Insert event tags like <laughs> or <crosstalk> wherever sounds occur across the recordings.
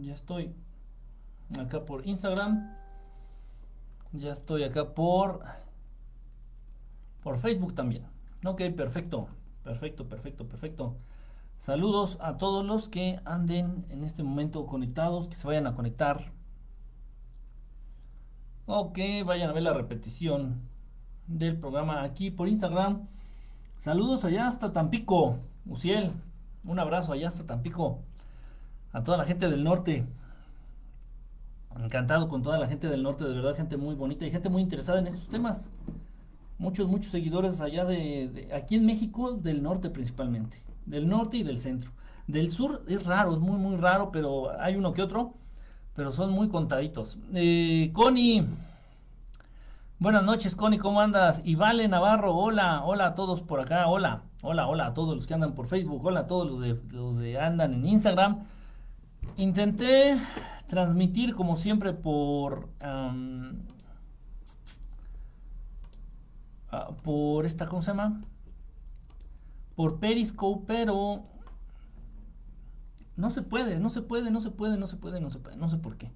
Ya estoy acá por Instagram. Ya estoy acá por por Facebook también. Ok, perfecto. Perfecto, perfecto, perfecto. Saludos a todos los que anden en este momento conectados, que se vayan a conectar. Ok, vayan a ver la repetición del programa aquí por Instagram. Saludos allá hasta Tampico, Uciel. Un abrazo allá hasta Tampico. A toda la gente del norte. Encantado con toda la gente del norte, de verdad, gente muy bonita y gente muy interesada en estos temas. Muchos, muchos seguidores allá de, aquí en México, del norte principalmente. Del norte y del centro. Del sur es raro, es muy, muy raro, pero hay uno que otro. Pero son muy contaditos. Eh, Connie. Buenas noches, Connie, ¿cómo andas? Y Vale Navarro, hola, hola a todos por acá, hola, hola, hola a todos los que andan por Facebook, hola a todos los de, los de andan en Instagram. Intenté transmitir como siempre por Ah, por esta, ¿cómo se llama? Por Periscope, pero no se puede, no se puede, no se puede, no se puede, no se puede, no sé por qué.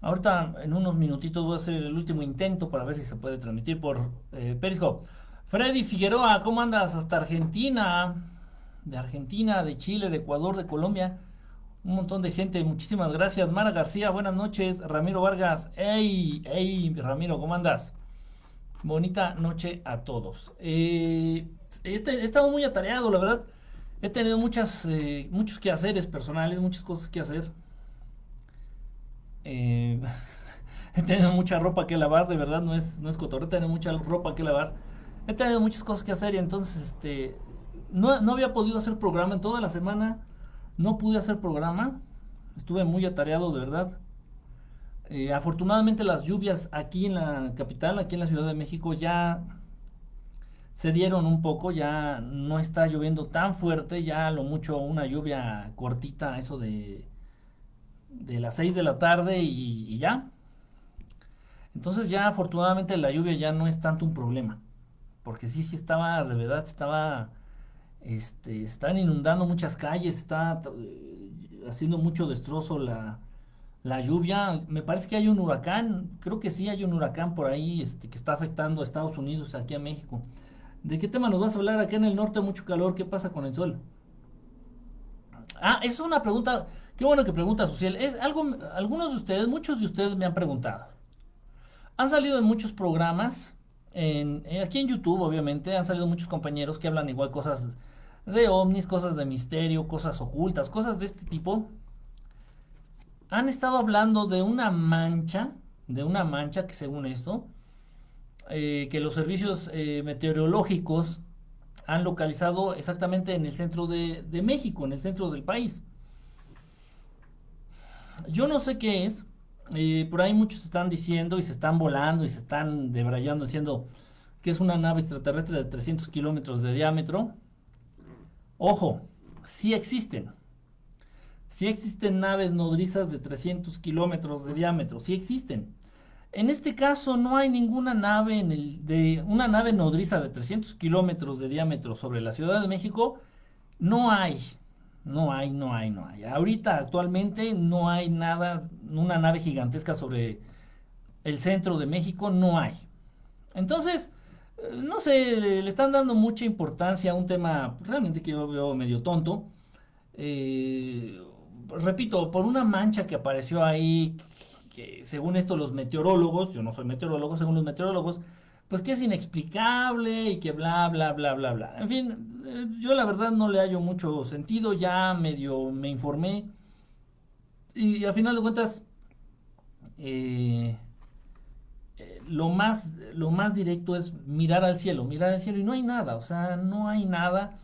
Ahorita en unos minutitos voy a hacer el último intento para ver si se puede transmitir por eh, Periscope. Freddy Figueroa, ¿cómo andas? Hasta Argentina, de Argentina, de Chile, de Ecuador, de Colombia. Un montón de gente, muchísimas gracias. Mara García, buenas noches. Ramiro Vargas, hey, hey, Ramiro, ¿cómo andas? Bonita noche a todos. Eh, he, estado muy atareado, la verdad. He tenido muchas, eh, muchos quehaceres personales, muchas cosas que hacer. Eh, <laughs> he tenido mucha ropa que lavar, de verdad, no es, no es cotorreo, he tenido mucha ropa que lavar. He tenido muchas cosas que hacer y entonces este, no, no había podido hacer programa en toda la semana. No pude hacer programa. Estuve muy atareado, de verdad. Eh, afortunadamente las lluvias aquí en la capital, aquí en la Ciudad de México, ya se dieron un poco, ya no está lloviendo tan fuerte, ya lo mucho una lluvia cortita, eso de, de las 6 de la tarde y, ya. Entonces ya afortunadamente la lluvia ya no es tanto un problema, porque sí, sí estaba, de verdad, estaba, este, están inundando muchas calles, está eh, haciendo mucho destrozo la, la lluvia. Me parece que hay un huracán, creo que sí hay un huracán por ahí este, que está afectando a Estados Unidos, aquí a México. ¿De qué tema nos vas a hablar? Acá en el norte mucho calor, ¿qué pasa con el sol? Ah, es una pregunta, qué bueno que pregunta Social. Es algo, algunos de ustedes, muchos de ustedes me han preguntado. Han salido en muchos programas, eh, aquí en YouTube obviamente, han salido muchos compañeros que hablan igual cosas de ovnis, cosas de misterio, cosas ocultas, cosas de este tipo han estado hablando de una mancha, de una mancha que según esto, eh, que los servicios eh, meteorológicos han localizado exactamente en el centro de, México, en el centro del país. Yo no sé qué es, eh, por ahí muchos están diciendo y se están volando y se están debrayando diciendo que es una nave extraterrestre de 300 kilómetros de diámetro. Ojo, sí existen. Si existen naves nodrizas de 300 kilómetros de diámetro, sí existen. En este caso no hay ninguna nave en el, de una nave nodriza de 300 kilómetros de diámetro sobre la Ciudad de México. No hay, no hay, no hay, no hay. Ahorita actualmente no hay nada, una nave gigantesca sobre el centro de México, no hay. Entonces, no sé, le están dando mucha importancia a un tema realmente que yo veo medio tonto. Eh, repito, por una mancha que apareció ahí, que según esto los meteorólogos, yo no soy meteorólogo, según los meteorólogos, pues que es inexplicable y que bla, bla, bla, bla, bla. En fin, eh, yo la verdad no le hallo mucho sentido, ya medio me informé y a final de cuentas, eh, lo, más, lo más directo es mirar al cielo, mirar al cielo y no hay nada, o sea, no hay nada.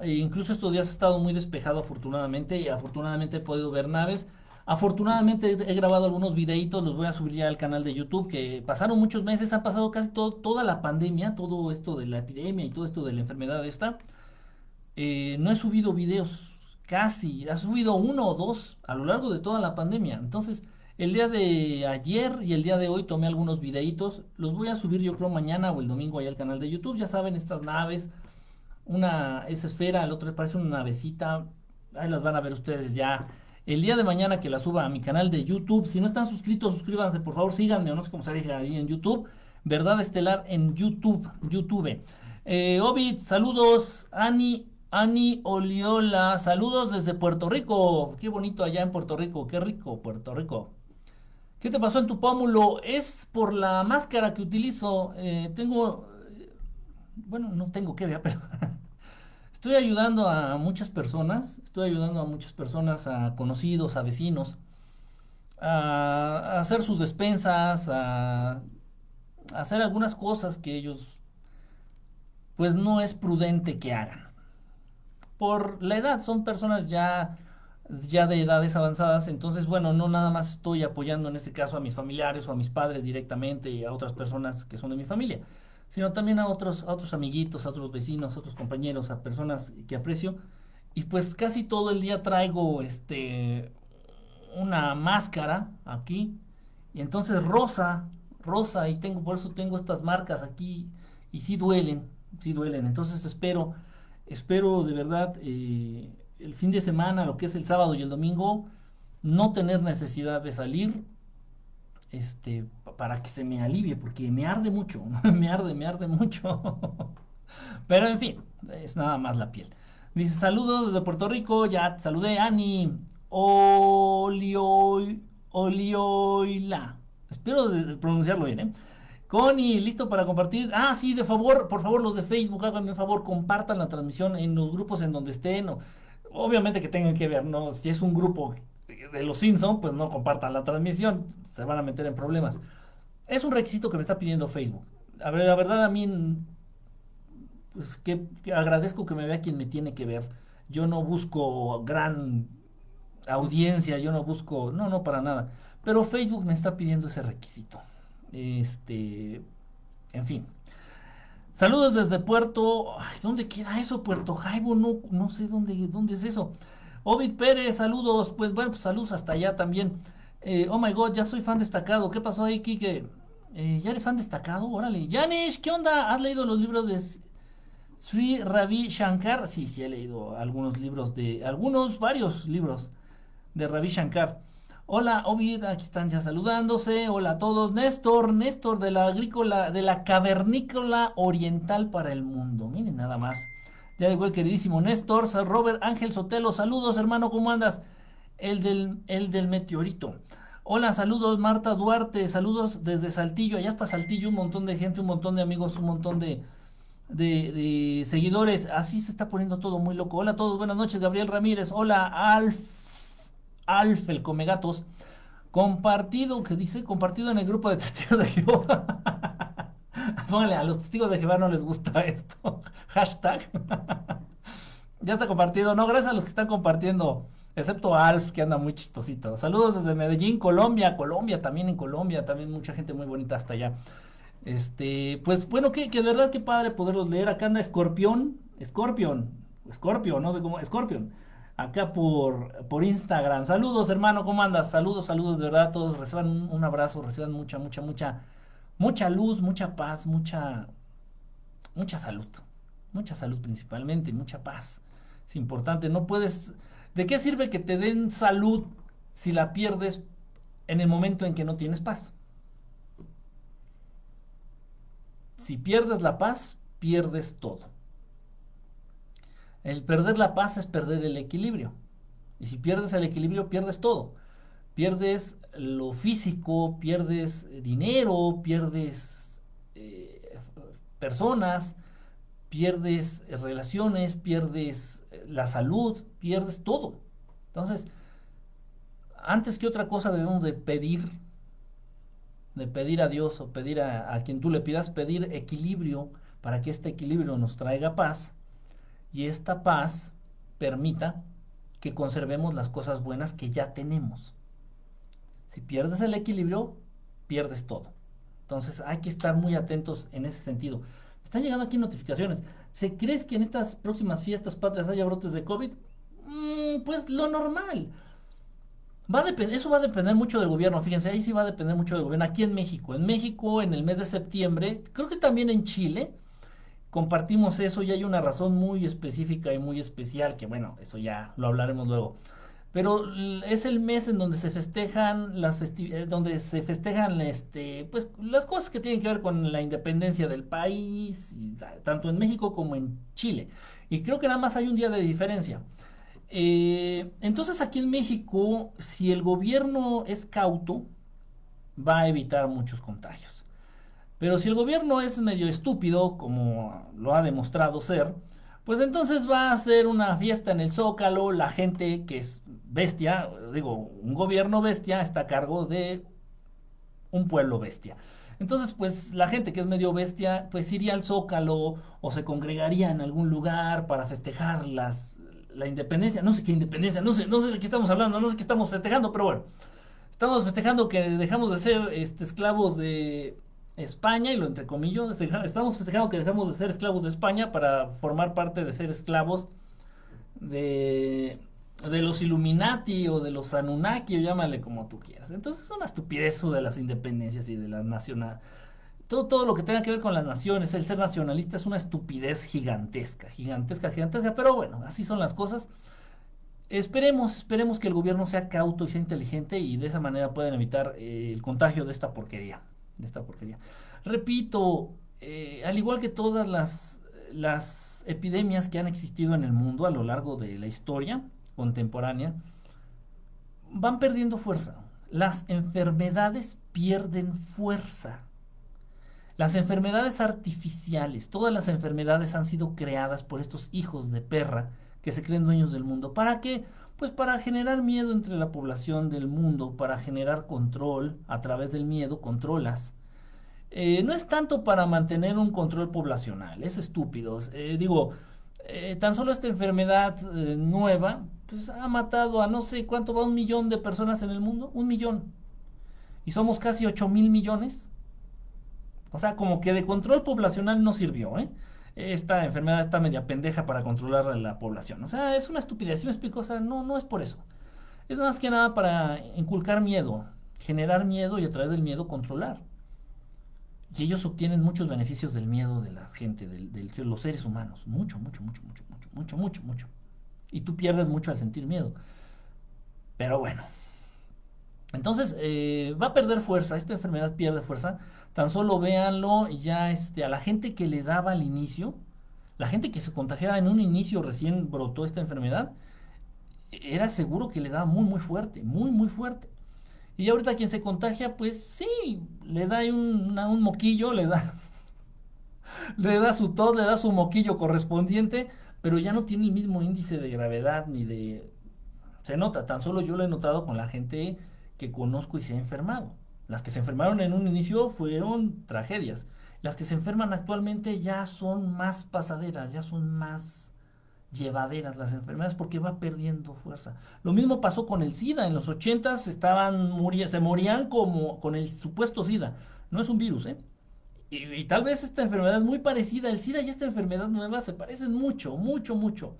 E incluso estos días ha estado muy despejado afortunadamente y afortunadamente he podido ver naves. Afortunadamente he grabado algunos videitos, los voy a subir ya al canal de YouTube, que pasaron muchos meses, ha pasado casi toda la pandemia, todo esto de la epidemia y todo esto de la enfermedad esta. Eh, no he subido videos, casi, he subido uno o dos a lo largo de toda la pandemia. Entonces, el día de ayer y el día de hoy tomé algunos videitos, los voy a subir yo creo mañana o el domingo ahí al canal de YouTube, ya saben, estas naves una esa esfera, el otro parece una navecita. Ahí las van a ver ustedes ya el día de mañana que la suba a mi canal de YouTube. Si no están suscritos, suscríbanse, por favor, síganme, o no sé cómo se dice ahí en YouTube. Verdad Estelar en YouTube, YouTube. Eh, Ovid, saludos. Ani, Ani Oliola, saludos desde Puerto Rico. Qué bonito allá en Puerto Rico, qué rico Puerto Rico. ¿Qué te pasó en tu pómulo? Es por la máscara que utilizo. Eh, tengo, eh, bueno, no tengo que ver, pero <laughs> estoy ayudando a muchas personas. Estoy ayudando a muchas personas, a conocidos, a vecinos, a, hacer sus despensas, a hacer algunas cosas que ellos pues no es prudente que hagan. Por la edad, son personas ya, ya de edades avanzadas, entonces bueno, no nada más estoy apoyando en este caso a mis familiares o a mis padres directamente y a otras personas que son de mi familia, sino también a otros, a otros amiguitos, a otros vecinos, a otros compañeros, a personas que aprecio. Y pues casi todo el día traigo este una máscara aquí y entonces rosa, rosa y tengo por eso tengo estas marcas aquí y sí duelen, sí duelen. Entonces espero, espero de verdad eh, el fin de semana, lo que es el sábado y el domingo, no tener necesidad de salir este, para que se me alivie, porque me arde mucho, <laughs> me arde, me arde mucho. <laughs> Pero en fin, es nada más la piel. Dice, saludos desde Puerto Rico, ya te saludé, Ani. Olioila. Espero pronunciarlo bien, ¿eh? Connie, listo para compartir. Ah, sí, de favor, por favor, los de Facebook, háganme un favor, compartan la transmisión en los grupos en donde estén. Obviamente que tengan que ver, ¿no? Si es un grupo de los Simpson, pues no compartan la transmisión, se van a meter en problemas. Es un requisito que me está pidiendo Facebook. La verdad a mí, pues que, agradezco que me vea quien me tiene que ver. Yo no busco gran audiencia, yo no busco, no, no para nada. Pero Facebook me está pidiendo ese requisito. Este, en fin. Saludos desde Puerto. ¿Dónde queda eso? Puerto Jaibo, no, no sé dónde, dónde es eso. Ovid Pérez, saludos. Pues bueno, pues saludos hasta allá también. Eh, oh my god, ya soy fan destacado. ¿Qué pasó ahí, Kike? Eh, ¿Ya eres fan destacado? Órale. Janish, ¿qué onda? ¿Has leído los libros de Sri Ravi Shankar? Sí, sí, he leído algunos libros de. Algunos, varios libros de Ravi Shankar. Hola, Ovid, aquí están ya saludándose. Hola a todos. Néstor, Néstor de la agrícola, de la cavernícola oriental para el mundo. Miren nada más. Ya llegó el queridísimo Néstor, Robert Ángel Sotelo. Saludos, hermano, ¿cómo andas? El del, el del meteorito. Hola, saludos, Marta Duarte. Saludos desde Saltillo. Allá está Saltillo, un montón de gente, un montón de amigos, un montón de, de, de seguidores. Así se está poniendo todo muy loco. Hola a todos, buenas noches, Gabriel Ramírez. Hola, Alf. Alf, el Comegatos, compartido, que dice, compartido en el grupo de testigos de Jehová. <laughs> Póngale, a los testigos de Jehová no les gusta esto. <laughs> Hashtag. <laughs> ya está compartido. No, gracias a los que están compartiendo. Excepto Alf, que anda muy chistosito. Saludos desde Medellín, Colombia. Colombia, también en Colombia. También mucha gente muy bonita hasta allá. Este, pues bueno, que, que de verdad que padre poderlos leer. Acá anda Escorpión. Escorpión. Escorpión, no sé cómo. Escorpión acá por, por Instagram. Saludos, hermano, ¿cómo andas? Saludos, saludos, de verdad, todos reciban un, abrazo, reciban mucha, mucha, mucha, mucha luz, mucha paz, mucha, mucha salud. Mucha salud principalmente, mucha paz. Es importante, no puedes... ¿De qué sirve que te den salud si la pierdes en el momento en que no tienes paz? Si pierdes la paz, pierdes todo. El perder la paz es perder el equilibrio. Y si pierdes el equilibrio, pierdes todo. Pierdes lo físico, pierdes dinero, pierdes eh, personas, pierdes relaciones, pierdes eh, la salud, pierdes todo. Entonces, antes que otra cosa debemos de pedir, de pedir a Dios o pedir a, a quien tú le pidas, pedir equilibrio para que este equilibrio nos traiga paz y esta paz permita que conservemos las cosas buenas que ya tenemos. Si pierdes el equilibrio, pierdes todo. Entonces hay que estar muy atentos en ese sentido. Están llegando aquí notificaciones. ¿Se crees que en estas próximas fiestas patrias haya brotes de COVID? Mm, pues lo normal. Va a eso va a depender mucho del gobierno. Fíjense, ahí sí va a depender mucho del gobierno. Aquí en México. En México, en el mes de septiembre, creo que también en Chile, compartimos eso y hay una razón muy específica y muy especial que bueno, eso ya lo hablaremos luego. pero es el mes en donde se festejan las eh, donde se festejan este pues las cosas que tienen que ver con la independencia del país tanto en México como en Chile. Y creo que nada más hay un día de diferencia. Eh, entonces aquí en México si el gobierno es cauto va a evitar muchos contagios pero si el gobierno es medio estúpido como lo ha demostrado ser pues entonces va a ser una fiesta en el Zócalo, la gente que es bestia, digo, un gobierno bestia está a cargo de un pueblo bestia. Entonces, pues la gente que es medio bestia, pues iría al Zócalo o se congregaría en algún lugar para festejar las, la independencia. No sé qué independencia, no sé, no sé de qué estamos hablando, no sé qué estamos festejando, pero bueno. Estamos festejando que dejamos de ser este, esclavos de, España, y lo entrecomillo, estamos festejando que dejamos de ser esclavos de España para formar parte de ser esclavos de, de los Illuminati o de los Anunnaki, o llámale como tú quieras. Entonces es una estupidez de las independencias y de las nacionales. Todo, todo lo que tenga que ver con las naciones, el ser nacionalista es una estupidez gigantesca, gigantesca, gigantesca, pero bueno, así son las cosas. Esperemos, esperemos que el gobierno sea cauto y sea inteligente y de esa manera puedan evitar eh, el contagio de esta porquería de esta porquería. Repito, eh, al igual que todas las, las epidemias que han existido en el mundo a lo largo de la historia contemporánea, van perdiendo fuerza. Las enfermedades pierden fuerza. Las enfermedades artificiales, todas las enfermedades han sido creadas por estos hijos de perra que se creen dueños del mundo. ¿Para qué? Pues para generar miedo entre la población del mundo, para generar control a través del miedo, controlas. Eh, no es tanto para mantener un control poblacional, es estúpido. Eh, digo, eh, tan solo esta enfermedad nueva, pues ha matado a no sé cuánto va un millón de personas en el mundo, un millón. Y somos casi 8 mil millones. O sea, como que de control poblacional no sirvió, ¿eh? Esta enfermedad está media pendeja para controlar a la población. O sea, es una estupidez, ¿sí me explico? O sea, no, no es por eso. Es más que nada para inculcar miedo, generar miedo y a través del miedo controlar. Y ellos obtienen muchos beneficios del miedo de la gente, de los seres humanos. Mucho, mucho, mucho, mucho, mucho, mucho, mucho, mucho. Y tú pierdes mucho al sentir miedo. Pero bueno. Entonces, eh, va a perder fuerza, esta enfermedad pierde fuerza Tan solo véanlo ya este, a la gente que le daba al inicio, la gente que se contagiaba en un inicio recién brotó esta enfermedad, era seguro que le daba muy muy fuerte, muy muy fuerte. Y ahorita quien se contagia, pues sí, le da un, moquillo, le da, <laughs> le da su tos, le da su moquillo correspondiente, pero ya no tiene el mismo índice de gravedad ni de... Se nota, tan solo yo lo he notado con la gente que conozco y se ha enfermado. Las que se enfermaron en un inicio fueron tragedias. Las que se enferman actualmente ya son más pasaderas, ya son más llevaderas las enfermedades porque va perdiendo fuerza. Lo mismo pasó con el SIDA. En los 80 estaban se morían como con el supuesto SIDA. No es un virus, ¿eh? Y, y, tal vez esta enfermedad es muy parecida. El SIDA y esta enfermedad nueva se parecen mucho, mucho, mucho.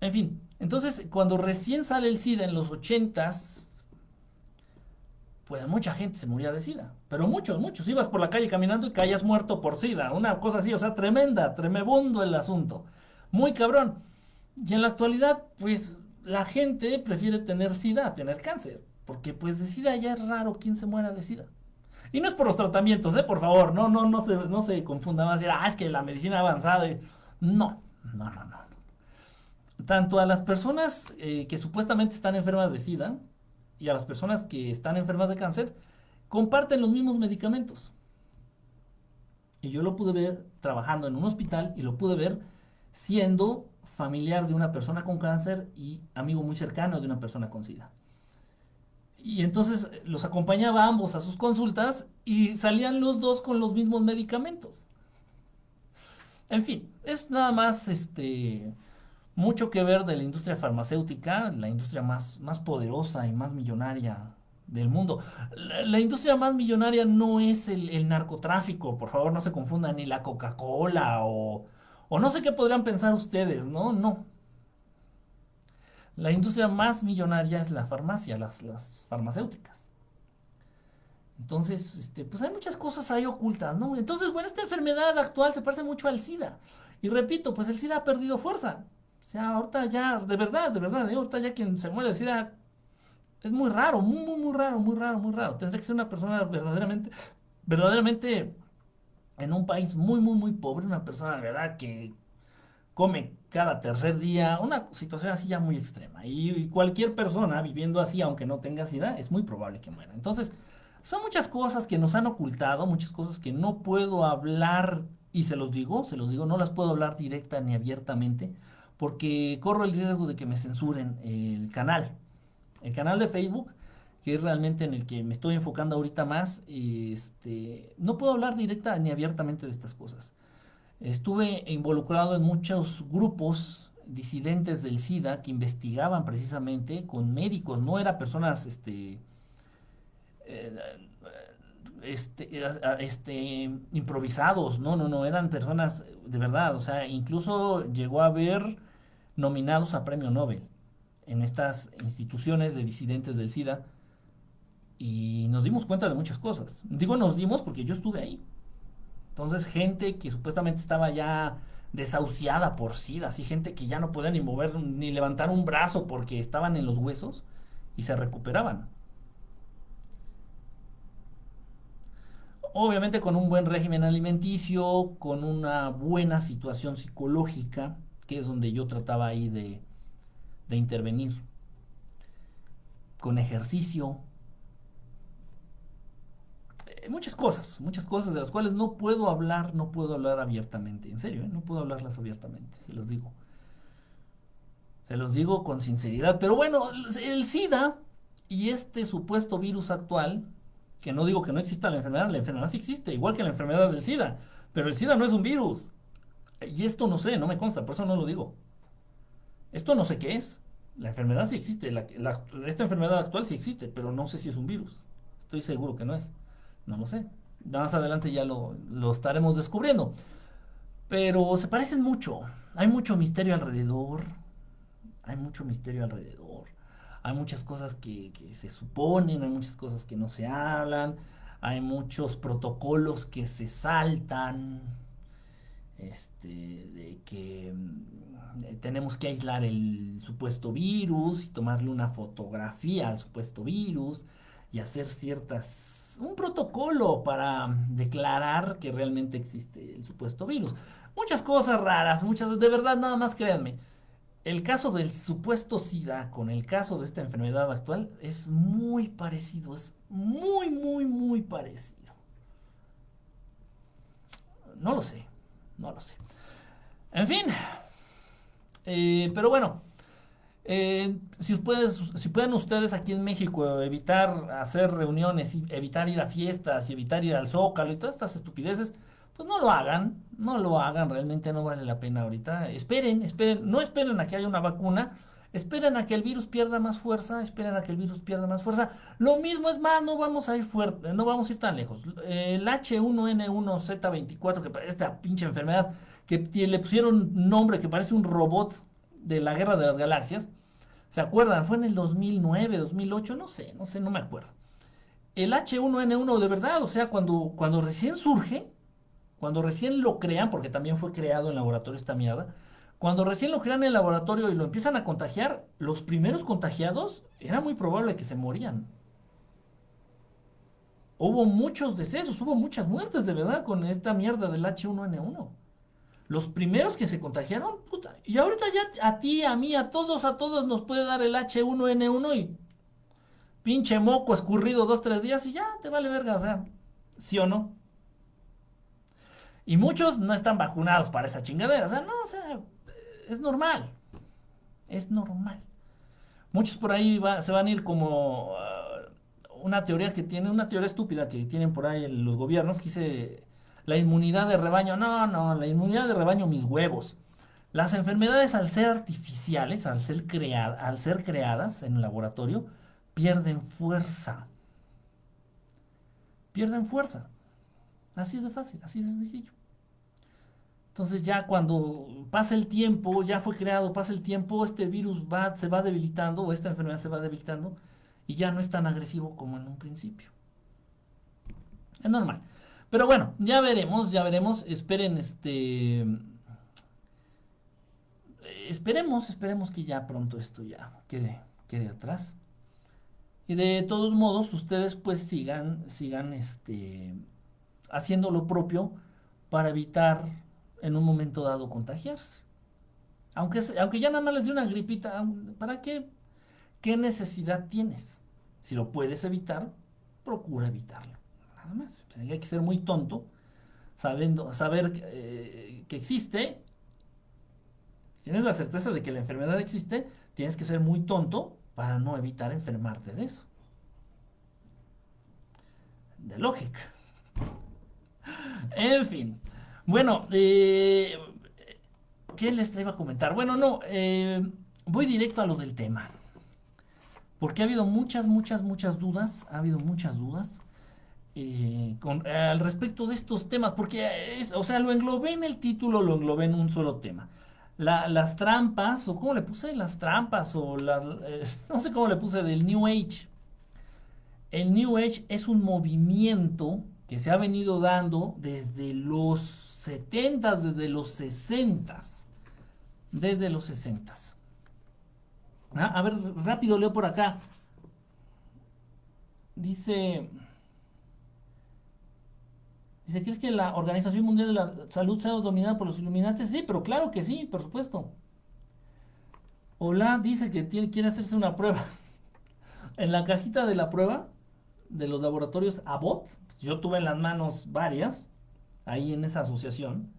En fin, entonces cuando recién sale el SIDA en los 80s, pues mucha gente se moría de SIDA. Pero muchos, muchos. Ibas por la calle caminando y caías muerto por SIDA. Una cosa así, o sea, tremenda, tremebundo el asunto. Muy cabrón. Y en la actualidad, pues la gente prefiere tener SIDA a tener cáncer. Porque pues de SIDA ya es raro quien se muera de SIDA. Y no es por los tratamientos, ¿eh? Por favor, no, no, no se, no se confunda más. Ah, es que la medicina avanzada. No, no, no, no. Tanto a las personas eh, que supuestamente están enfermas de SIDA, y a las personas que están enfermas de cáncer comparten los mismos medicamentos. Y yo lo pude ver trabajando en un hospital y lo pude ver siendo familiar de una persona con cáncer y amigo muy cercano de una persona con SIDA. Y entonces los acompañaba a ambos a sus consultas y salían los dos con los mismos medicamentos. En fin, es nada más este mucho que ver de la industria farmacéutica, la industria más, más poderosa y más millonaria del mundo. La, industria más millonaria no es el, narcotráfico, por favor no se confundan, ni la Coca-Cola o, o no sé qué podrían pensar ustedes, no, no. La industria más millonaria es la farmacia, las, las farmacéuticas. Entonces, este, pues hay muchas cosas ahí ocultas, ¿no? Entonces, bueno, esta enfermedad actual se parece mucho al SIDA. Y repito, pues el SIDA ha perdido fuerza sea, ahorita ya, de verdad, de verdad, ¿eh? ahorita ya quien se muere de SIDA es muy raro, muy, muy, muy raro, muy raro, muy raro. Tendría que ser una persona verdaderamente, verdaderamente en un país muy, muy, muy pobre, una persona de verdad que come cada tercer día, una situación así ya muy extrema. Y, cualquier persona viviendo así, aunque no tenga SIDA, es muy probable que muera. Entonces, son muchas cosas que nos han ocultado, muchas cosas que no puedo hablar, y se los digo, se los digo, no las puedo hablar directa ni abiertamente, porque corro el riesgo de que me censuren el canal. El canal de Facebook, que es realmente en el que me estoy enfocando ahorita más, este, no puedo hablar directa ni abiertamente de estas cosas. Estuve involucrado en muchos grupos disidentes del SIDA que investigaban precisamente con médicos, no eran personas este, eh, este, este, improvisados, no, no, no, eran personas de verdad, o sea, incluso llegó a haber nominados a premio Nobel en estas instituciones de disidentes del SIDA y nos dimos cuenta de muchas cosas. Digo nos dimos porque yo estuve ahí. Entonces, gente que supuestamente estaba ya desahuciada por SIDA, así gente que ya no podía ni mover ni levantar un brazo porque estaban en los huesos y se recuperaban. Obviamente con un buen régimen alimenticio, con una buena situación psicológica, es donde yo trataba ahí de, de intervenir, con ejercicio, eh, muchas cosas, muchas cosas de las cuales no puedo hablar, no puedo hablar abiertamente, en serio, ¿eh? no puedo hablarlas abiertamente, se los digo. Se los digo con sinceridad, pero bueno, el SIDA y este supuesto virus actual, que no digo que no exista la enfermedad, la enfermedad sí existe, igual que la enfermedad del SIDA, pero el SIDA no es un virus. Y esto no sé, no me consta, por eso no lo digo. Esto no sé qué es. La enfermedad sí existe, esta enfermedad actual sí existe, pero no sé si es un virus. Estoy seguro que no es. No lo sé. Más adelante ya lo, estaremos descubriendo. Pero se parecen mucho. Hay mucho misterio alrededor. Hay mucho misterio alrededor. Hay muchas cosas que, que, se suponen, hay muchas cosas que no se hablan, hay muchos protocolos que se saltan, este, de que mm, tenemos que aislar el supuesto virus y tomarle una fotografía al supuesto virus y hacer ciertas un protocolo para declarar que realmente existe el supuesto virus. Muchas cosas raras, muchas, de verdad, nada más créanme. El caso del supuesto SIDA con el caso de esta enfermedad actual es muy parecido, es muy, muy, muy parecido. No lo sé, no lo sé. En fin, eh, pero bueno, eh, si, si pueden ustedes aquí en México evitar hacer reuniones, evitar ir a fiestas y evitar ir al zócalo y todas estas estupideces, pues no lo hagan, no lo hagan, realmente no vale la pena ahorita. Esperen, esperen, no esperen a que haya una vacuna, esperen a que el virus pierda más fuerza, esperen a que el virus pierda más fuerza. Lo mismo es más, no vamos a ir fuerte, no vamos a ir tan lejos. El H1N1Z24, que esta pinche enfermedad que le pusieron nombre que parece un robot de la Guerra de las Galaxias. ¿Se acuerdan? Fue en el 2009, 2008, no sé, no sé, no me acuerdo. El H1N1 de verdad, o sea, cuando, cuando recién surge, cuando recién lo crean, porque también fue creado en laboratorio esta mierda, cuando recién lo crean en el laboratorio y lo empiezan a contagiar, los primeros contagiados era muy probable que se morían. Hubo muchos decesos, hubo muchas muertes de verdad con esta mierda del H1N1 los primeros que se contagiaron, puta. Y ahorita ya a ti, a mí, a todos, a todos nos puede dar el H1N1 y pinche moco escurrido dos, tres días y ya te vale verga, o sea, ¿sí o no? Y muchos no están vacunados para esa chingadera, o sea, no, o sea, es normal. Es normal. Muchos por ahí se van a ir como uh, una teoría que tiene, una teoría estúpida que tienen por ahí los gobiernos, que dice la inmunidad de rebaño, no, no, la inmunidad de rebaño, mis huevos. Las enfermedades al ser artificiales, al ser, al ser creadas en el laboratorio, pierden fuerza. Pierden fuerza. Así es de fácil, así es de sencillo. Entonces ya cuando pasa el tiempo, ya fue creado, pasa el tiempo, este virus va, se va debilitando o esta enfermedad se va debilitando y ya no es tan agresivo como en un principio. Es normal. Pero bueno, ya veremos, ya veremos. Esperen este. esperemos, esperemos que ya pronto esto ya quede, quede atrás. Y de todos modos, ustedes pues sigan, sigan este, haciendo lo propio para evitar en un momento dado contagiarse. Aunque, aunque ya nada más les dé una gripita, ¿para qué? ¿Qué necesidad tienes? Si lo puedes evitar, procura evitarlo. Nada más. hay que ser muy tonto, sabiendo, saber eh, que existe. Si tienes la certeza de que la enfermedad existe, tienes que ser muy tonto para no evitar enfermarte de eso. De lógica. En fin. Bueno, eh, ¿qué les iba a comentar? Bueno, no, eh, voy directo a lo del tema. Porque ha habido muchas, muchas, muchas dudas. Ha habido muchas dudas. Eh, con, al respecto de estos temas, porque, es, o sea, lo englobé en el título, lo englobé en un solo tema. las trampas, o cómo le puse las trampas, o las, <laughs> no sé cómo le puse, del New Age. El New Age es un movimiento que se ha venido dando desde los 70, desde los 60, desde los 60. Ah, a ver, rápido leo por acá. Dice, dice, ¿crees que la Organización Mundial de la Salud sea dominada por los iluminantes? Sí, pero claro que sí, por supuesto. Hola, dice que tiene, quiere hacerse una prueba. <laughs> en la cajita de la prueba de los laboratorios Abbott, yo tuve en las manos varias, ahí en esa asociación,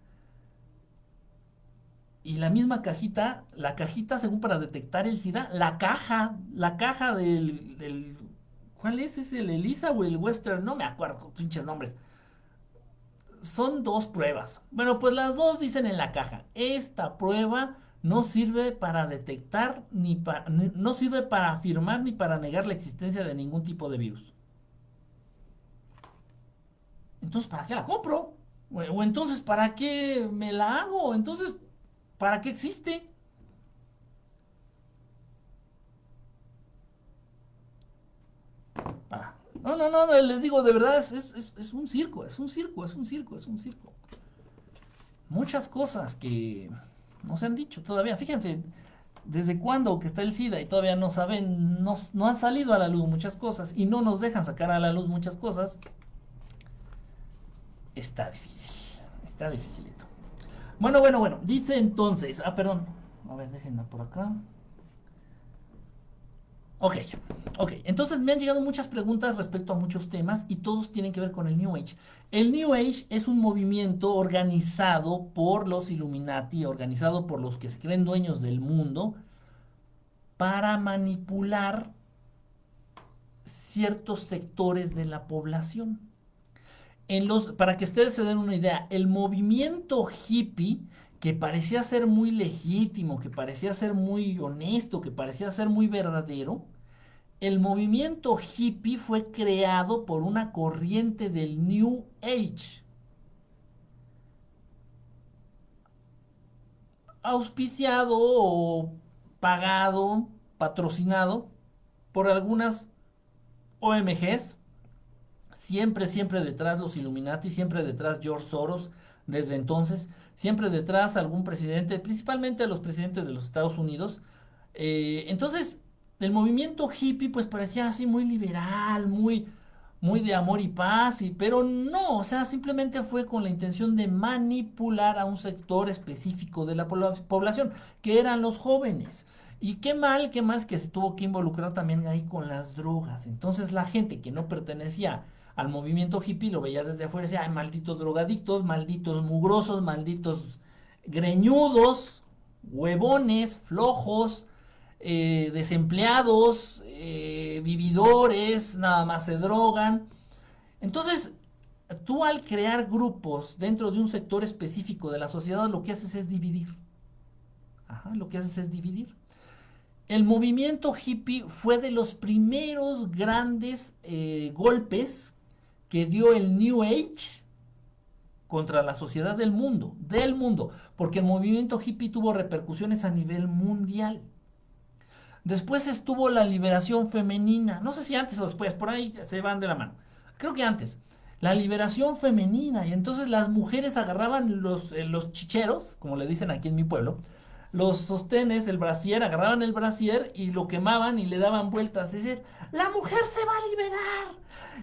y la misma cajita, la cajita según para detectar el SIDA, la caja, la caja del, ¿cuál es? ¿Es el Elisa o el Western? No me acuerdo, pinches nombres. Son dos pruebas. Bueno, pues las dos dicen en la caja, esta prueba no sirve para detectar ni para, no sirve para afirmar ni para negar la existencia de ningún tipo de virus. Entonces, ¿para qué la compro? O, entonces, ¿para qué me la hago? Entonces, ¿para qué existe? Ah, no, no, no, les digo, de verdad, es, es, un circo, es un circo, es un circo, es un circo. Muchas cosas que no se han dicho todavía. Fíjense, desde cuándo que está el SIDA y todavía no saben, no, no han salido a la luz muchas cosas y no nos dejan sacar a la luz muchas cosas está difícil. Está dificilito. Bueno, bueno, bueno. Dice entonces. Ah, perdón. A ver, déjenla por acá. Ok, ok. Entonces me han llegado muchas preguntas respecto a muchos temas y todos tienen que ver con el New Age. El New Age es un movimiento organizado por los Illuminati, organizado por los que se creen dueños del mundo, para manipular ciertos sectores de la población los, para que ustedes se den una idea, el movimiento hippie, que parecía ser muy legítimo, que parecía ser muy honesto, que parecía ser muy verdadero, el movimiento hippie fue creado por una corriente del New Age. Auspiciado pagado, patrocinado por algunas OMGs Siempre, siempre detrás los Illuminati, siempre detrás George Soros, desde entonces, siempre detrás algún presidente, principalmente los presidentes de los Estados Unidos. Eh, entonces, el movimiento hippie pues parecía así muy liberal, muy, muy de amor y paz, y, pero no, o sea, simplemente fue con la intención de manipular a un sector específico de la población, que eran los jóvenes. Y qué mal, qué mal que se tuvo que involucrar también ahí con las drogas. Entonces la gente que no pertenecía al movimiento hippie, lo veía desde afuera y decía, ay, malditos drogadictos, malditos mugrosos, malditos greñudos, huevones, flojos, eh, desempleados, eh, vividores, nada más se drogan. Entonces, tú al crear grupos dentro de un sector específico de la sociedad, lo que haces es dividir. Ajá, lo que haces es dividir. El movimiento hippie fue de los primeros grandes eh, golpes que dio el New Age contra la sociedad del mundo, del mundo, porque el movimiento hippie tuvo repercusiones a nivel mundial. Después estuvo la liberación femenina, no sé si antes o después, por ahí se van de la mano. Creo que antes. La liberación femenina, y entonces las mujeres agarraban los, eh, los chicheros, como le dicen aquí en mi pueblo, los sostenes, el brasier, agarraban el brasier y lo quemaban y le daban vueltas. Es decir, la mujer se va a liberar.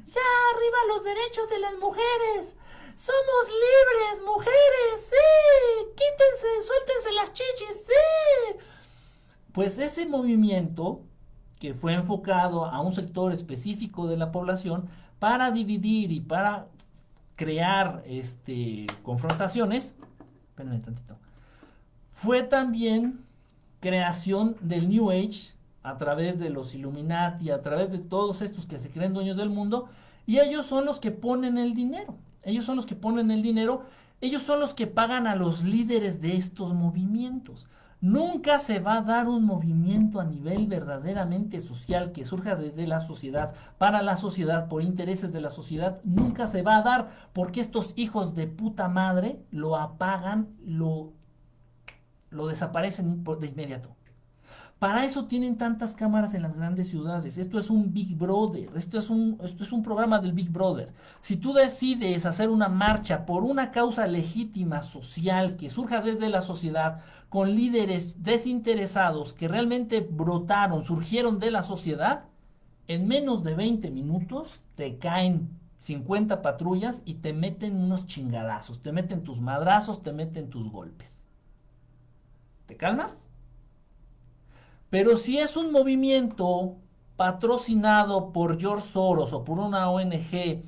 Ya arriba los derechos de las mujeres. Somos libres, mujeres, sí. Quítense, suéltense las chichis, sí. Pues ese movimiento que fue enfocado a un sector específico de la población para dividir y para crear este, confrontaciones, espérenme tantito, fue también creación del New Age a través de los Illuminati, a través de todos estos que se creen dueños del mundo, y ellos son los que ponen el dinero, ellos son los que ponen el dinero, ellos son los que pagan a los líderes de estos movimientos. Nunca se va a dar un movimiento a nivel verdaderamente social que surja desde la sociedad, para la sociedad, por intereses de la sociedad. Nunca se va a dar porque estos hijos de puta madre lo apagan, lo, lo desaparecen de inmediato. Para eso tienen tantas cámaras en las grandes ciudades. Esto es un Big Brother. Esto es un, esto es un programa del Big Brother. Si tú decides hacer una marcha por una causa legítima social que surja desde la sociedad, con líderes desinteresados que realmente brotaron, surgieron de la sociedad, en menos de 20 minutos te caen 50 patrullas y te meten unos chingadazos, te meten tus madrazos, te meten tus golpes. ¿Te calmas? Pero si es un movimiento patrocinado por George Soros o por una ONG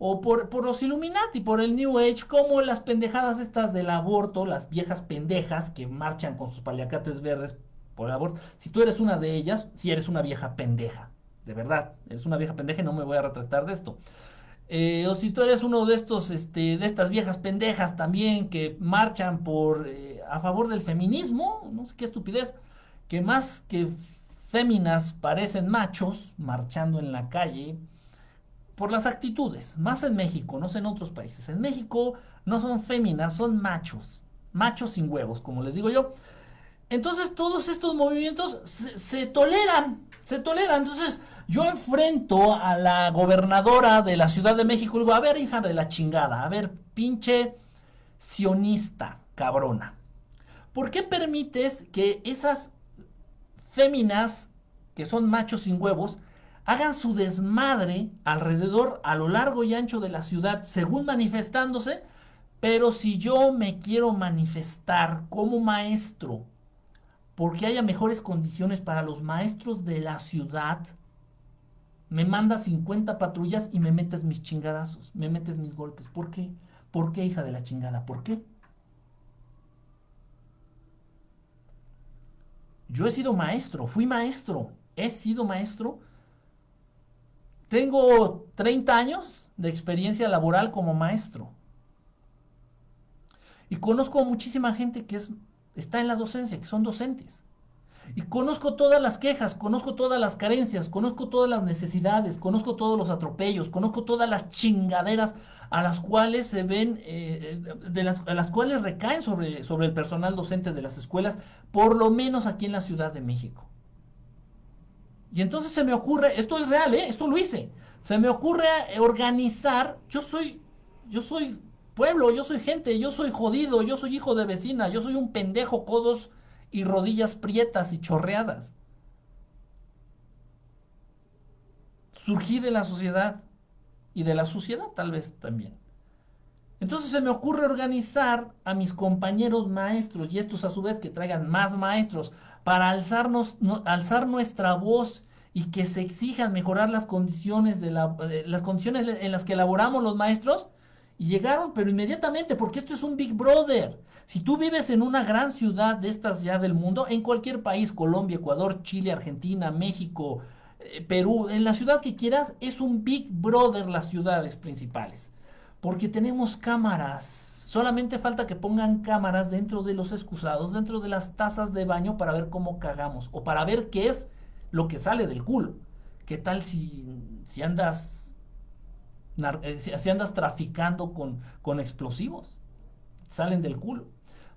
o por, por, los Illuminati, por el New Age, como las pendejadas estas del aborto, las viejas pendejas que marchan con sus paliacates verdes por aborto. Si tú eres una de ellas, si eres una vieja pendeja, de verdad, eres una vieja pendeja y no me voy a retractar de esto. Eh, o si tú eres uno de estos, este, de estas viejas pendejas también que marchan por eh, a favor del feminismo, no sé qué estupidez, que más que féminas parecen machos marchando en la calle, por las actitudes, más en México, no sé en otros países. En México no son féminas, son machos, machos sin huevos, como les digo yo. Entonces todos estos movimientos se, toleran, se toleran. Entonces yo enfrento a la gobernadora de la Ciudad de México y digo, a ver, hija de la chingada, a ver, pinche sionista, cabrona. ¿Por qué permites que esas féminas, que son machos sin huevos, hagan su desmadre alrededor, a lo largo y ancho de la ciudad, según manifestándose, pero si yo me quiero manifestar como maestro, porque haya mejores condiciones para los maestros de la ciudad, me manda 50 patrullas y me metes mis chingadazos, me metes mis golpes. ¿Por qué? ¿Por qué, hija de la chingada? ¿Por qué? Yo he sido maestro, fui maestro, he sido maestro tengo 30 años de experiencia laboral como maestro. Y conozco muchísima gente que es, está en la docencia, que son docentes. Y conozco todas las quejas, conozco todas las carencias, conozco todas las necesidades, conozco todos los atropellos, conozco todas las chingaderas a las cuales se ven, eh, de las, a las cuales recaen sobre, sobre el personal docente de las escuelas, por lo menos aquí en la Ciudad de México. Y entonces se me ocurre, esto es real, ¿eh? esto lo hice, se me ocurre organizar, yo soy, yo soy pueblo, yo soy gente, yo soy jodido, yo soy hijo de vecina, yo soy un pendejo, codos y rodillas prietas y chorreadas. Surgí de la sociedad y de la suciedad tal vez también. Entonces se me ocurre organizar a mis compañeros maestros y estos a su vez que traigan más maestros para alzarnos, alzar nuestra voz y que se exijan mejorar las condiciones, de, las condiciones en las que elaboramos los maestros. Y llegaron, pero inmediatamente, porque esto es un Big Brother. Si tú vives en una gran ciudad de estas ya del mundo, en cualquier país, Colombia, Ecuador, Chile, Argentina, México, eh, Perú, en la ciudad que quieras, es un Big Brother las ciudades principales. Porque tenemos cámaras, Solamente falta que pongan cámaras dentro de los excusados, dentro de las tazas de baño para ver cómo cagamos o para ver qué es lo que sale del culo. ¿Qué tal si, si andas eh, si andas traficando con, con explosivos? Salen del culo.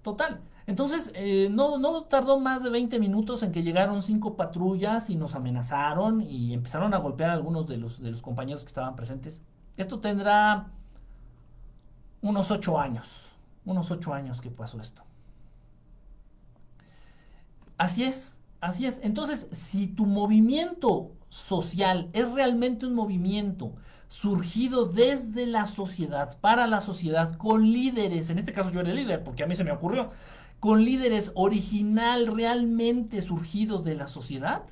Total. Entonces, eh, no, no tardó más de 20 minutos en que llegaron cinco patrullas y nos amenazaron y empezaron a golpear a algunos de los, de los compañeros que estaban presentes. Esto tendrá unos ocho años, unos ocho años que pasó esto. Así es, así es. Entonces, si tu movimiento social es realmente un movimiento surgido desde la sociedad, para la sociedad, con líderes, en este caso yo era el líder, porque a mí se me ocurrió, con líderes original realmente surgidos de la sociedad,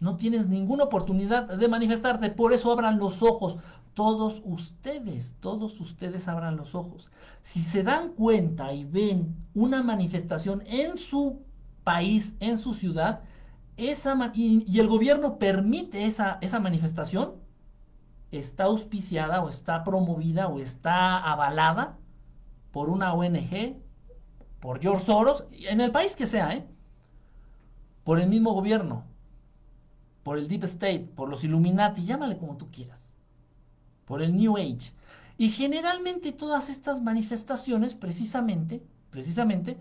no tienes ninguna oportunidad de manifestarte. Por eso abran los ojos. Todos ustedes, todos ustedes abran los ojos. Si se dan cuenta y ven una manifestación en su país, en su ciudad, esa y, el gobierno permite esa, esa manifestación, está auspiciada o está promovida o está avalada por una ONG, por George Soros, en el país que sea, ¿eh? por el mismo gobierno, por el Deep State, por los Illuminati, llámale como tú quieras, por el New Age. Y generalmente todas estas manifestaciones precisamente, precisamente,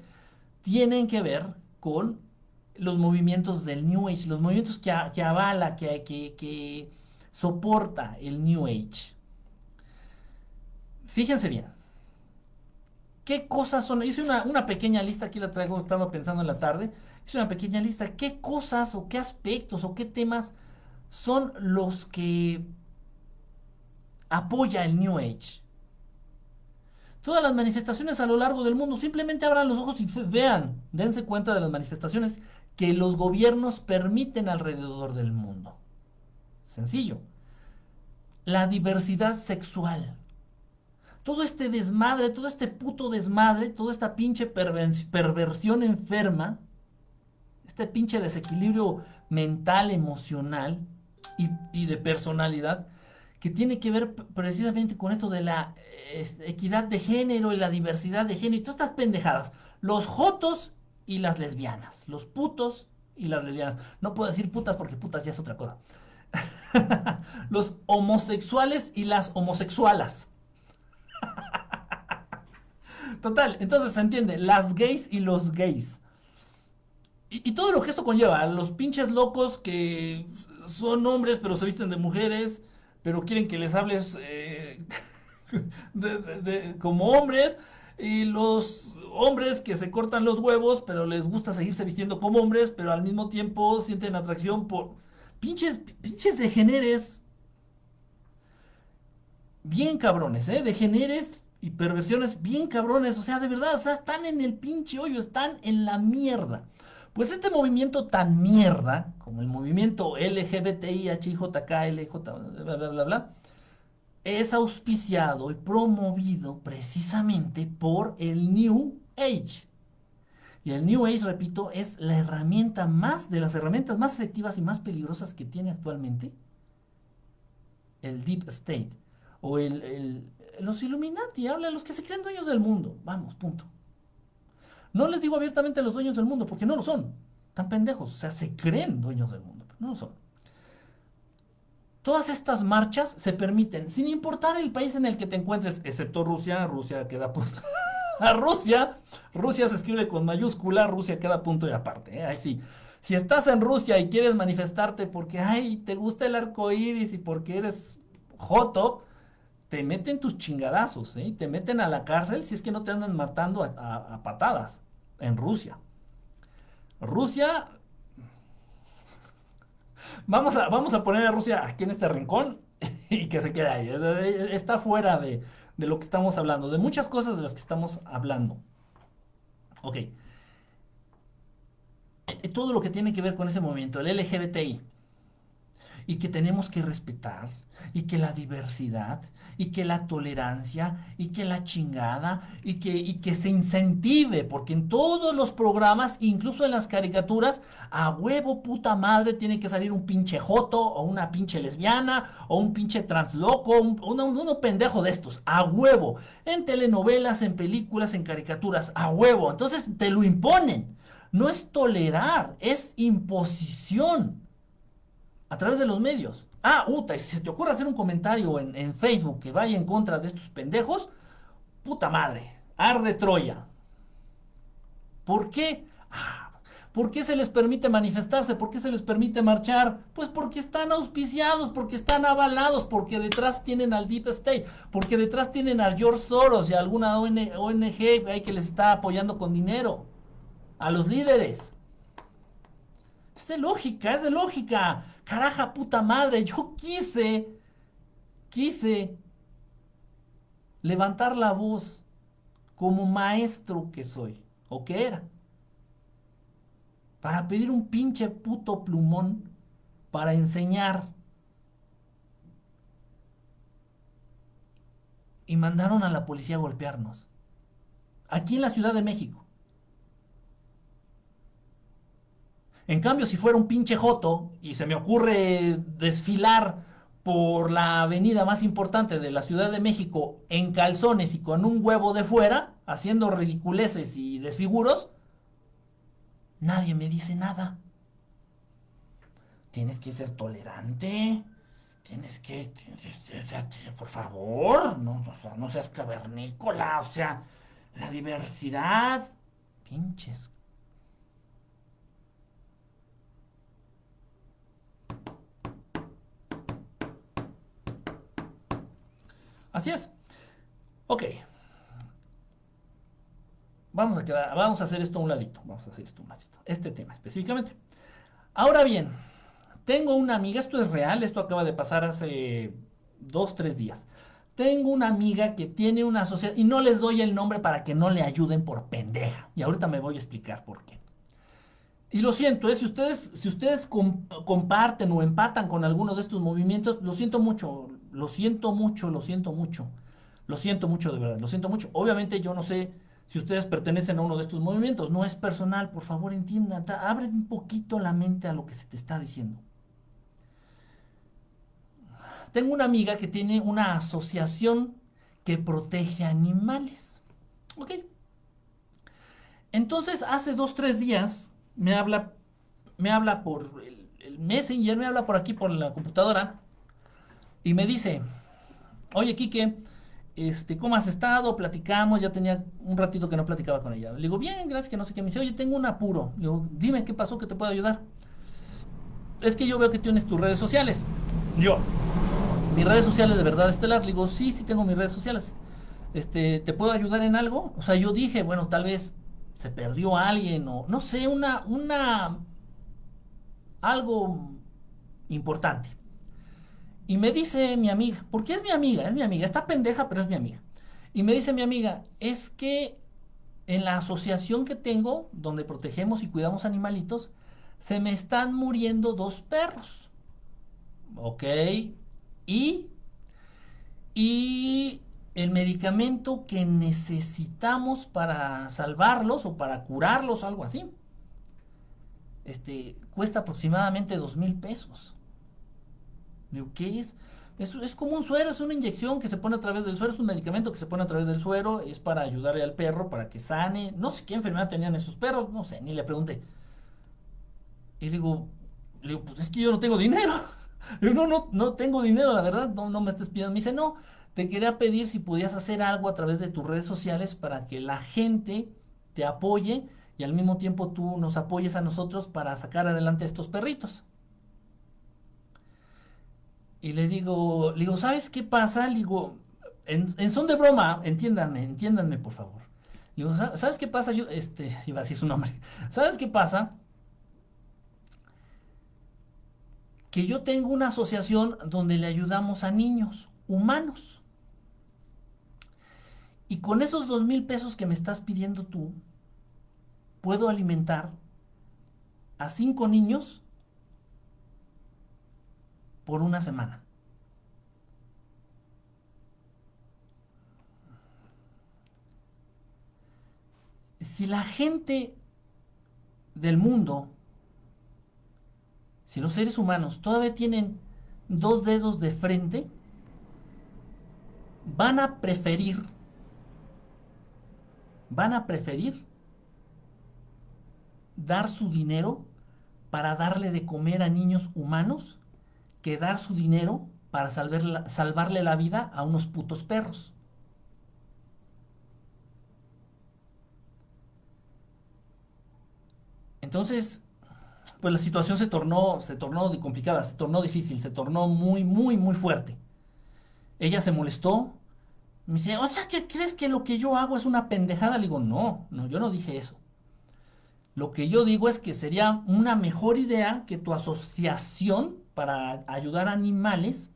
tienen que ver con los movimientos del New Age, los movimientos que, avala, que, que soporta el New Age. Fíjense bien. ¿Qué cosas son? Hice una, una, pequeña lista, aquí la traigo, estaba pensando en la tarde. Hice una pequeña lista. ¿Qué cosas o qué aspectos o qué temas son los que apoya el New Age? Todas las manifestaciones a lo largo del mundo, simplemente abran los ojos y vean, dense cuenta de las manifestaciones que los gobiernos permiten alrededor del mundo. Sencillo. La diversidad sexual. Todo este desmadre, todo este puto desmadre, toda esta pinche perversión enferma, este pinche desequilibrio mental, emocional y, de personalidad, que tiene que ver precisamente con esto de la equidad de género y la diversidad de género y todas estas pendejadas. Los jotos y las lesbianas. Los putos y las lesbianas. No puedo decir putas porque putas ya es otra cosa. <laughs> los homosexuales y las homosexualas. <laughs> Total, entonces se entiende, las gays y los gays. Y, todo lo que esto conlleva, los pinches locos que son hombres pero se visten de mujeres, pero quieren que les hables eh, <laughs> como hombres, y los hombres que se cortan los huevos pero les gusta seguirse vistiendo como hombres, pero al mismo tiempo sienten atracción por pinches, pinches degeneres. Bien cabrones, ¿eh? Degeneres y perversiones bien cabrones. O sea, de verdad, o sea, están en el pinche hoyo, están en la mierda. Pues este movimiento tan mierda, como el movimiento LGBTI, HIJK, LJ, bla, bla, bla, bla, es auspiciado y promovido precisamente por el New Age. Y el New Age, repito, es la herramienta más, de las herramientas más efectivas y más peligrosas que tiene actualmente el Deep State. O el, los Illuminati, habla los que se creen dueños del mundo. Vamos, punto. No les digo abiertamente los dueños del mundo, porque no lo son. Tan pendejos. O sea, se creen dueños del mundo, pero no lo son. Todas estas marchas se permiten, sin importar el país en el que te encuentres, excepto Rusia, Rusia queda puesto <laughs> a <laughs> Rusia. Rusia se escribe con mayúscula, Rusia queda punto y aparte. ¿eh? Ahí sí. Si estás en Rusia y quieres manifestarte porque, ay, te gusta el arco iris y porque eres joto, te meten tus chingadazos, ¿eh? te meten a la cárcel si es que no te andan matando a, patadas en Rusia. Rusia. <laughs> Vamos a, vamos a poner a Rusia aquí en este rincón <laughs> y que se quede ahí. Está fuera de, de lo que estamos hablando, de muchas cosas de las que estamos hablando. Ok. Eh, todo lo que tiene que ver con ese movimiento, el LGBTI, y que tenemos que respetar, y que la diversidad, y que la tolerancia, y que la chingada, y que, y que se incentive, porque en todos los programas, incluso en las caricaturas, a huevo puta madre tiene que salir un pinche joto, o una pinche lesbiana, o un pinche transloco, un, uno pendejo de estos, a huevo, en telenovelas, en películas, en caricaturas, a huevo, entonces te lo imponen. No es tolerar, es imposición a través de los medios. Ah, Uta, si se te ocurre hacer un comentario en, Facebook que vaya en contra de estos pendejos, puta madre, arde Troya. ¿Por qué? Ah, ¿Por qué se les permite manifestarse? ¿Por qué se les permite marchar? Pues porque están auspiciados, porque están avalados, porque detrás tienen al Deep State, porque detrás tienen a George Soros y a alguna ONG que les está apoyando con dinero. A los líderes. Es de lógica, es de lógica. Caraja, puta madre, yo quise, quise levantar la voz como maestro que soy, o que era, para pedir un pinche puto plumón para enseñar. Y mandaron a la policía a golpearnos. Aquí en la Ciudad de México. En cambio, si fuera un pinche joto y se me ocurre desfilar por la avenida más importante de la Ciudad de México en calzones y con un huevo de fuera, haciendo ridiculeces y desfiguros, nadie me dice nada. Tienes que ser tolerante. Tienes que... Por favor, no, no seas cavernícola, o sea, la diversidad. Pinches Así es. Ok. Vamos a, quedar, vamos a hacer esto un ladito. Vamos a hacer esto un ladito. Este tema específicamente. Ahora bien, tengo una amiga, esto es real, esto acaba de pasar hace dos, tres días. Tengo una amiga que tiene una sociedad, y no les doy el nombre para que no le ayuden por pendeja. Y ahorita me voy a explicar por qué. Y lo siento, ¿eh? si ustedes, si ustedes comparten o empatan con alguno de estos movimientos, lo siento mucho, lo siento mucho, lo siento mucho. Lo siento mucho, de verdad, lo siento mucho. Obviamente yo no sé si ustedes pertenecen a uno de estos movimientos, no es personal, por favor entiendan, abre un poquito la mente a lo que se te está diciendo. Tengo una amiga que tiene una asociación que protege animales. ¿Ok? Entonces, hace dos, tres días, me habla, me habla por el, el, Messenger, me habla por aquí por la computadora y me dice, oye Quique, este, ¿cómo has estado? Platicamos, ya tenía un ratito que no platicaba con ella. Le digo, bien, gracias, que no sé qué. Me dice, oye, tengo un apuro. Le digo, dime qué pasó, que te puedo ayudar. Es que yo veo que tienes tus redes sociales. Yo, mis redes sociales de verdad estelar. Le digo, sí, sí tengo mis redes sociales. Este, ¿te puedo ayudar en algo? O sea, yo dije, bueno, tal vez se perdió alguien o no sé, una, una, algo importante. Y me dice mi amiga, porque es mi amiga, es mi amiga, está pendeja, pero es mi amiga. Y me dice mi amiga, es que en la asociación que tengo, donde protegemos y cuidamos animalitos, se me están muriendo dos perros. Ok. Y, y el medicamento que necesitamos para salvarlos o para curarlos o algo así, este, cuesta aproximadamente dos mil pesos. Digo, ¿qué es? es? Es como un suero, es una inyección que se pone a través del suero, es un medicamento que se pone a través del suero, es para ayudarle al perro, para que sane. No sé qué enfermedad tenían esos perros, no sé, ni le pregunté. Y le digo, le digo, pues es que yo no tengo dinero. <laughs> Yo no, no, no tengo dinero, la verdad, no, no me estés pidiendo. Me dice, no, te quería pedir si podías hacer algo a través de tus redes sociales para que la gente te apoye y al mismo tiempo tú nos apoyes a nosotros para sacar adelante a estos perritos. Y le digo, le digo, ¿sabes qué pasa? Le digo, en, son de broma, entiéndanme, entiéndanme por favor. Le digo, ¿sabes qué pasa? Yo, este, <laughs> iba a decir su nombre. ¿Sabes qué pasa? Que yo tengo una asociación donde le ayudamos a niños humanos. Y con esos dos mil pesos que me estás pidiendo tú, puedo alimentar a cinco niños por una semana. Si la gente del mundo, si los seres humanos todavía tienen dos dedos de frente, van a preferir, van a preferir dar su dinero para darle de comer a niños humanos que dar su dinero para salvarle la vida a unos putos perros. Entonces, pues la situación se tornó, se tornó complicada, se tornó difícil, se tornó muy, muy, muy fuerte. Ella se molestó. Me dice, o sea, ¿qué crees que lo que yo hago es una pendejada? Le digo, no, no, yo no dije eso. Lo que yo digo es que sería una mejor idea que tu asociación para ayudar a animales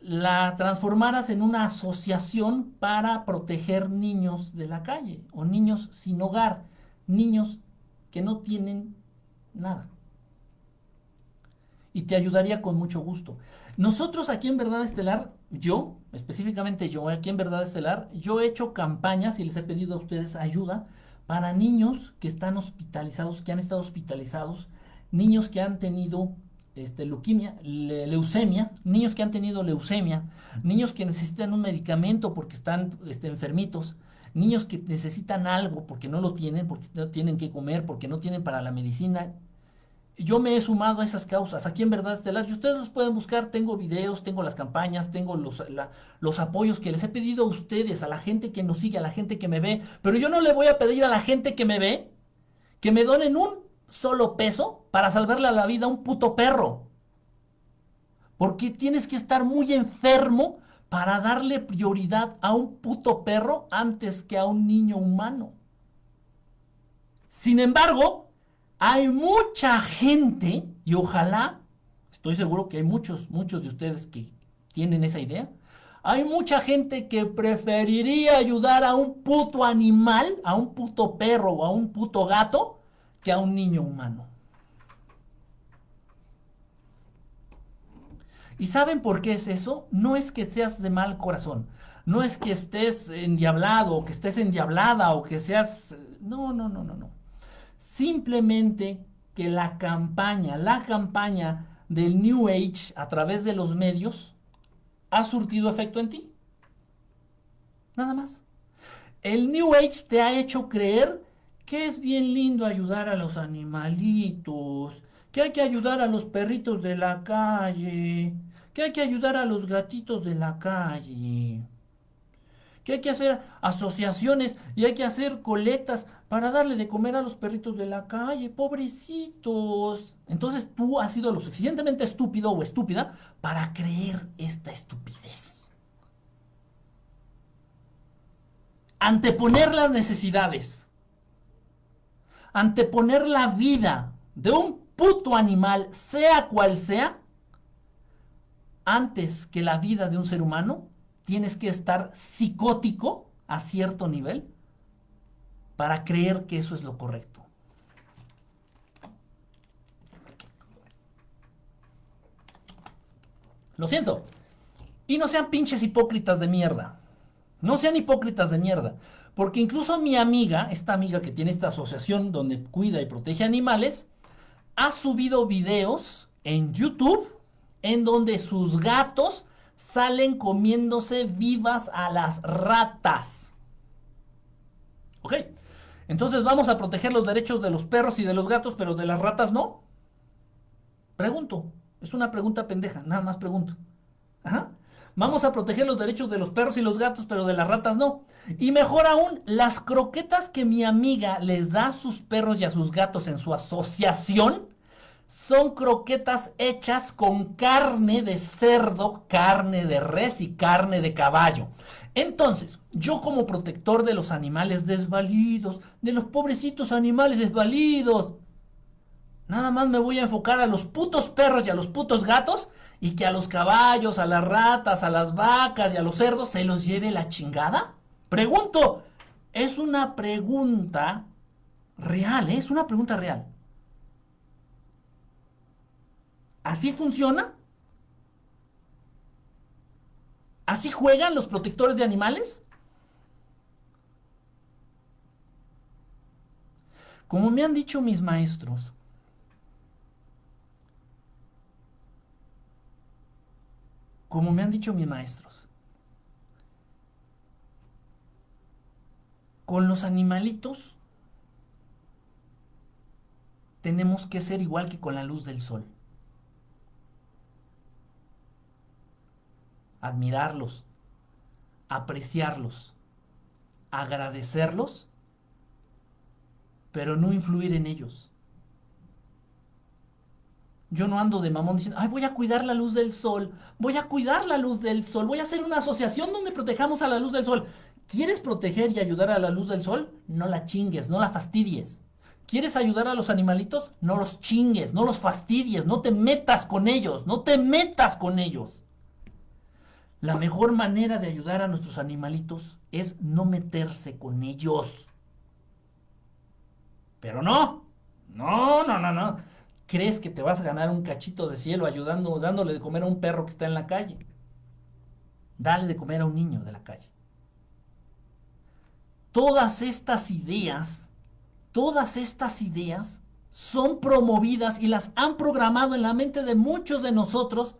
la transformaras en una asociación para proteger niños de la calle o niños sin hogar, niños que no tienen nada. Y te ayudaría con mucho gusto. Nosotros aquí en Verdad Estelar, yo, específicamente yo, aquí en Verdad Estelar, yo he hecho campañas y les he pedido a ustedes ayuda para niños que están hospitalizados, que han estado hospitalizados, niños que han tenido este, leuquimia, leucemia, niños que han tenido leucemia, niños que necesitan un medicamento porque están este, enfermitos, niños que necesitan algo porque no lo tienen, porque no tienen que comer, porque no tienen para la medicina. Yo me he sumado a esas causas aquí en Verdad Estelar y ustedes los pueden buscar. Tengo videos, tengo las campañas, tengo los, los apoyos que les he pedido a ustedes, a la gente que nos sigue, a la gente que me ve. Pero yo no le voy a pedir a la gente que me ve que me donen un solo peso para salvarle la vida a un puto perro. Porque tienes que estar muy enfermo para darle prioridad a un puto perro antes que a un niño humano. Sin embargo, hay mucha gente, y ojalá, estoy seguro que hay muchos, muchos de ustedes que tienen esa idea, hay mucha gente que preferiría ayudar a un puto animal, a un puto perro o a un puto gato, que a un niño humano. ¿Y saben por qué es eso? No es que seas de mal corazón, no es que estés endiablado o que estés endiablada o que seas... No, no, no, no, no. Simplemente que la campaña, la campaña del New Age a través de los medios ha surtido efecto en ti. Nada más. El New Age te ha hecho creer que es bien lindo ayudar a los animalitos, que hay que ayudar a los perritos de la calle, que hay que ayudar a los gatitos de la calle, que hay que hacer asociaciones y hay que hacer colectas para darle de comer a los perritos de la calle, pobrecitos. Entonces tú has sido lo suficientemente estúpido o estúpida para creer esta estupidez. Anteponer las necesidades anteponer la vida de un puto animal, sea cual sea, antes que la vida de un ser humano, tienes que estar psicótico a cierto nivel para creer que eso es lo correcto. Lo siento. Y no sean pinches hipócritas de mierda. No sean hipócritas de mierda. Porque incluso mi amiga, esta amiga que tiene esta asociación donde cuida y protege animales, ha subido videos en YouTube en donde sus gatos salen comiéndose vivas a las ratas. ¿Ok? Entonces vamos a proteger los derechos de los perros y de los gatos, pero de las ratas no. Pregunto. Es una pregunta pendeja, nada más pregunto. Ajá. Vamos a proteger los derechos de los perros y los gatos, pero de las ratas no. Y mejor aún, las croquetas que mi amiga les da a sus perros y a sus gatos en su asociación son croquetas hechas con carne de cerdo, carne de res y carne de caballo. Entonces, yo como protector de los animales desvalidos, de los pobrecitos animales desvalidos, nada más me voy a enfocar a los putos perros y a los putos gatos y que a los caballos, a las ratas, a las vacas y a los cerdos se los lleve la chingada? Pregunto, es una pregunta real, ¿eh? es una pregunta real. ¿Así funciona? ¿Así juegan los protectores de animales? Como me han dicho mis maestros, como me han dicho mis maestros. Con los animalitos tenemos que ser igual que con la luz del sol. Admirarlos, apreciarlos, agradecerlos, pero no influir en ellos. Yo no ando de mamón diciendo, ay, voy a cuidar la luz del sol, voy a cuidar la luz del sol, voy a hacer una asociación donde protejamos a la luz del sol. ¿Quieres proteger y ayudar a la luz del sol? No la chingues, no la fastidies. ¿Quieres ayudar a los animalitos? No los chingues, no los fastidies, no te metas con ellos, no te metas con ellos. La mejor manera de ayudar a nuestros animalitos es no meterse con ellos. Pero no, no, no, no, no. ¿Crees que te vas a ganar un cachito de cielo ayudando, dándole de comer a un perro que está en la calle? Dale de comer a un niño de la calle. Todas estas ideas todas estas ideas son promovidas y las han programado en la mente de muchos de nosotros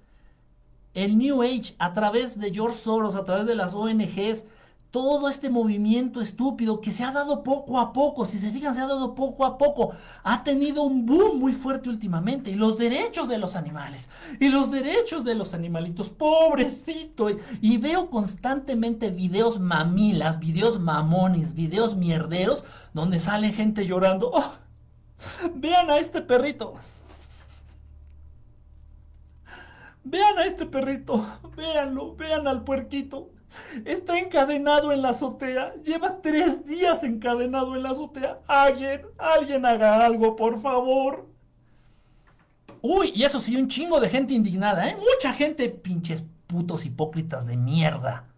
el New Age a través de George Soros, a través de las ONGs, todo este movimiento estúpido que se ha dado poco a poco, si se fijan, se ha dado poco a poco, ha tenido un boom muy fuerte últimamente. Y los derechos de los animales, y los derechos de los animalitos, pobrecito. Y veo constantemente videos mamilas, videos mamones, videos mierderos, donde sale gente llorando. Oh, vean a este perrito. Vean a este perrito, <laughs> véanlo, vean al puerquito. Está encadenado en la azotea. Lleva tres días encadenado en la azotea. Alguien, alguien haga algo, por favor. Uy, y eso sí, un chingo de gente indignada, ¿eh? Mucha gente, pinches putos hipócritas de mierda.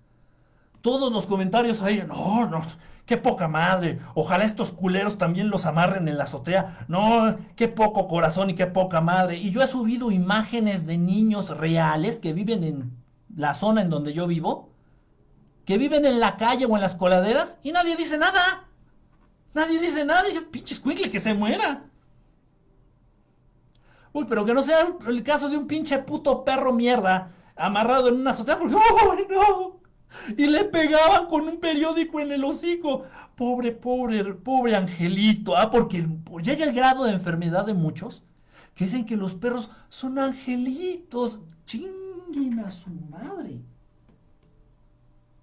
Todos los comentarios ahí, no, no, qué poca madre. Ojalá estos culeros también los amarren en la azotea. No, qué poco corazón y qué poca madre. Y yo he subido imágenes de niños reales que viven en la zona en donde yo vivo que viven en la calle o en las coladeras y nadie dice nada. Nadie dice nada y yo, pinche escuincle, que se muera. Uy, pero que no sea el caso de un pinche puto perro mierda amarrado en una azotea porque, <laughs> ¡oh, no! Y le pegaban con un periódico en el hocico. Pobre, pobre, pobre angelito. Ah, porque llega el grado de enfermedad de muchos que dicen que los perros son angelitos. Chinguen a su madre.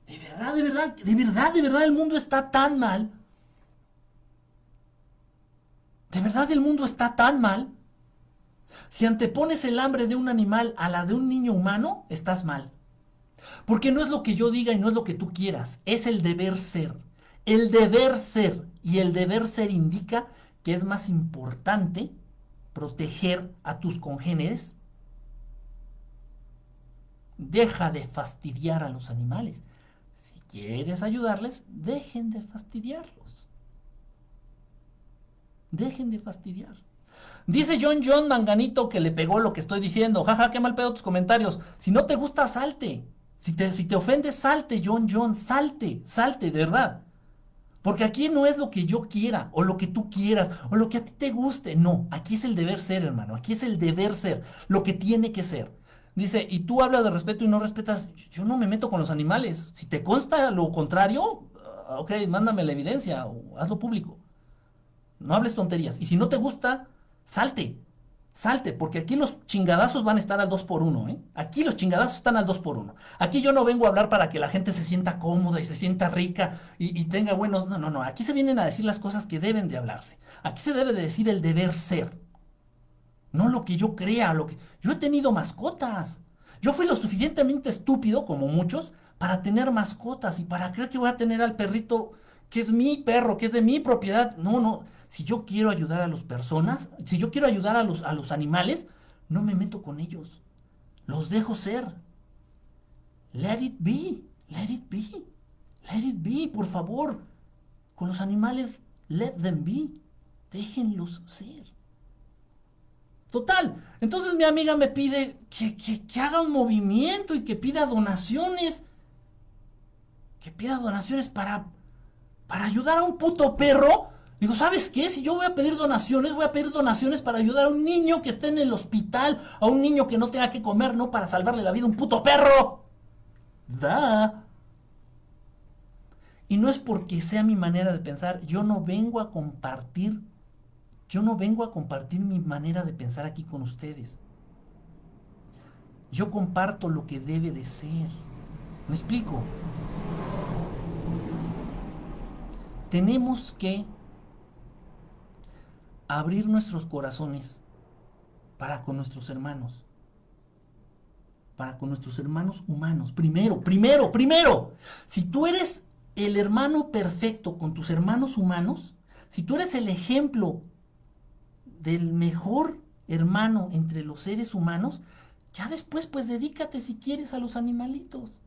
De verdad, de verdad, de verdad, de verdad el mundo está tan mal. De verdad el mundo está tan mal. Si antepones el hambre de un animal a la de un niño humano, estás mal. Porque no es lo que yo diga y no es lo que tú quieras, es el deber ser. El deber ser. Y el deber ser indica que es más importante proteger a tus congéneres. Deja de fastidiar a los animales quieres ayudarles, dejen de fastidiarlos. Dejen de fastidiar. Dice John John Manganito que le pegó lo que estoy diciendo. Jaja, qué mal pedo tus comentarios. Si no te gusta, salte. Si te, si te ofende, salte, John John. Salte, salte, de verdad. Porque aquí no es lo que yo quiera, o lo que tú quieras, o lo que a ti te guste. No, aquí es el deber ser, hermano. Aquí es el deber ser, lo que tiene que ser. Dice, y tú hablas de respeto y no respetas. Yo no me meto con los animales. Si te consta lo contrario, ah, ok, mándame la evidencia o hazlo público. No hables tonterías. Y si no te gusta, salte. Salte, porque aquí los chingadazos van a estar al 2 por 1 ¿eh? Aquí los chingadazos están al 2 por 1 Aquí yo no vengo a hablar para que la gente se sienta cómoda y se sienta rica y, tenga buenos... No, no, no. Aquí se vienen a decir las cosas que deben de hablarse. Aquí se debe de decir el deber ser. No lo que yo crea, lo que... Yo he tenido mascotas. Yo fui lo suficientemente estúpido, como muchos, para tener mascotas y para creer que voy a tener al perrito que es mi perro, que es de mi propiedad. No, no. Si yo quiero ayudar a las personas, si yo quiero ayudar a los, a los animales, no me meto con ellos. Los dejo ser. Let it be. Let it be. Let it be, por favor. Con los animales, let them be. Déjenlos ser. Total. Entonces mi amiga me pide que, haga un movimiento y que pida donaciones. Que pida donaciones para, para ayudar a un puto perro. Digo, ¿sabes qué? Si yo voy a pedir donaciones, voy a pedir donaciones para ayudar a un niño que esté en el hospital, a un niño que no tenga que comer, no para salvarle la vida a un puto perro. Da. Y no es porque sea mi manera de pensar, yo no vengo a compartir yo no vengo a compartir mi manera de pensar aquí con ustedes. Yo comparto lo que debe de ser. ¿Me explico? Tenemos que abrir nuestros corazones para con nuestros hermanos. Para con nuestros hermanos humanos. Primero, primero, primero. Si tú eres el hermano perfecto con tus hermanos humanos, si tú eres el ejemplo del mejor hermano entre los seres humanos, ya después pues dedícate si quieres a los animalitos.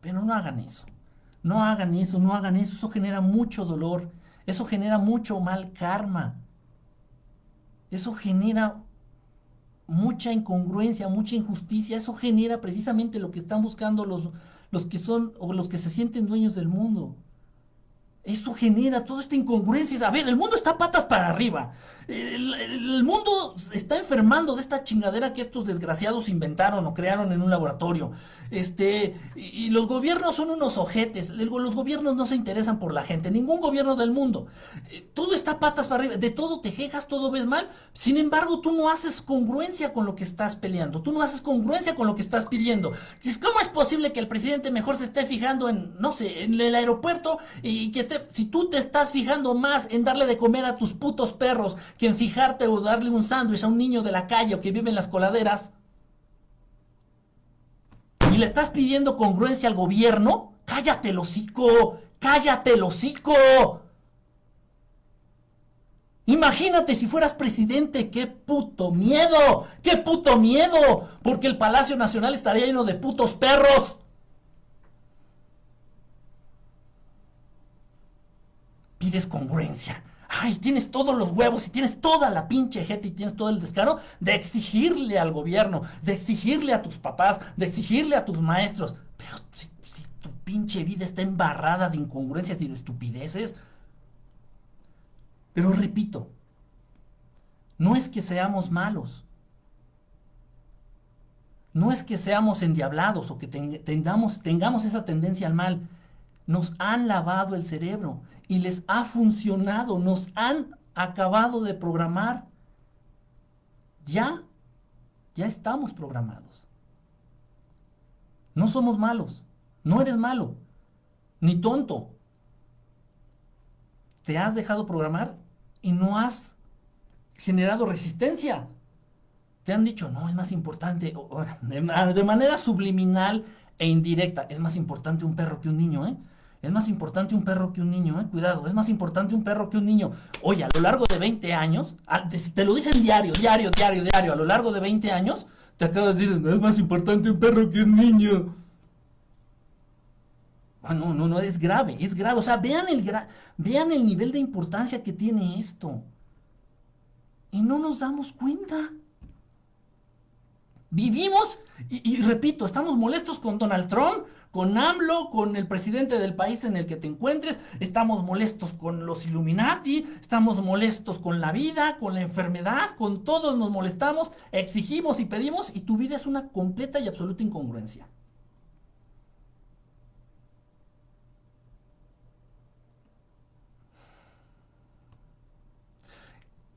Pero no hagan eso. No hagan eso, no hagan eso. Eso genera mucho dolor. Eso genera mucho mal karma. Eso genera mucha incongruencia, mucha injusticia. Eso genera precisamente lo que están buscando los, los que son o los que se sienten dueños del mundo. Eso genera toda esta incongruencia. A ver, el mundo está patas para arriba. El, mundo está enfermando de esta chingadera que estos desgraciados inventaron o crearon en un laboratorio. Este, y, los gobiernos son unos ojetes. Los gobiernos no se interesan por la gente. Ningún gobierno del mundo. Eh, todo está patas para arriba. De todo te quejas, todo ves mal. Sin embargo, tú no haces congruencia con lo que estás peleando. Tú no haces congruencia con lo que estás pidiendo. ¿Cómo es posible que el presidente mejor se esté fijando en, no sé, en el aeropuerto y que esté, si tú te estás fijando más en darle de comer a tus putos perros que en fijarte o darle un sándwich a un niño de la calle o que vive en las coladeras y le estás pidiendo congruencia al gobierno, cállate el hocico, cállate el hocico. Imagínate si fueras presidente, qué puto miedo, qué puto miedo, porque el Palacio Nacional estaría lleno de putos perros. Pides congruencia, ay, tienes todos los huevos y tienes toda la pinche gente y tienes todo el descaro de exigirle al gobierno, de exigirle a tus papás, de exigirle a tus maestros. Pero si, tu pinche vida está embarrada de incongruencias y de estupideces. Pero repito, no es que seamos malos. No es que seamos endiablados o que tengamos, tengamos esa tendencia al mal. Nos han lavado el cerebro y les ha funcionado, nos han acabado de programar. Ya, ya estamos programados. No somos malos, no eres malo, ni tonto. Te has dejado programar y no has generado resistencia. Te han dicho, no, es más importante, de manera subliminal e indirecta, es más importante un perro que un niño, ¿eh? Es más importante un perro que un niño, eh, cuidado, es más importante un perro que un niño. Oye, a lo largo de 20 años, te, lo dicen diario, diario, diario, diario, a lo largo de 20 años, te acabas diciendo, es más importante un perro que un niño. Ah, no, no, no, es grave, es grave. O sea, vean el, vean el nivel de importancia que tiene esto. Y no nos damos cuenta. Vivimos, y repito, estamos molestos con Donald Trump, con AMLO, con el presidente del país en el que te encuentres, estamos molestos con los Illuminati, estamos molestos con la vida, con la enfermedad, con todos nos molestamos, exigimos y pedimos y tu vida es una completa y absoluta incongruencia.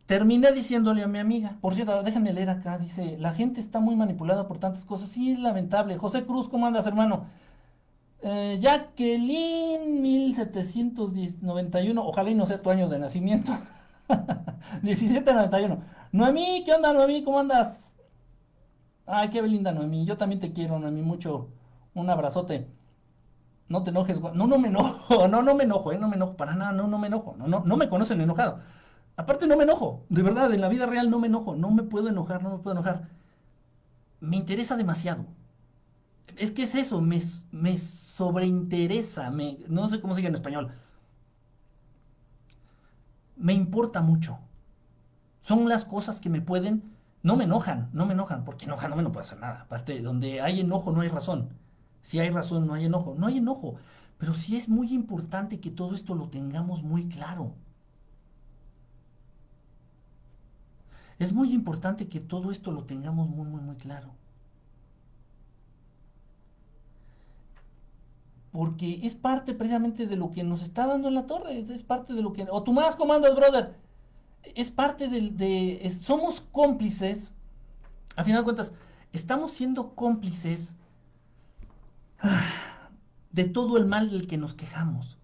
Terminé diciéndole a mi amiga, por cierto, déjenme leer acá, dice, la gente está muy manipulada por tantas cosas, sí es lamentable. José Cruz, ¿cómo andas, hermano? Eh, Jacqueline 1791, ojalá y no sea tu año de nacimiento. <laughs> 1791. Noemí, ¿qué onda, Noemí? ¿Cómo andas? Ay, qué linda, Noemí. Yo también te quiero, Noemí, mucho. Un abrazote. No te enojes, no, no me enojo, <laughs> no, no me enojo, eh, no me enojo, para nada, no, no me enojo, no, no, no me conocen enojado. Aparte no me enojo, de verdad, en la vida real no me enojo, no me puedo enojar, no me puedo enojar. Me interesa demasiado es que es eso, me, sobreinteresa, no sé cómo se dice en español. Me importa mucho. Son las cosas que me pueden, no me enojan, no me enojan, porque enojan no puedo hacer nada. Aparte, donde hay enojo no hay razón. Si hay razón no hay enojo, no hay enojo. Pero sí es muy importante que todo esto lo tengamos muy claro. Es muy importante que todo esto lo tengamos muy, muy, muy claro. Porque es parte precisamente de lo que nos está dando en la torre, es, parte de lo que... O tú más comandas, brother. Es parte de somos cómplices, a final de cuentas, estamos siendo cómplices <sighs> de todo el mal del que nos quejamos.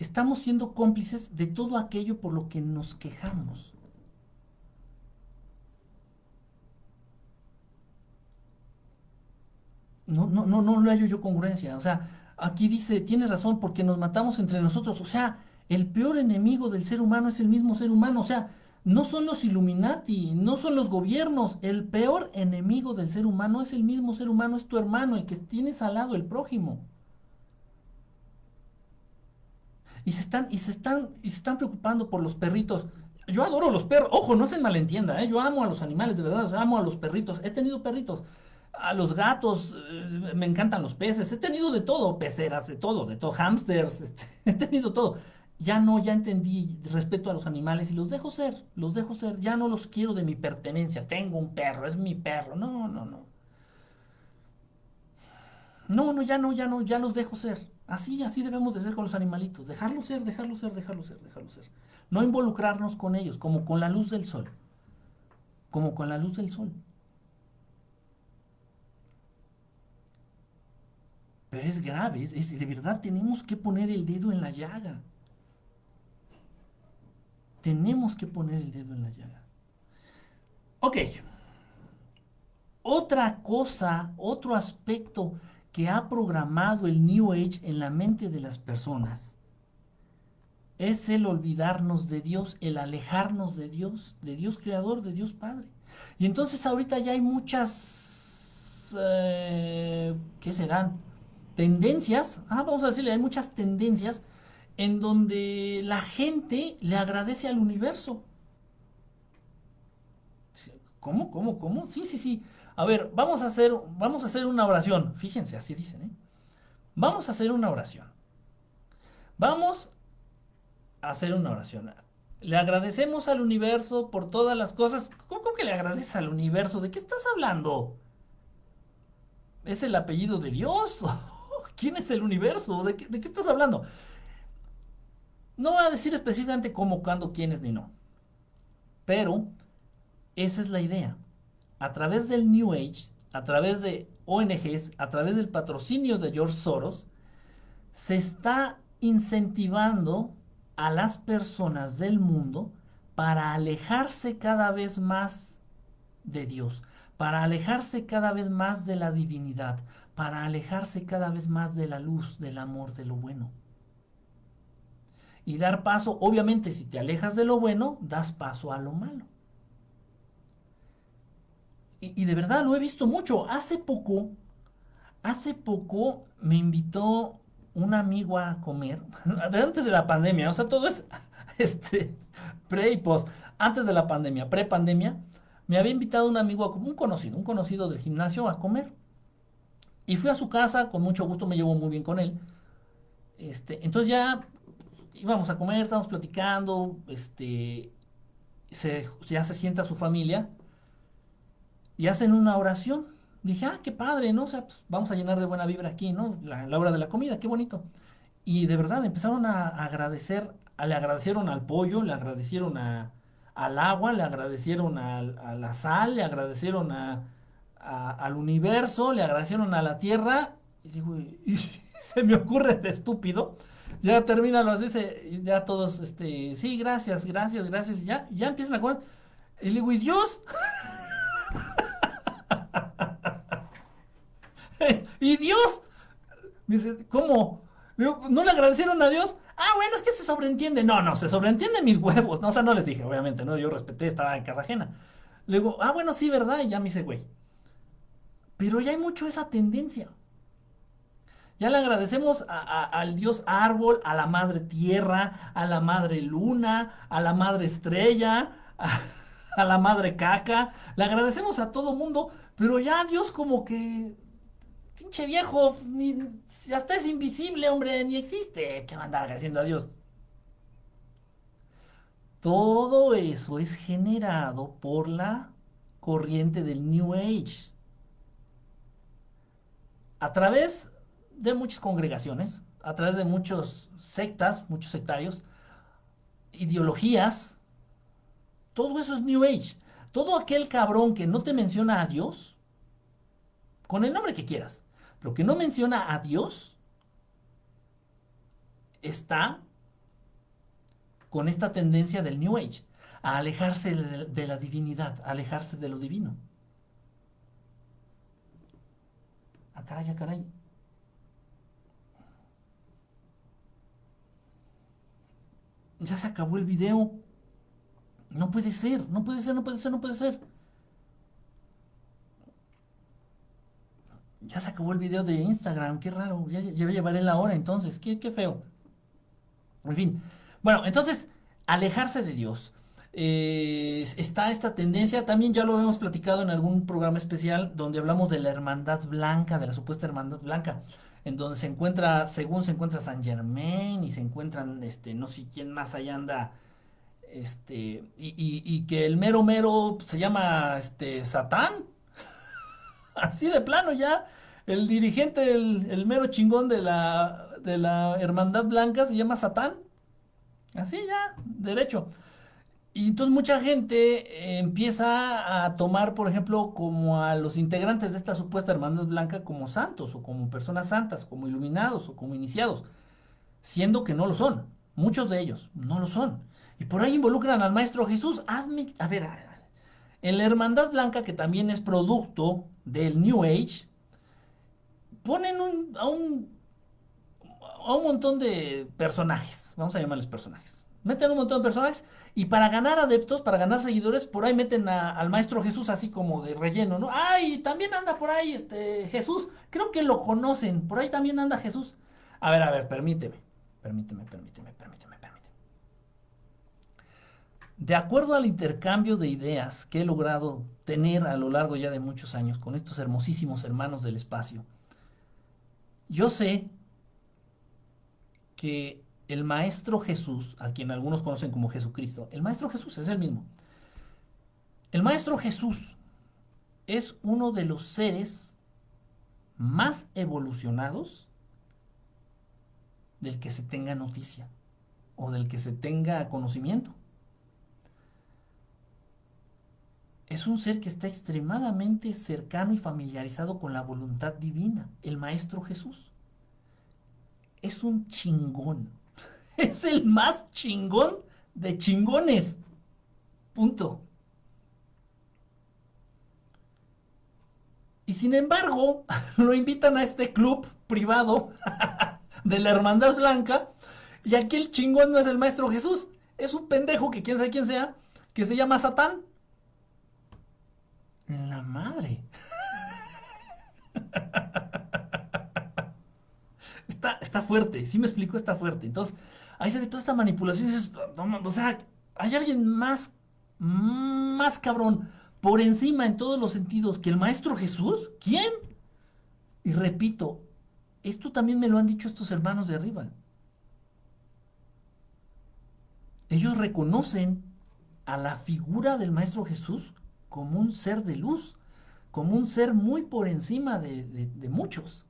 Estamos siendo cómplices de todo aquello por lo que nos quejamos. No, no, no, no hallo yo congruencia. O sea, Aquí dice, tienes razón, porque nos matamos entre nosotros. O sea, el peor enemigo del ser humano es el mismo ser humano. O sea, no son los Illuminati, no son los gobiernos. El peor enemigo del ser humano es el mismo ser humano, es tu hermano, el que tienes al lado, el prójimo. Y se están, y se están, y se están preocupando por los perritos. Yo adoro los perros. Ojo, no se malentienda, ¿eh? yo amo a los animales, de verdad, amo a los perritos. He tenido perritos. A los gatos, eh, me encantan los peces. He tenido de todo, peceras, de todo, de todo, hamsters, <laughs> este, he tenido todo ya no, ya entendí respeto a los animales y los dejo ser, los dejo ser, ya no los quiero de mi pertenencia, tengo un perro, es mi perro, no, no, no. No, no, ya no, ya no, ya los dejo ser. Así, así debemos de ser con los animalitos, dejarlos ser, dejarlos ser, dejarlos ser, dejarlos ser. No involucrarnos con ellos, como con la luz del sol, como con la luz del sol. Pero es grave, es, de verdad tenemos que poner el dedo en la llaga. Tenemos que poner el dedo en la llaga. Ok. Otra cosa, otro aspecto que ha programado el New Age en la mente de las personas es el olvidarnos de Dios, el alejarnos de Dios, de Dios creador, de Dios Padre. Y entonces ahorita ya hay muchas, eh, ¿qué serán? Tendencias, ah, vamos a decirle, hay muchas tendencias en donde la gente le agradece al universo. ¿Cómo? ¿Cómo? ¿Cómo? Sí, sí, sí. A ver, vamos a hacer, vamos a hacer una oración. Fíjense, así dicen, ¿eh? Vamos a hacer una oración. Vamos a hacer una oración. Le agradecemos al universo por todas las cosas. ¿Cómo, que le agradeces al universo? ¿De qué estás hablando? ¿Es el apellido de Dios? <laughs> ¿Quién es el universo? ¿De qué, estás hablando? No va a decir específicamente cómo, cuándo, quiénes ni no. Pero esa es la idea. A través del New Age, a través de ONGs, a través del patrocinio de George Soros, se está incentivando a las personas del mundo para alejarse cada vez más de Dios, para alejarse cada vez más de la divinidad, para alejarse cada vez más de la luz, del amor, de lo bueno y dar paso, obviamente si te alejas de lo bueno, das paso a lo malo. Y, de verdad lo he visto mucho. Hace poco, hace poco me invitó un amigo a comer, <laughs> antes de la pandemia, o sea, todo es <laughs> este, pre y post, antes de la pandemia, pre pandemia, me había invitado un amigo, a, un conocido, un conocido del gimnasio a comer. Y fui a su casa, con mucho gusto me llevo muy bien con él. Este, entonces ya íbamos a comer, estábamos platicando, este, se, ya se sienta su familia y hacen una oración. Dije, ah, qué padre, ¿no? O sea, pues, vamos a llenar de buena vibra aquí, ¿no? La, hora de la comida, qué bonito. Y de verdad empezaron a agradecer, le agradecieron al pollo, le agradecieron al agua, le agradecieron a, la sal, le agradecieron al universo, le agradecieron a la tierra. Y digo, y <laughs> se me ocurre de estúpido ya termina, los dice, ya todos, este, sí, gracias, gracias, gracias, ya, ya empiezan a comer. Y le digo, ¿y Dios? <laughs> ¿Y Dios? Dice, ¿cómo? Digo, ¿no le agradecieron a Dios? Ah, bueno, es que se sobreentiende. No, no, se sobreentiende mis huevos. No, o sea, no les dije, obviamente, no, yo respeté, estaba en casa ajena. Le digo, ah, bueno, sí, ¿verdad? Y ya me dice, güey. Pero ya hay mucho esa tendencia. Ya le agradecemos al dios árbol, a la madre tierra, a la madre luna, a la madre estrella, a, <laughs> la madre caca. Le agradecemos a todo mundo, pero ya Dios como que... Pinche viejo, hasta es invisible, hombre, ni existe. ¿Qué va a andar agradeciendo a Dios? Todo eso es generado por la corriente del New Age. A través de muchas congregaciones, a través de muchos sectas, muchos sectarios, ideologías, todo eso es New Age. Todo aquel cabrón que no te menciona a Dios, con el nombre que quieras, pero que no menciona a Dios, está con esta tendencia del New Age, a alejarse de la divinidad, a alejarse de lo divino. caray, ah, caray. Ya se acabó el video. No puede ser, no puede ser, no puede ser, no puede ser. Ya se acabó el video de Instagram, qué raro. Ya, ya llevaré la hora entonces, qué, qué feo. En fin. Bueno, entonces, alejarse de Dios eh, está esta tendencia, también ya lo hemos platicado en algún programa especial donde hablamos de la hermandad blanca, de la supuesta hermandad blanca, en donde se encuentra, según se encuentra San Germain y se encuentran, este, no sé quién más allá anda, este, y, y, que el mero mero se llama, este, Satán, <laughs> así de plano ya, el dirigente, el, el mero chingón de la, de la hermandad blanca se llama Satán, así ya, derecho. Y entonces mucha gente eh, empieza a tomar, por ejemplo, como a los integrantes de esta supuesta hermandad blanca como santos o como personas santas, como iluminados o como iniciados, siendo que no lo son. Muchos de ellos no lo son. Y por ahí involucran al Maestro Jesús. Hazme, a ver, en la hermandad blanca, que también es producto del New Age, ponen a, un, a un montón de personajes, vamos a llamarles personajes. Meten un montón de personajes y para ganar adeptos, para ganar seguidores, por ahí meten al maestro Jesús así como de relleno, ¿no? Ay, también anda por ahí este Jesús. Creo que lo conocen. Por ahí también anda Jesús. A ver, a ver, permíteme. Permíteme, permíteme, permíteme, permíteme. De acuerdo al intercambio de ideas que he logrado tener a lo largo ya de muchos años con estos hermosísimos hermanos del espacio, yo sé que el Maestro Jesús, a quien algunos conocen como Jesucristo, el Maestro Jesús es el mismo. El Maestro Jesús es uno de los seres más evolucionados del que se tenga noticia o del que se tenga conocimiento. Es un ser que está extremadamente cercano y familiarizado con la voluntad divina, el Maestro Jesús. Es un chingón es el más chingón de chingones. Punto. Y sin embargo, <laughs> lo invitan a este club privado <laughs> de la Hermandad Blanca. Y aquí el chingón no es el Maestro Jesús. Es un pendejo que quién sabe quién sea, que se llama Satán. La madre. <laughs> Está, está fuerte, si me explico, está fuerte. Entonces, ahí se ve toda esta manipulación. o sea, hay alguien más, más cabrón, por encima en todos los sentidos que el Maestro Jesús. ¿Quién? Y repito, esto también me lo han dicho estos hermanos de arriba. Ellos reconocen a la figura del Maestro Jesús como un ser de luz, como un ser muy por encima de, de muchos.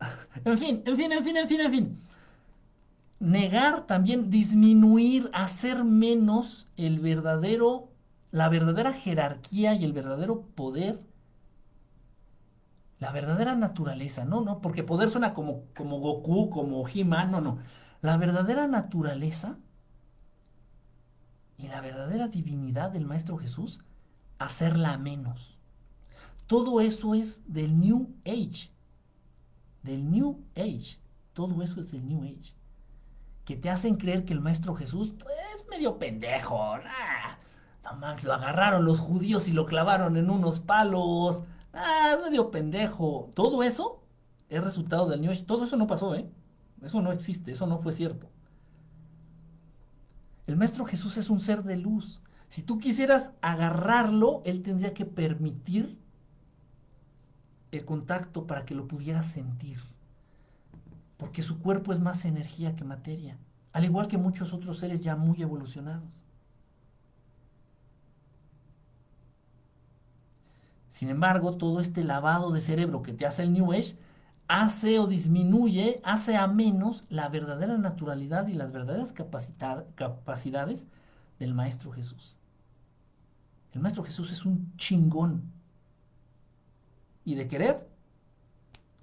<laughs> en fin, en fin, en fin, en fin, en fin negar también, disminuir, hacer menos el verdadero, la verdadera jerarquía y el verdadero poder, la verdadera naturaleza, no, no, porque poder suena como, como Goku, como He-Man, no, no. La verdadera naturaleza y la verdadera divinidad del Maestro Jesús, hacerla menos. Todo eso es del New Age. Del New Age. Todo eso es del New Age que te hacen creer que el Maestro Jesús es medio pendejo. no más, lo agarraron los judíos y lo clavaron en unos palos. Ah, medio pendejo. Todo eso es resultado del New Todo eso no pasó, ¿eh? Eso no existe, eso no fue cierto. El Maestro Jesús es un ser de luz. Si tú quisieras agarrarlo, Él tendría que permitir el contacto para que lo pudieras sentir porque su cuerpo es más energía que materia, al igual que muchos otros seres ya muy evolucionados. Sin embargo, todo este lavado de cerebro que te hace el New Age hace o disminuye, hace a menos la verdadera naturalidad y las verdaderas capacidades del Maestro Jesús. El Maestro Jesús es un chingón. Y de querer,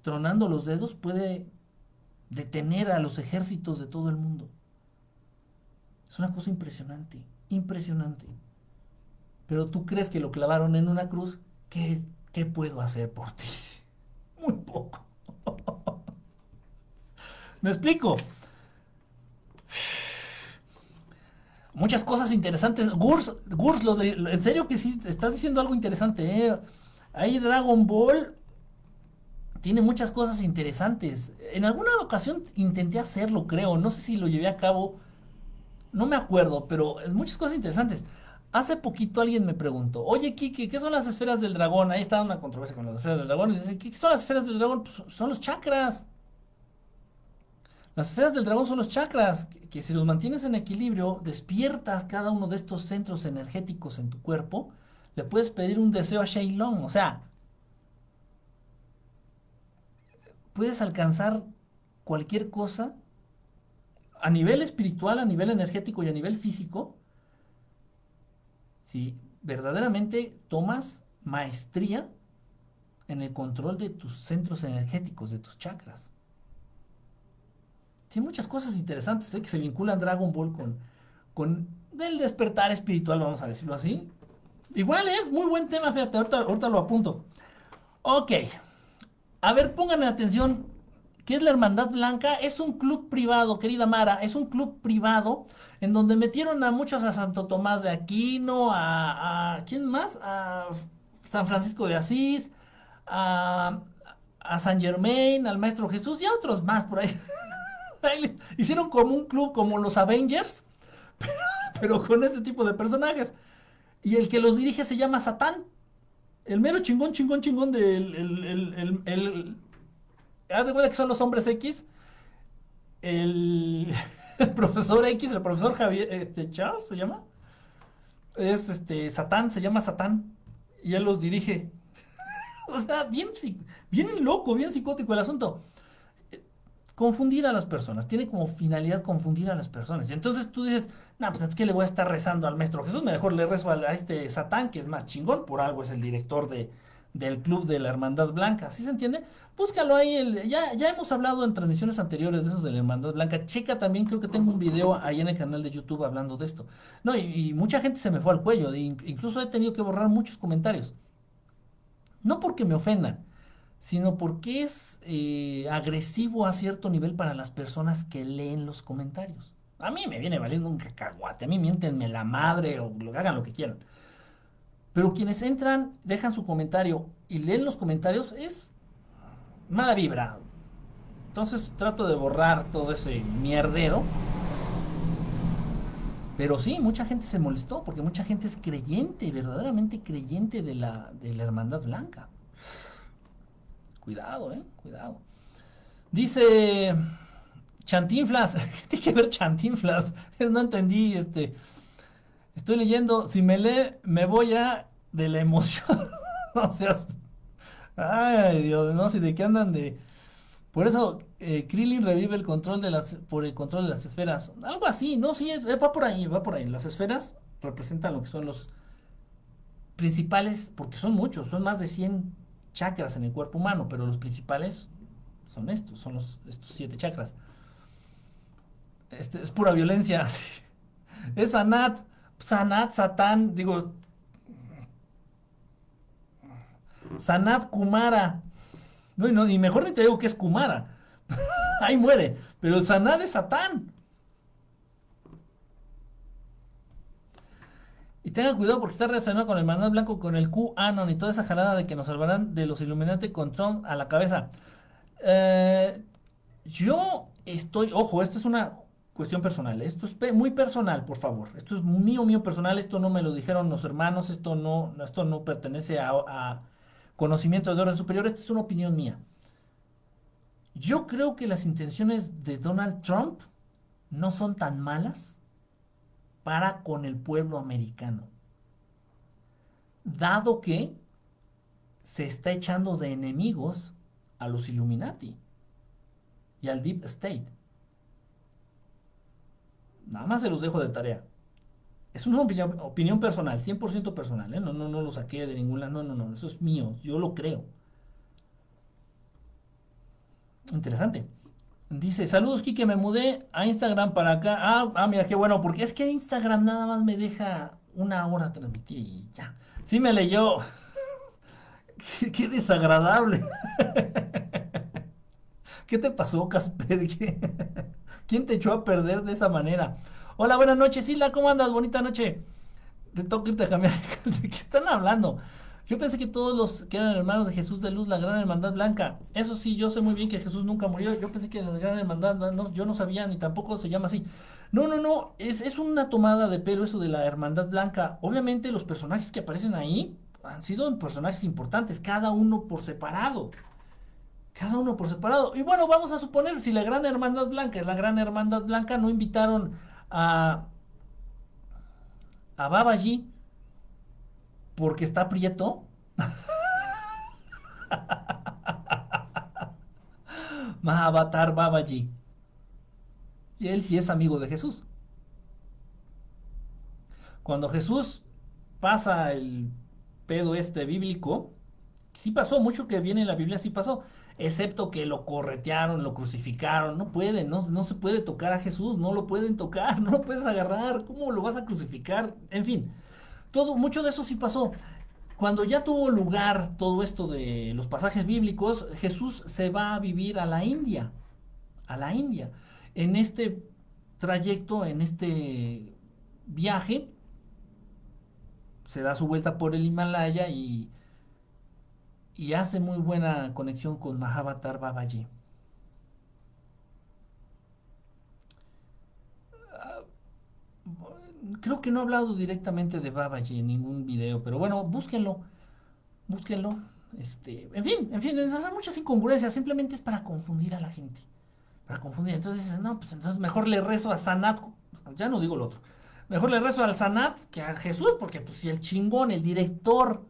tronando los dedos, puede detener a los ejércitos de todo el mundo. Es una cosa impresionante, impresionante. Pero tú crees que lo clavaron en una cruz, ¿qué, qué puedo hacer por ti? <laughs> Muy poco. <laughs> ¿Me explico? muchas cosas interesantes. Gurs, Gurs, lo de, en serio que sí, estás diciendo algo interesante. ¿eh? Ahí Dragon Ball tiene muchas cosas interesantes. En alguna ocasión intenté hacerlo, creo. No sé si lo llevé a cabo. No me acuerdo, pero muchas cosas interesantes. Hace poquito alguien me preguntó, oye Kiki, ¿qué son las esferas del dragón? Ahí está una controversia con las esferas del dragón. Y dice, ¿qué son las esferas del dragón? Pues son los chakras. Las esferas del dragón son los chakras, que, si los mantienes en equilibrio, despiertas cada uno de estos centros energéticos en tu cuerpo, le puedes pedir un deseo a Long. O sea, puedes alcanzar cualquier cosa a nivel espiritual, a nivel energético y a nivel físico, si verdaderamente tomas maestría en el control de tus centros energéticos, de tus chakras. Tiene muchas cosas interesantes ¿eh? que se vinculan Dragon Ball con, con el despertar espiritual, vamos a decirlo así. Igual es muy buen tema, fíjate, ahorita, ahorita lo apunto. Ok, a ver, pónganme atención. ¿Qué es la Hermandad Blanca? Es un club privado, querida Mara. Es un club privado en donde metieron a muchos a Santo Tomás de Aquino, a, ¿quién más? A San Francisco de Asís, a, a San Germain, al Maestro Jesús y a otros más por ahí. <laughs> Hicieron como un club como los Avengers, <laughs> pero con este tipo de personajes. Y el que los dirige se llama Satán. El mero chingón, chingón, chingón del. El, el, el, haz de cuenta que son los hombres X. El, <laughs> profesor X, el profesor Javier. Este, Charles se llama. Es este. Satán, se llama Satán. Y él los dirige. <laughs> o sea, bien, bien loco, bien psicótico el asunto confundir a las personas, tiene como finalidad confundir a las personas. Y entonces tú dices, no, pues es que le voy a estar rezando al Maestro Jesús, mejor le rezo a, este Satán, que es más chingón, por algo es el director de, del club de la Hermandad Blanca. ¿Sí se entiende? Búscalo ahí, ya, ya hemos hablado en transmisiones anteriores de esos de la Hermandad Blanca. Checa también, creo que tengo un video ahí en el canal de YouTube hablando de esto. No, y, mucha gente se me fue al cuello, incluso he tenido que borrar muchos comentarios. No porque me ofendan, sino porque es eh, agresivo a cierto nivel para las personas que leen los comentarios. A mí me viene valiendo un cacahuate, a mí miéntenme la madre o hagan lo que quieran. Pero quienes entran, dejan su comentario y leen los comentarios es mala vibra. Entonces trato de borrar todo ese mierdero. Pero sí, mucha gente se molestó porque mucha gente es creyente, verdaderamente creyente de la, de la Hermandad Blanca. Cuidado, eh, cuidado. Dice Chantinflas, <laughs> ¿qué tiene que ver Chantinflas? No entendí, este. Estoy leyendo, si me lee, me voy a de la emoción. <laughs> no seas. Ay, Dios, no sé de qué andan de. Por eso eh, Krillin revive el control de las, por el control de las esferas. Algo así, no, sí, es, va por ahí, va por ahí. Las esferas representan lo que son los principales, porque son muchos, son más de 100 chakras en el cuerpo humano, pero los principales son estos, son los, estos siete chakras. Este, es pura violencia. <laughs> Es Sanat, Sanat, Satán, digo, Sanat Kumara. No, y, no, y mejor ni te digo que es Kumara. <laughs> Ahí muere. Pero Sanat es Satán. Y tengan cuidado porque está relacionado con el mandato blanco, con el QAnon y toda esa jalada de que nos salvarán de los Illuminati con Trump a la cabeza. Eh, yo estoy, ojo, esto es una cuestión personal, esto es muy personal, por favor. Esto es mío, mío personal, esto no me lo dijeron los hermanos, esto no, esto no pertenece a, a conocimiento de orden superior, esto es una opinión mía. Yo creo que las intenciones de Donald Trump no son tan malas para con el pueblo americano. Dado que se está echando de enemigos a los Illuminati y al Deep State. Nada más se los dejo de tarea. Es una opinión, personal, 100% personal. ¿eh? No, no, no lo saqué de ninguna. No, no, no. Eso es mío. Yo lo creo. Interesante. Dice, saludos Kike, me mudé a Instagram para acá. Ah, ah, mira, qué bueno, porque es que Instagram nada más me deja una hora transmitir y ya. Sí me leyó. <laughs> qué, desagradable. <laughs> ¿Qué te pasó, Casper? <laughs> ¿Quién te echó a perder de esa manera? Hola, buenas noches, Isla, ¿cómo andas? Bonita noche. Te toca irte a cambiar. <laughs> ¿De qué están hablando? Yo pensé que todos los que eran hermanos de Jesús de Luz, la gran hermandad blanca, eso sí, yo sé muy bien que Jesús nunca murió. Yo pensé que la gran hermandad, no, yo no sabía ni tampoco se llama así. No, no, no, es, es una tomada de pelo eso de la hermandad blanca. Obviamente los personajes que aparecen ahí han sido personajes importantes, cada uno por separado. Cada uno por separado. Y bueno, vamos a suponer, si la gran hermandad blanca es la gran hermandad blanca, no invitaron a, a Babaji porque está prieto. <laughs> Mahavatar Babaji. Y él sí es amigo de Jesús. Cuando Jesús pasa el pedo este bíblico, sí pasó, mucho que viene en la Biblia sí pasó, excepto que lo corretearon, lo crucificaron, no pueden, no, no se puede tocar a Jesús, no lo pueden tocar, <laughs> no lo puedes agarrar, ¿cómo lo vas a crucificar? En fin, todo, mucho de eso sí pasó. Cuando ya tuvo lugar todo esto de los pasajes bíblicos, Jesús se va a vivir a la India, a la India. En este trayecto, en este viaje, se da su vuelta por el Himalaya y, y hace muy buena conexión con Mahavatar Babaji. creo que no he hablado directamente de Babaji en ningún video, pero bueno, búsquenlo, búsquenlo. Este, en fin, en fin, hay muchas incongruencias, simplemente es para confundir a la gente. Para confundir. Entonces no, pues entonces mejor le rezo a Sanat, ya no digo lo otro. Mejor le rezo al Sanat que a Jesús, porque pues si el chingón, el director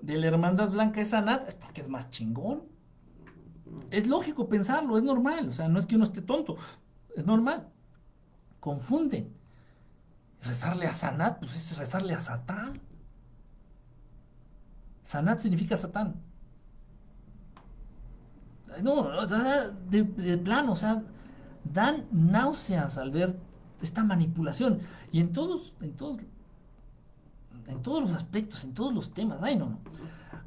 de la Hermandad Blanca es Sanat, es porque es más chingón. Es lógico pensarlo, es normal, o sea, no es que uno esté tonto, es normal. Confunden. Rezarle a Sanat, pues es rezarle a Satán. Sanat significa Satán. No, de, plano, o sea, dan náuseas al ver esta manipulación. Y en todos, en todos, en todos los aspectos, en todos los temas. Ay, no, no.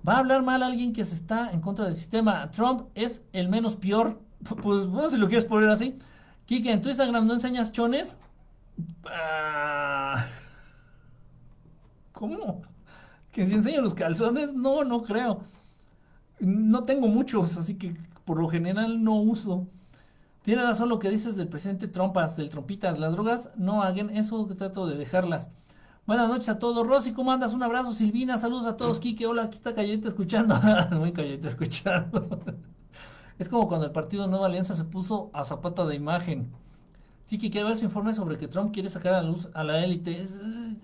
Va a hablar mal alguien que se está en contra del sistema. Trump es el menos peor. <laughs> Pues bueno, si lo quieres poner así. Kike, en tu Instagram no enseñas chones. Ah. <laughs> ¿Cómo? ¿Que si enseño los calzones? No, no creo. No tengo muchos, así que por lo general no uso. Tiene razón lo que dices del presidente Trompas, del Trompitas. Las drogas no hagan eso, que trato de dejarlas. Buenas noches a todos. Rosy, ¿cómo andas? Un abrazo. Silvina, saludos a todos. Kike, hola, aquí está Calladita escuchando. <laughs> Muy Calladita escuchando. es como cuando el partido Nueva Alianza se puso a zapata de imagen. Sí que quiere ver su informe sobre que Trump quiere sacar a la luz a la élite.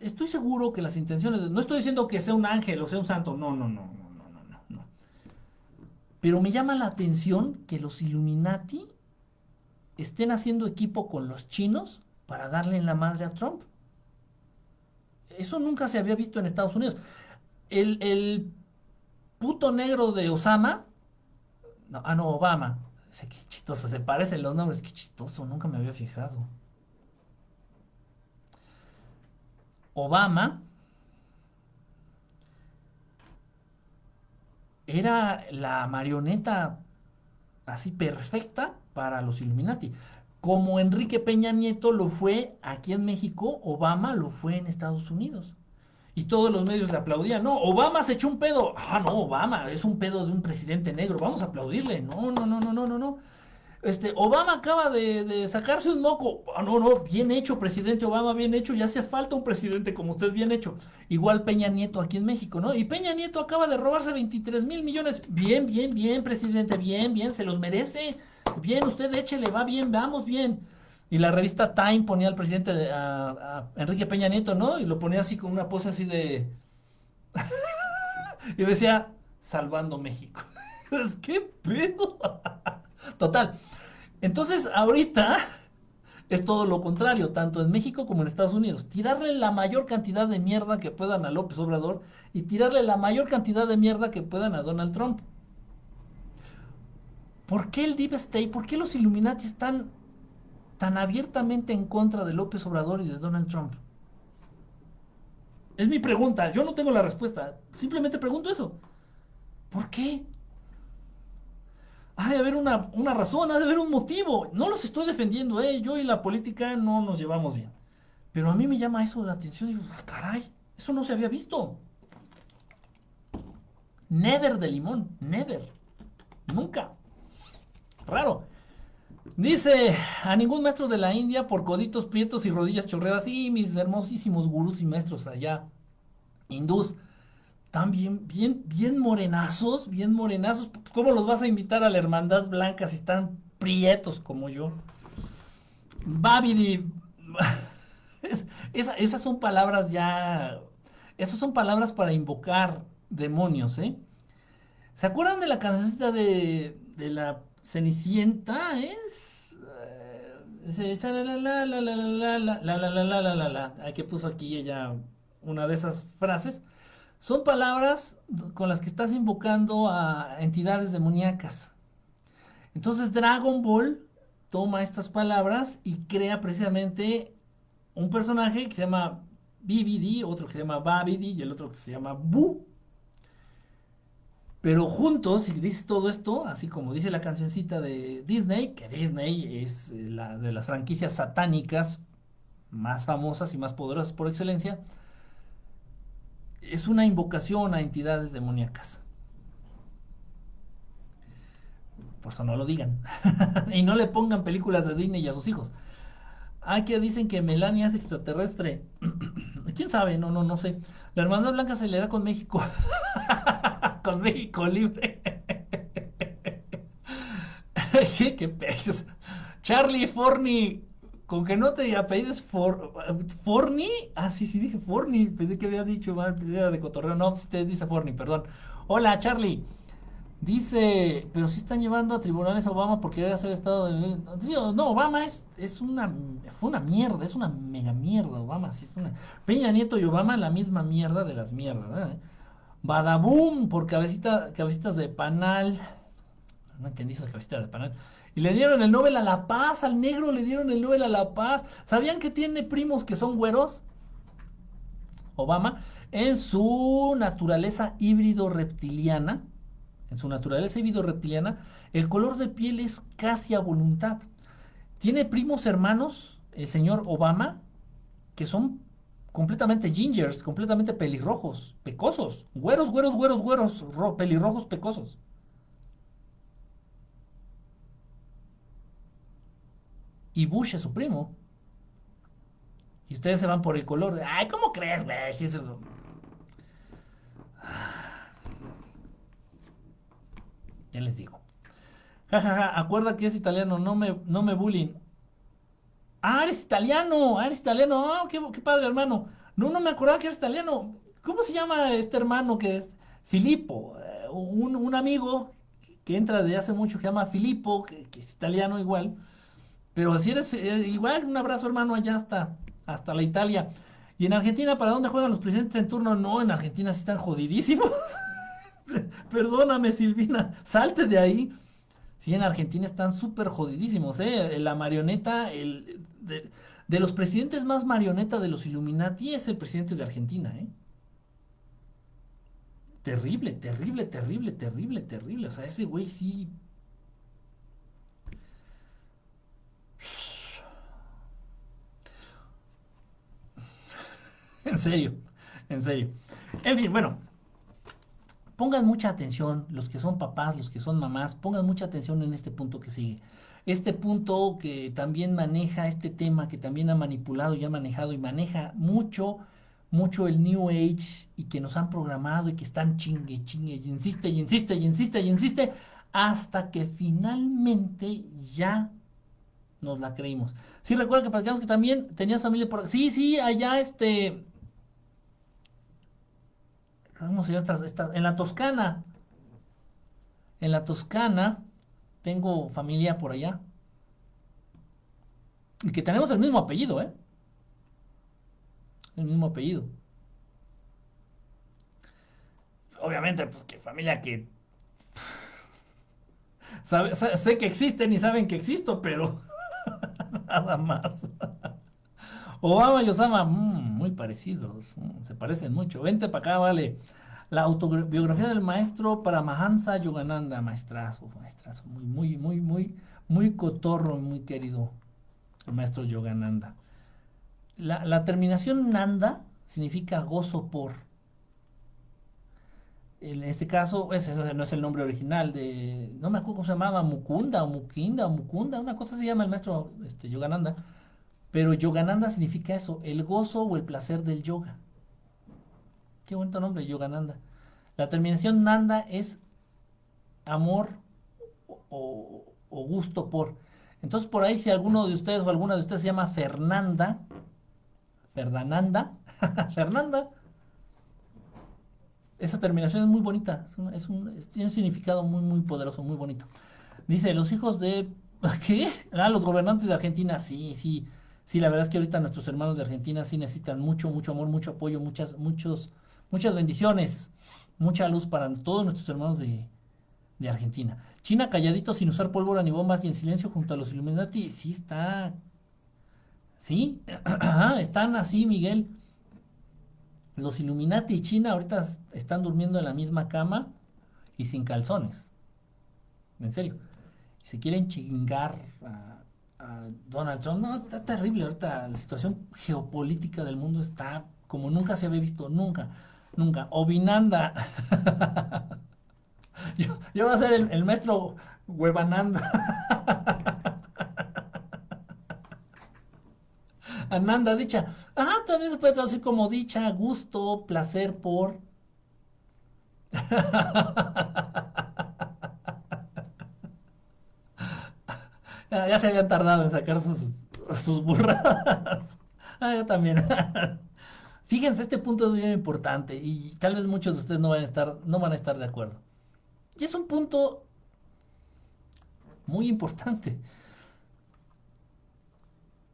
estoy seguro que las intenciones... no estoy diciendo que sea un ángel o sea un santo. No, no, no, no, no, no, no. Pero me llama la atención que los Illuminati estén haciendo equipo con los chinos para darle en la madre a Trump. Eso nunca se había visto en Estados Unidos. El, el puto negro de Osama, no, ah, no, Obama, Qué chistoso, se parecen los nombres. Qué chistoso, nunca me había fijado. Obama era la marioneta así perfecta para los Illuminati. Como Enrique Peña Nieto lo fue aquí en México, Obama lo fue en Estados Unidos y todos los medios le aplaudían. No, Obama se echó un pedo. Ah, no, Obama es un pedo de un presidente negro. Vamos a aplaudirle. No, no, no, no, no, no, no. Este, Obama acaba de, sacarse un moco. Ah, no, no, bien hecho, presidente Obama, bien hecho. Ya hace falta un presidente como usted, bien hecho. Igual Peña Nieto aquí en México, ¿no? Y Peña Nieto acaba de robarse 23 mil millones. Bien, bien, bien, presidente, bien, bien, se los merece. Bien, usted échele, va bien, vamos bien. Y la revista Time ponía al presidente, de, a, Enrique Peña Nieto, ¿no? Y lo ponía así con una pose así de... <laughs> y decía, salvando México. <laughs> ¿Qué pedo? Total. Entonces, ahorita es todo lo contrario, tanto en México como en Estados Unidos. Tirarle la mayor cantidad de mierda que puedan a López Obrador y tirarle la mayor cantidad de mierda que puedan a Donald Trump. ¿Por qué el Deep State, por qué los Illuminati están tan abiertamente en contra de López Obrador y de Donald Trump? Es mi pregunta, yo no tengo la respuesta, simplemente pregunto eso. ¿Por qué? ha de haber una, una razón, ha de haber un motivo. No los estoy defendiendo, ¿eh? Yo y la política no nos llevamos bien. Pero a mí me llama eso la atención. Digo, ah, caray, eso no se había visto. Never de limón, never. Nunca. Raro. Dice, a ningún maestro de la India por coditos prietos y rodillas chorreadas. Y mis hermosísimos gurús y maestros allá, hindús, bien, bien, bien morenazos, bien morenazos. ¿Cómo los vas a invitar a la hermandad blanca si están prietos como yo? Babidi. <laughs> esas son palabras ya. Esas son palabras para invocar demonios, ¿eh? ¿Se acuerdan de la cancioncita de, de la Cenicienta? Es. la la la la la la la la la la la la la que puso aquí ella una de esas frases. Son palabras con las que estás invocando a entidades demoníacas. Entonces Dragon Ball toma estas palabras y crea precisamente un personaje que se llama BBD, otro que se llama Babidi y el otro que se llama Bu. Pero juntos, si dice todo esto, así como dice la cancioncita de Disney, que Disney es eh, la de las franquicias satánicas más famosas y más poderosas por excelencia, es una invocación a entidades demoníacas. Por eso no lo digan. <laughs> y no le pongan películas de Disney a sus hijos. Ah, que dicen que Melania es extraterrestre. <clears throat> ¿Quién sabe? No, no, no sé. La hermandad blanca se le con México. <laughs> con México libre. <laughs> ¿Qué, peces? Charlie Forney con que no te apellides For, Forni. Ah, sí, sí, dije Forni. Pensé que había dicho mal, de cotorreo. No, si te dice Forni, perdón. Hola, Charlie. Dice, pero si están llevando a tribunales a Obama porque debe ser estado de... No, Obama es, es una... Fue una mierda, es una mega mierda Obama. Peña Nieto y Obama la misma mierda de las mierdas. ¿eh? Badaboom por cabecita, cabecitas de panal. No entendí esa cabecita de panal. Y le dieron el Nobel a la Paz, al negro le dieron el Nobel a la Paz. ¿Sabían que tiene primos que son güeros? Obama, en su naturaleza híbrido reptiliana, en su naturaleza híbrido reptiliana, el color de piel es casi a voluntad. Tiene primos hermanos, el señor Obama, que son completamente gingers, completamente pelirrojos, pecosos, güeros, güeros, güeros, güeros, pelirrojos, pecosos. y Bush es su primo. Y ustedes se van por el color de, ay, ¿cómo crees, güey? Si eso... <sighs> Ya les digo. Jajaja, ja, ja. acuerda que es italiano, no me, no me bullying. Ah, eres italiano, ah, eres italiano, ah, qué, padre, hermano. No, no me acordaba que eres italiano. ¿Cómo se llama este hermano que es Filippo? Eh, un, un, amigo que entra desde hace mucho que se llama Filippo, que, que es italiano igual pero si eres eh, igual, un abrazo hermano allá hasta, hasta la Italia. Y en Argentina, ¿para dónde juegan los presidentes en turno? No, en Argentina sí están jodidísimos. <laughs> Perdóname, Silvina, salte de ahí. Sí, en Argentina están súper jodidísimos, ¿eh? La marioneta, el, de, de, los presidentes más marioneta de los Illuminati es el presidente de Argentina, ¿eh? Terrible, terrible, terrible, terrible, terrible. O sea, ese güey sí en serio, en serio. En fin, bueno, pongan mucha atención, los que son papás, los que son mamás, pongan mucha atención en este punto que sigue. Este punto que también maneja este tema, que también ha manipulado y ha manejado y maneja mucho, mucho el New Age y que nos han programado y que están chingue, chingue, y insiste y insiste y insiste y insiste, hasta que finalmente ya nos la creímos. Sí, recuerda que platicamos que también tenías familia por... Sí, sí, allá este... ¿Cómo se en la Toscana. En la Toscana tengo familia por allá. Y que tenemos el mismo apellido, ¿eh? El mismo apellido. Obviamente, pues que familia que... <laughs> sé que existen y saben que existo, pero... <laughs> Nada más. <laughs> Obama y Osama, mm, muy parecidos, mm, se parecen mucho. Vente para acá, vale. La autobiografía del maestro Paramahansa Yogananda, maestrazo, maestrazo, muy, muy, muy, muy, muy cotorro muy querido, el maestro Yogananda. La, terminación Nanda significa gozo por. En este caso, ese no es el nombre original de, no me acuerdo cómo se llamaba, Mukunda o Mukinda o Mukunda, una cosa se llama el maestro este, Yogananda, pero Yogananda significa eso, el gozo o el placer del yoga. Qué bonito nombre, Yogananda. La terminación Nanda es amor o, gusto por. Entonces, por ahí, si alguno de ustedes o alguna de ustedes se llama Fernanda, Fernanda, <laughs> Fernanda, esa terminación es muy bonita, es un, tiene un significado muy, muy poderoso, muy bonito. Dice, los hijos de... <laughs> ¿Qué? Ah, los gobernantes de Argentina, sí, sí. Sí, la verdad es que ahorita nuestros hermanos de Argentina sí necesitan mucho, mucho amor, mucho apoyo, muchas, muchos, muchas bendiciones, mucha luz para todos nuestros hermanos de, de Argentina. China calladito sin usar pólvora ni bombas y en silencio junto a los Illuminati. Sí, está. Sí, <clears throat> están así, Miguel. Los Illuminati y China ahorita están durmiendo en la misma cama y sin calzones. En serio. Se quieren chingar Donald Trump. No, está terrible ahorita. La situación geopolítica del mundo está como nunca se había visto. Nunca. Nunca. Obinanda. <laughs> yo, yo voy a ser el, el maestro Huevananda. <laughs> Ananda, dicha. Ah, también se puede traducir como dicha, gusto, placer por. <laughs> ya, se habían tardado en sacar sus, sus burradas. <laughs> ah, yo también. <laughs> Fíjense, este punto es muy importante y tal vez muchos de ustedes no van a estar, no van a estar de acuerdo. Y es un punto muy importante.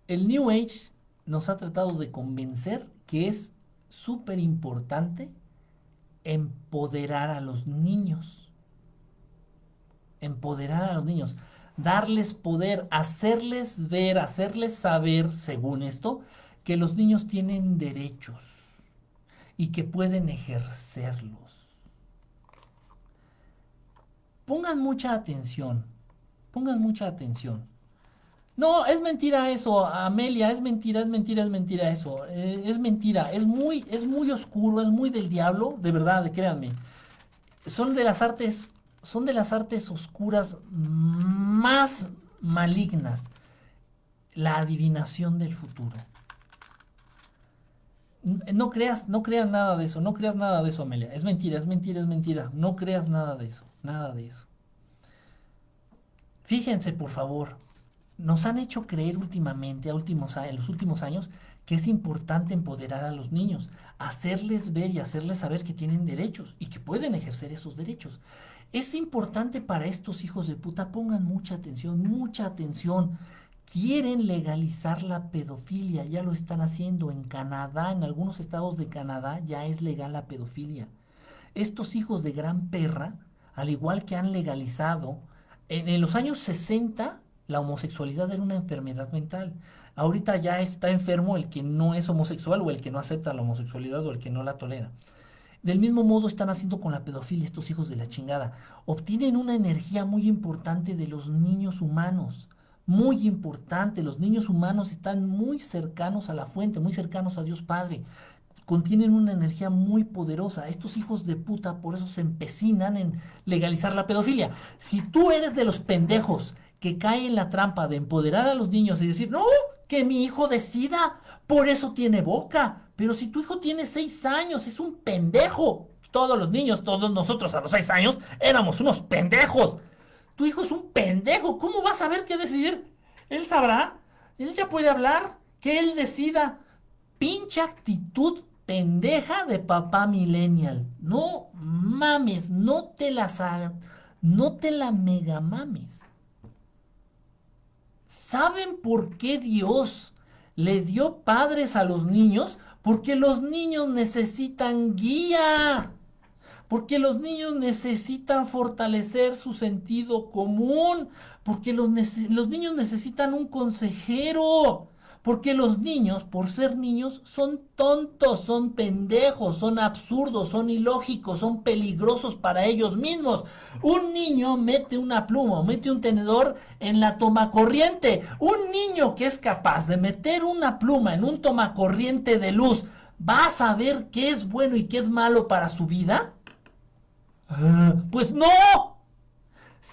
El New Age nos ha tratado de convencer que es súper importante empoderar a los niños. Empoderar a los niños. Darles poder, hacerles ver, hacerles saber, según esto, que los niños tienen derechos y que pueden ejercerlos. Pongan mucha atención, pongan mucha atención. No, es mentira eso, Amelia, es mentira, es mentira, es mentira eso. Eh, es mentira, es muy, es muy oscuro, es muy del diablo, de verdad, créanme. Son de las artes, son de las artes oscuras más malignas. La adivinación del futuro. No creas, no creas nada de eso, no creas nada de eso, Amelia. Es mentira, es mentira, es mentira. No creas nada de eso, nada de eso. Fíjense, por favor, nos han hecho creer últimamente, a últimos, en los últimos años, que es importante empoderar a los niños, hacerles ver y hacerles saber que tienen derechos y que pueden ejercer esos derechos. Es importante para estos hijos de puta, pongan mucha atención, mucha atención. Quieren legalizar la pedofilia, ya lo están haciendo en Canadá, en algunos estados de Canadá ya es legal la pedofilia. Estos hijos de gran perra, al igual que han legalizado, en, los años 60 la homosexualidad era una enfermedad mental. Ahorita ya está enfermo el que no es homosexual o el que no acepta la homosexualidad o el que no la tolera. Del mismo modo están haciendo con la pedofilia estos hijos de la chingada. Obtienen una energía muy importante de los niños humanos. Muy importante. Los niños humanos están muy cercanos a la fuente, muy cercanos a Dios Padre. Contienen una energía muy poderosa. Estos hijos de puta por eso se empecinan en legalizar la pedofilia. Si tú eres de los pendejos que cae en la trampa de empoderar a los niños y decir, no, que mi hijo decida, por eso tiene boca. Pero si tu hijo tiene seis años, es un pendejo. Todos los niños, todos nosotros a los seis años, éramos unos pendejos. Tu hijo es un pendejo, ¿cómo va a saber qué decidir? Él sabrá, él ya puede hablar, que él decida. Pinche actitud pendeja de papá millennial. No mames, no te las no te la mega mames. ¿Saben por qué Dios le dio padres a los niños? Porque los niños necesitan guía. Porque los niños necesitan fortalecer su sentido común. Porque los, niños necesitan un consejero. Porque los niños, por ser niños, son tontos, son pendejos, son absurdos, son ilógicos, son peligrosos para ellos mismos. Un niño mete una pluma o mete un tenedor en la toma corriente. Un niño que es capaz de meter una pluma en un toma corriente de luz, ¿va a saber qué es bueno y qué es malo para su vida? Ah, pues no.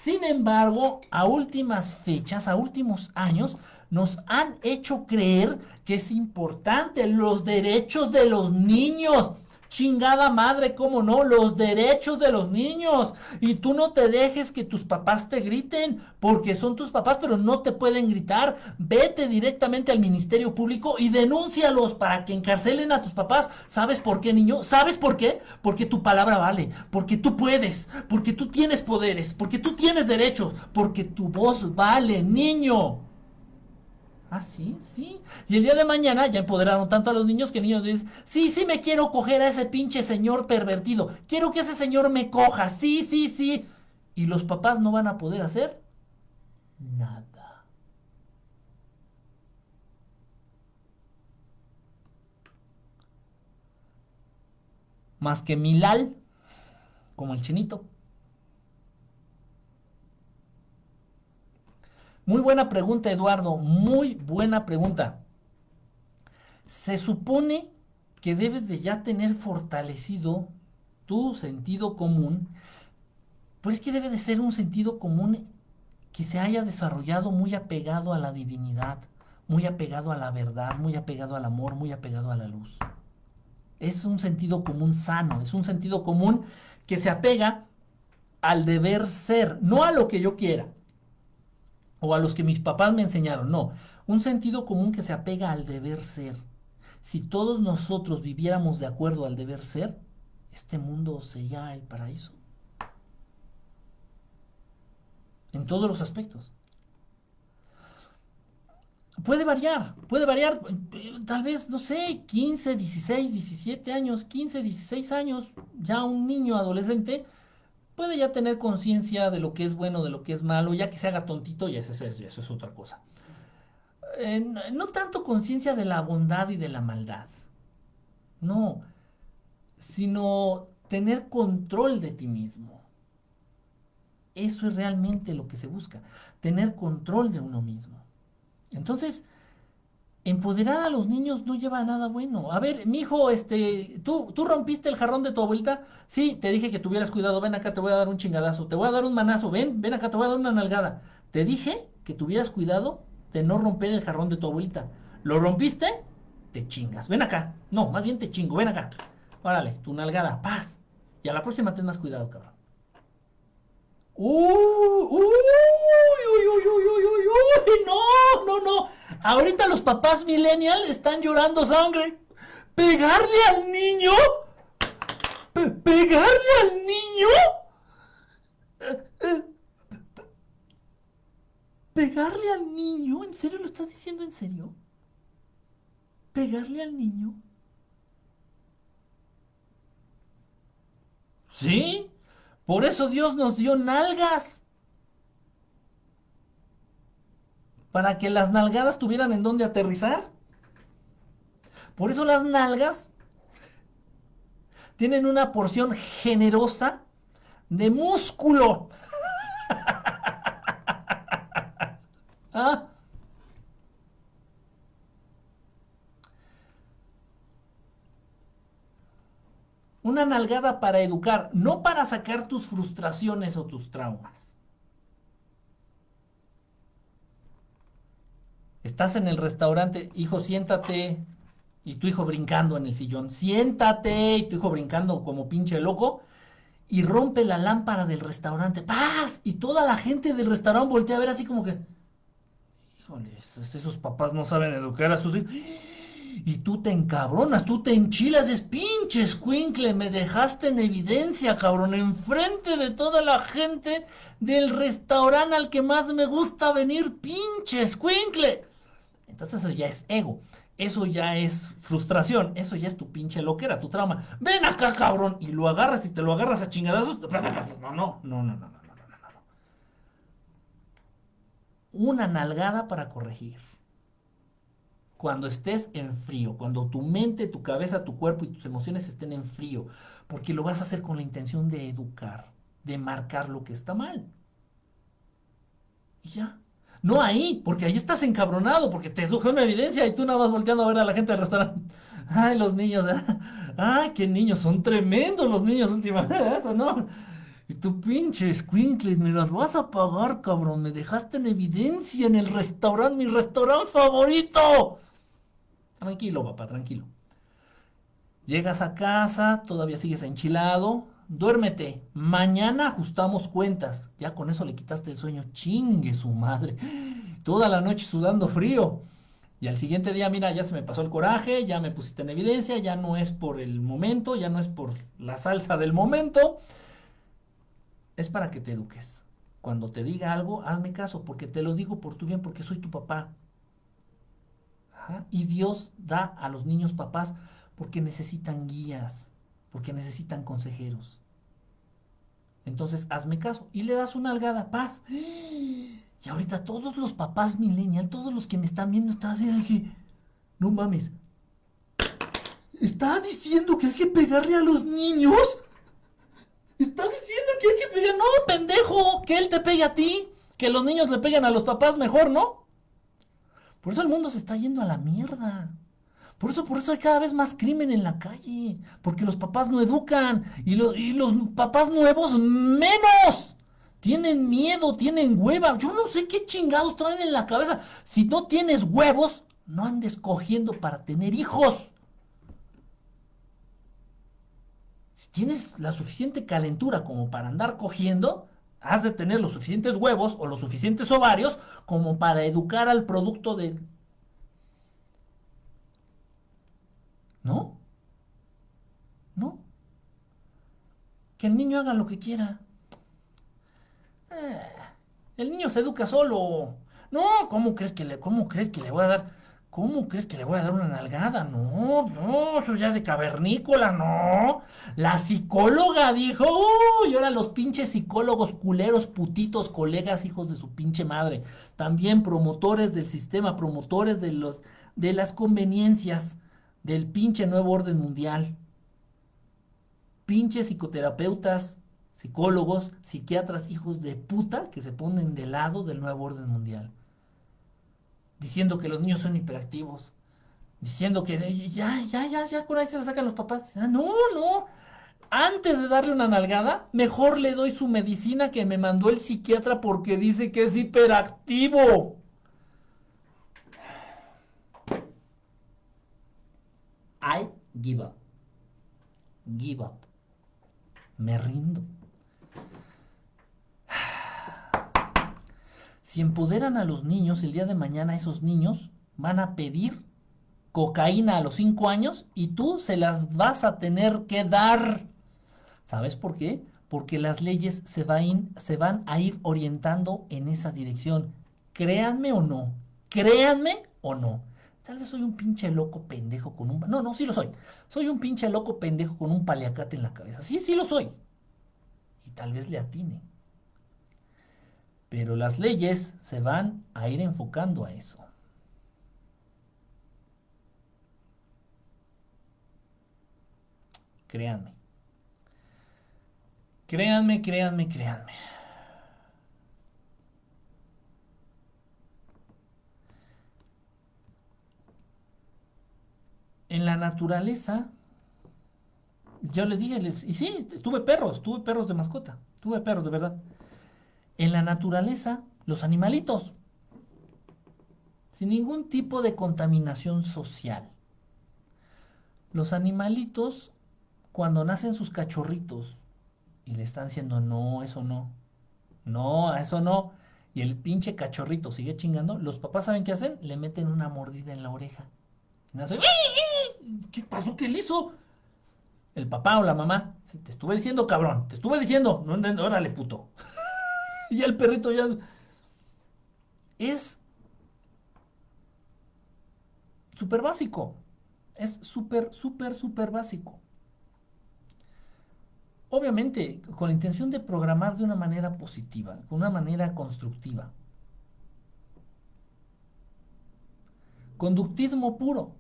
Sin embargo, a últimas fechas, a últimos años, nos han hecho creer que es importante los derechos de los niños. Chingada madre, cómo no, los derechos de los niños. Y tú no te dejes que tus papás te griten, porque son tus papás, pero no te pueden gritar. Vete directamente al Ministerio Público y denúncialos para que encarcelen a tus papás. ¿Sabes por qué, niño? ¿Sabes por qué? Porque tu palabra vale, porque tú puedes, porque tú tienes poderes, porque tú tienes derechos, porque tu voz vale, niño. Ah, sí, sí. Y el día de mañana ya empoderaron tanto a los niños que el niño dice, sí, sí me quiero coger a ese pinche señor pervertido. Quiero que ese señor me coja. Sí, sí, sí. Y los papás no van a poder hacer nada. Más que Milal, como el chinito. Muy buena pregunta, Eduardo. Muy buena pregunta. Se supone que debes de ya tener fortalecido tu sentido común, pero es que debe de ser un sentido común que se haya desarrollado muy apegado a la divinidad, muy apegado a la verdad, muy apegado al amor, muy apegado a la luz. Es un sentido común sano, es un sentido común que se apega al deber ser, no a lo que yo quiera o a los que mis papás me enseñaron, no, un sentido común que se apega al deber ser. Si todos nosotros viviéramos de acuerdo al deber ser, este mundo sería el paraíso. En todos los aspectos. Puede variar, puede variar, tal vez, no sé, 15, 16, 17 años, 15, 16 años, ya un niño adolescente puede ya tener conciencia de lo que es bueno, de lo que es malo, ya que se haga tontito, y eso, eso es otra cosa. Eh, no tanto conciencia de la bondad y de la maldad, no, sino tener control de ti mismo. Eso es realmente lo que se busca, tener control de uno mismo. Entonces, empoderar a los niños no lleva nada bueno. A ver, mi hijo, este, ¿tú, ¿tú rompiste el jarrón de tu abuelita? Sí, te dije que tuvieras cuidado, ven acá, te voy a dar un chingadazo, te voy a dar un manazo, ven, ven acá, te voy a dar una nalgada. Te dije que tuvieras cuidado de no romper el jarrón de tu abuelita. ¿Lo rompiste? Te chingas, ven acá. No, más bien te chingo, ven acá. Órale, tu nalgada, paz. Y a la próxima ten más cuidado, cabrón. Uy, uy, uy, uy, uy, uy, no, no, no. Ahorita los papás millennial están llorando sangre. ¿Pegarle al niño? ¿Pegarle al niño? ¿Pegarle al niño? ¿En serio lo estás diciendo en serio? ¿Pegarle al niño? ¿Sí? Por eso Dios nos dio nalgas. Para que las nalgadas tuvieran en dónde aterrizar. Por eso las nalgas tienen una porción generosa de músculo. <laughs> ¿Ah? Una nalgada para educar, no para sacar tus frustraciones o tus traumas. Estás en el restaurante, hijo, siéntate. Y tu hijo brincando en el sillón. Siéntate. Y tu hijo brincando como pinche loco. Y rompe la lámpara del restaurante. ¡Paz! Y toda la gente del restaurante voltea a ver así como que. Híjole, esos papás no saben educar a sus hijos. Y tú te encabronas, tú te enchilas, es pinche escuincle, me dejaste en evidencia, cabrón, enfrente de toda la gente del restaurante al que más me gusta venir, pinche escuincle. Eso ya es ego, eso ya es frustración, eso ya es tu pinche loquera, tu trauma. Ven acá, cabrón, y lo agarras y te lo agarras a chingadazos. No, no, no, no, no, no, no, no, no. Una nalgada para corregir cuando estés en frío, cuando tu mente, tu cabeza, tu cuerpo y tus emociones estén en frío, porque lo vas a hacer con la intención de educar, de marcar lo que está mal. Y ya. No ahí, porque ahí estás encabronado, porque te duje una evidencia y tú nada más volteando a ver a la gente del restaurante. <laughs> Ay, los niños, ay, qué niños, son tremendos los niños últimamente, ¿no? Y tú, pinche squinkles, me las vas a pagar, cabrón. Me dejaste en evidencia en el restaurante, mi restaurante favorito. Tranquilo, papá, tranquilo. Llegas a casa, todavía sigues enchilado. Duérmete. Mañana ajustamos cuentas. Ya con eso le quitaste el sueño. Chingue su madre. Toda la noche sudando frío. Y al siguiente día, mira, ya se me pasó el coraje, ya me pusiste en evidencia, ya no es por el momento, ya no es por la salsa del momento es para que te eduques. Cuando te diga algo, hazme caso, porque te lo digo por tu bien, porque soy tu papá. Y Dios da a los niños papás porque necesitan guías, porque necesitan consejeros. Entonces, hazme caso. Y le das una algada, paz. Y ahorita todos los papás millennial, todos los que me están viendo, están así de que, no mames. ¿Está diciendo que hay que pegarle a los niños? Está diciendo que hay que pegar. No, pendejo, que él te pegue a ti. Que los niños le peguen a los papás mejor, ¿no? Por eso el mundo se está yendo a la mierda. Por eso, por eso hay cada vez más crimen en la calle. Porque los papás no educan. Y, los papás nuevos menos. Tienen miedo, tienen hueva. Yo no sé qué chingados traen en la cabeza. Si no tienes huevos, no andes cogiendo para tener hijos. tienes la suficiente calentura como para andar cogiendo, has de tener los suficientes huevos o los suficientes ovarios como para educar al producto de... ¿No? ¿No? Que el niño haga lo que quiera. Eh, el niño se educa solo. No, ¿cómo crees que le, cómo crees que le voy a dar? ¿Cómo crees que le voy a dar una nalgada? No, no, eso ya es de cavernícola, no. La psicóloga dijo, uy, ahora los pinches psicólogos culeros, putitos, colegas, hijos de su pinche madre. También promotores del sistema, promotores de, los, de las conveniencias del pinche nuevo orden mundial. Pinches psicoterapeutas, psicólogos, psiquiatras, hijos de puta que se ponen de lado del nuevo orden mundial diciendo que los niños son hiperactivos, diciendo que ya, ya, ya, ya, por ahí se la sacan los papás. Ah, no, no. Antes de darle una nalgada, mejor le doy su medicina que me mandó el psiquiatra porque dice que es hiperactivo. I give up. Give up. Me rindo. <sighs> Si empoderan a los niños, el día de mañana esos niños van a pedir cocaína a los 5 años y tú se las vas a tener que dar. ¿Sabes por qué? Porque las leyes se, se van a ir orientando en esa dirección. Créanme o no. Créanme o no. Tal vez soy un pinche loco pendejo con un... No, no, sí lo soy. Soy un pinche loco pendejo con un paliacate en la cabeza. Sí, sí lo soy. Y tal vez le atine. Pero las leyes se van a ir enfocando a eso. Créanme. Créanme, créanme, créanme. En la naturaleza, yo les dije, y sí, tuve perros, tuve perros de mascota, tuve perros de verdad en la naturaleza los animalitos, sin ningún tipo de contaminación social. Los animalitos, cuando nacen sus cachorritos y le están diciendo, no, eso no, no, eso no, y el pinche cachorrito sigue chingando, los papás saben qué hacen, le meten una mordida en la oreja. ¿Qué pasó? ¿Qué le hizo? El papá o la mamá, te estuve diciendo, cabrón, te estuve diciendo, no, órale, puto. <laughs> y el perrito ya... Es súper básico. Es súper, súper, súper básico. Obviamente, con la intención de programar de una manera positiva, con una manera constructiva. Conductismo puro.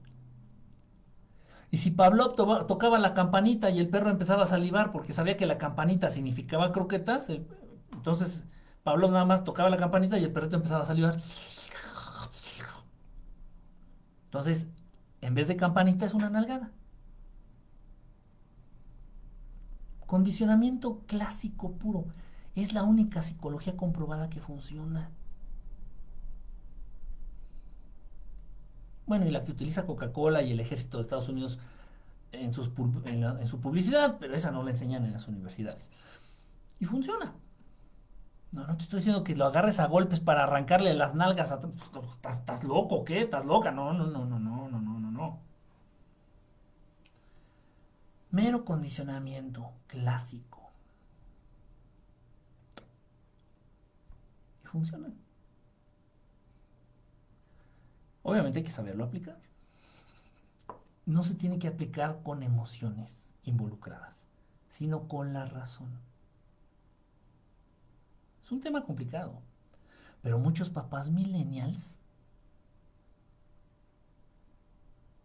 Y si Pablo tocaba la campanita y el perro empezaba a salivar porque sabía que la campanita significaba croquetas, entonces Pablo nada más tocaba la campanita y el perrito empezaba a salivar. Entonces, en vez de campanita es una nalgada. Condicionamiento clásico puro. Es la única psicología comprobada que funciona. Bueno, y la que utiliza Coca-Cola y el ejército de Estados Unidos en, su publicidad, pero esa no la enseñan en las universidades. Y funciona. No, no te estoy diciendo que lo agarres a golpes para arrancarle las nalgas. A, ¿Estás, ¿Estás loco? ¿Qué? ¿Estás loca? No, no, no, no, no, no, no, no, no. Mero condicionamiento clásico. Y funciona. Obviamente hay que saberlo aplicar. No se tiene que aplicar con emociones involucradas, sino con la razón. Es un tema complicado, pero muchos papás millennials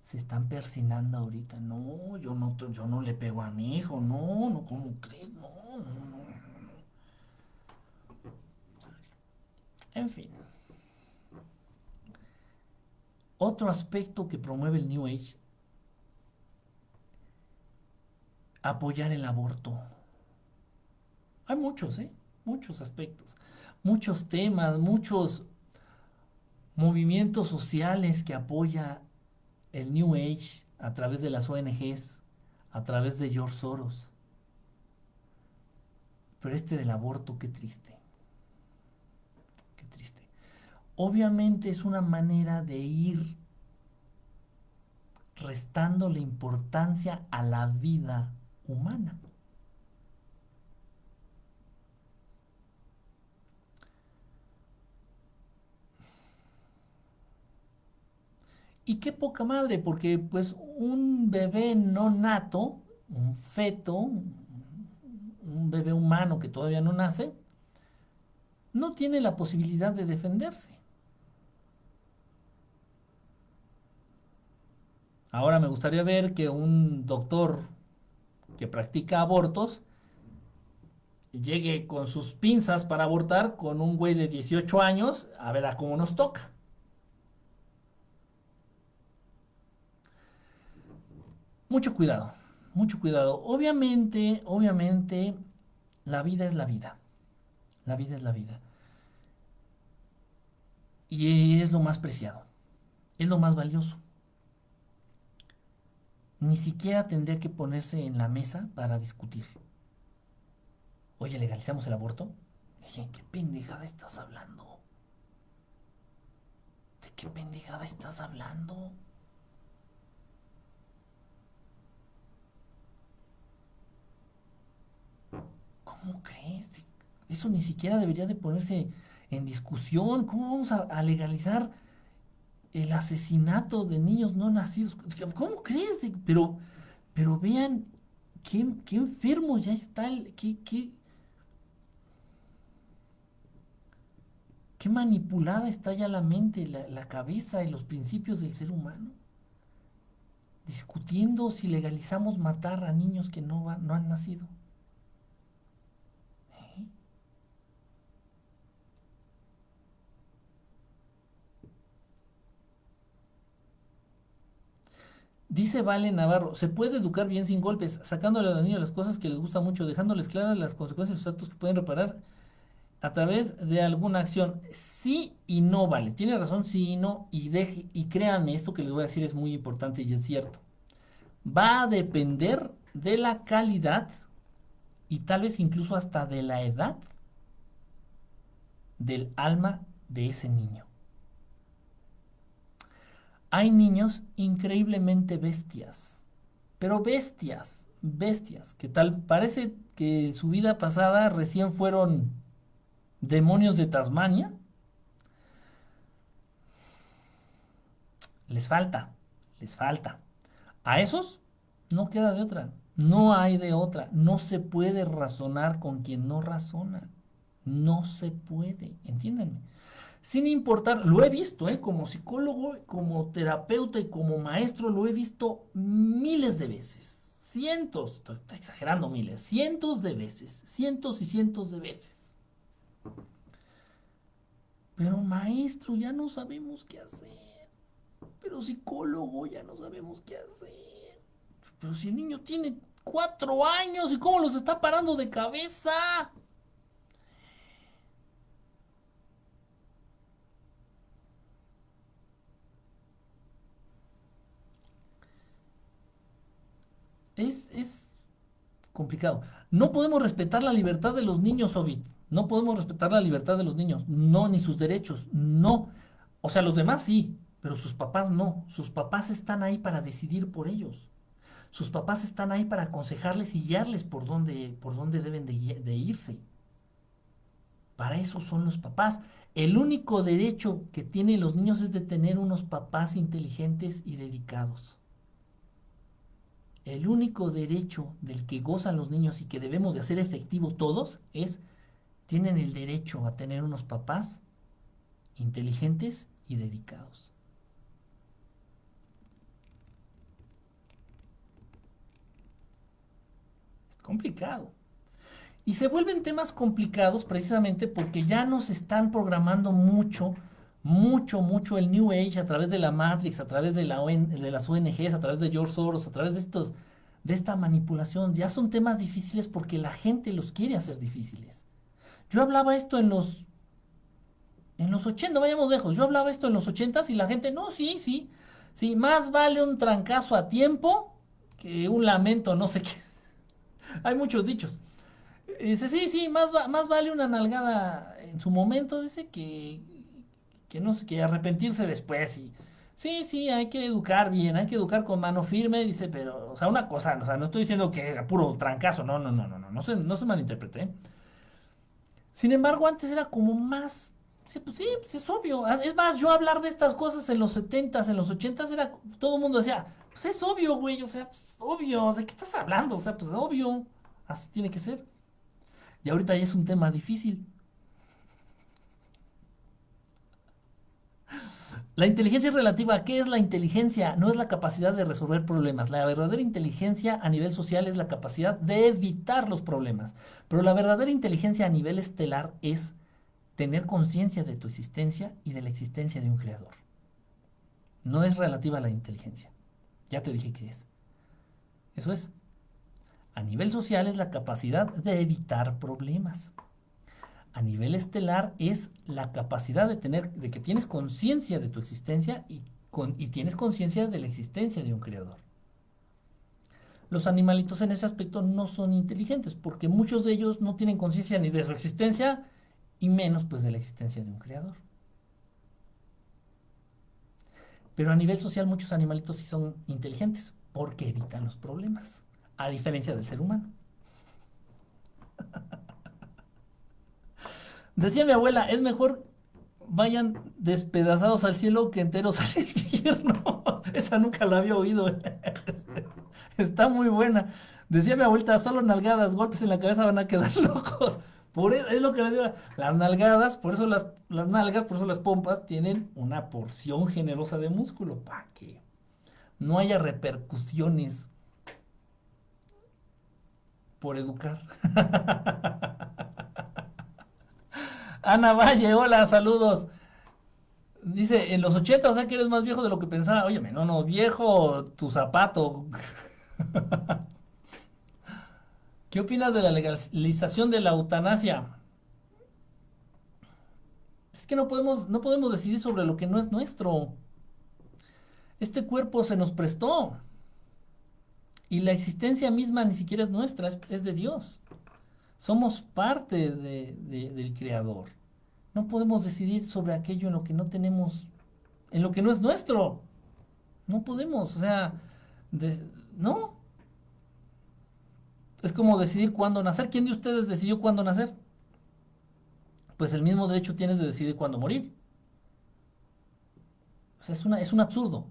se están persinando ahorita. No, yo no, yo no le pego a mi hijo. No, no, ¿cómo crees? No, no, no. En fin. Otro aspecto que promueve el New Age, apoyar el aborto. Hay muchos, ¿eh? Muchos aspectos, muchos temas, muchos movimientos sociales que apoya el New Age a través de las ONGs, a través de George Soros. Pero este del aborto, qué triste. Obviamente es una manera de ir restando la importancia a la vida humana. Y qué poca madre, porque pues un bebé no nato, un feto, un bebé humano que todavía no nace, no tiene la posibilidad de defenderse. Ahora me gustaría ver que un doctor que practica abortos llegue con sus pinzas para abortar con un güey de 18 años a ver a cómo nos toca. Mucho cuidado, mucho cuidado. Obviamente, obviamente, la vida es la vida. La vida es la vida. Y es lo más preciado. Es lo más valioso ni siquiera tendría que ponerse en la mesa para discutir. Oye, ¿legalizamos el aborto? Dije, ¿qué pendejada estás hablando? ¿De qué pendejada estás hablando? ¿Cómo crees? Eso ni siquiera debería de ponerse en discusión. ¿Cómo vamos a legalizar el asesinato de niños no nacidos. ¿Cómo crees? Pero, pero vean qué, enfermo ya está, qué, qué, qué manipulada está ya la mente, la, cabeza y los principios del ser humano. Discutiendo si legalizamos matar a niños que no, no han nacido. Dice Vale Navarro, se puede educar bien sin golpes, sacándole a los niños las cosas que les gusta mucho, dejándoles claras las consecuencias de sus actos que pueden reparar a través de alguna acción. Sí y no, vale. Tiene razón, sí y no. Y, deje, y créanme, esto que les voy a decir es muy importante y es cierto. Va a depender de la calidad y tal vez incluso hasta de la edad del alma de ese niño. Hay niños increíblemente bestias, pero bestias, bestias, que tal parece que su vida pasada recién fueron demonios de Tasmania. Les falta, les falta. A esos no queda de otra, no hay de otra, no se puede razonar con quien no razona, no se puede, entiéndanme. Sin importar, lo he visto, ¿eh? como psicólogo, como terapeuta y como maestro, lo he visto miles de veces, cientos, estoy exagerando miles, cientos de veces, cientos y cientos de veces. Pero maestro, ya no sabemos qué hacer. Pero psicólogo, ya no sabemos qué hacer. Pero si el niño tiene cuatro años y cómo los está parando de cabeza. Es, complicado. No podemos respetar la libertad de los niños, Ovid. No podemos respetar la libertad de los niños. No, ni sus derechos. No. O sea, los demás sí, pero sus papás no. Sus papás están ahí para decidir por ellos. Sus papás están ahí para aconsejarles y guiarles por dónde, por dónde deben de, irse. Para eso son los papás. El único derecho que tienen los niños es de tener unos papás inteligentes y dedicados. El único derecho del que gozan los niños y que debemos de hacer efectivo todos es, tienen el derecho a tener unos papás inteligentes y dedicados. Es complicado. Y se vuelven temas complicados precisamente porque ya nos están programando mucho, mucho, mucho el New Age a través de la Matrix, a través de, la de las ONGs, a través de George Soros, a través de, estos, de esta manipulación. Ya son temas difíciles porque la gente los quiere hacer difíciles. Yo hablaba esto en los, en los 80, vayamos lejos, yo hablaba esto en los 80 y la gente, no, sí, sí, sí, más vale un trancazo a tiempo que un lamento, no sé qué. <laughs> Hay muchos dichos. Dice, sí, sí, más, más vale una nalgada en su momento, dice, que, que no sé, que arrepentirse después y sí, sí, hay que educar bien, hay que educar con mano firme, dice, pero, o sea, una cosa, o sea, no estoy diciendo que era puro trancazo, no, no, no, no, no, no se, no se malinterprete. ¿eh? Sin embargo, antes era como más, sí, pues sí, pues es obvio. Ah, es más, yo hablar de estas cosas en los 70s, en los 80s, era, todo el mundo decía, pues es obvio, güey, o sea, pues obvio, ¿de qué estás hablando? O sea, pues obvio, así tiene que ser. Y ahorita ya es un tema difícil. La inteligencia relativa, ¿qué es la inteligencia? No es la capacidad de resolver problemas. La verdadera inteligencia a nivel social es la capacidad de evitar los problemas. Pero la verdadera inteligencia a nivel estelar es tener conciencia de tu existencia y de la existencia de un creador. No es relativa a la inteligencia. Ya te dije qué es. Eso es. A nivel social es la capacidad de evitar problemas a nivel estelar es la capacidad de tener, de que tienes conciencia de tu existencia y, y tienes conciencia de la existencia de un creador. Los animalitos en ese aspecto no son inteligentes porque muchos de ellos no tienen conciencia ni de su existencia y menos pues de la existencia de un creador. Pero a nivel social muchos animalitos sí son inteligentes porque evitan los problemas, a diferencia del ser humano. <laughs> Decía mi abuela, es mejor vayan despedazados al cielo que enteros al <laughs> infierno. <laughs> Esa nunca la había oído. <laughs> Está muy buena. Decía mi abuelita, solo nalgadas, golpes en la cabeza van a quedar locos. Por eso, es lo que le digo. Las nalgadas, por eso las, las nalgas, por eso las pompas tienen una porción generosa de músculo. Para que no haya repercusiones por educar. Ana Valle, hola, saludos. Dice, en los 80, o sea que eres más viejo de lo que pensaba. Óyeme, no, no, viejo, tu zapato. <laughs> ¿Qué opinas de la legalización de la eutanasia? Es que no podemos, no podemos decidir sobre lo que no es nuestro. Este cuerpo se nos prestó. Y la existencia misma ni siquiera es nuestra, es de Dios. Somos parte del Creador. No podemos decidir sobre aquello en lo que no tenemos, en lo que no es nuestro. No podemos, o sea, no. Es como decidir cuándo nacer. ¿Quién de ustedes decidió cuándo nacer? Pues el mismo derecho tienes de decidir cuándo morir. O sea, es, una, es un absurdo.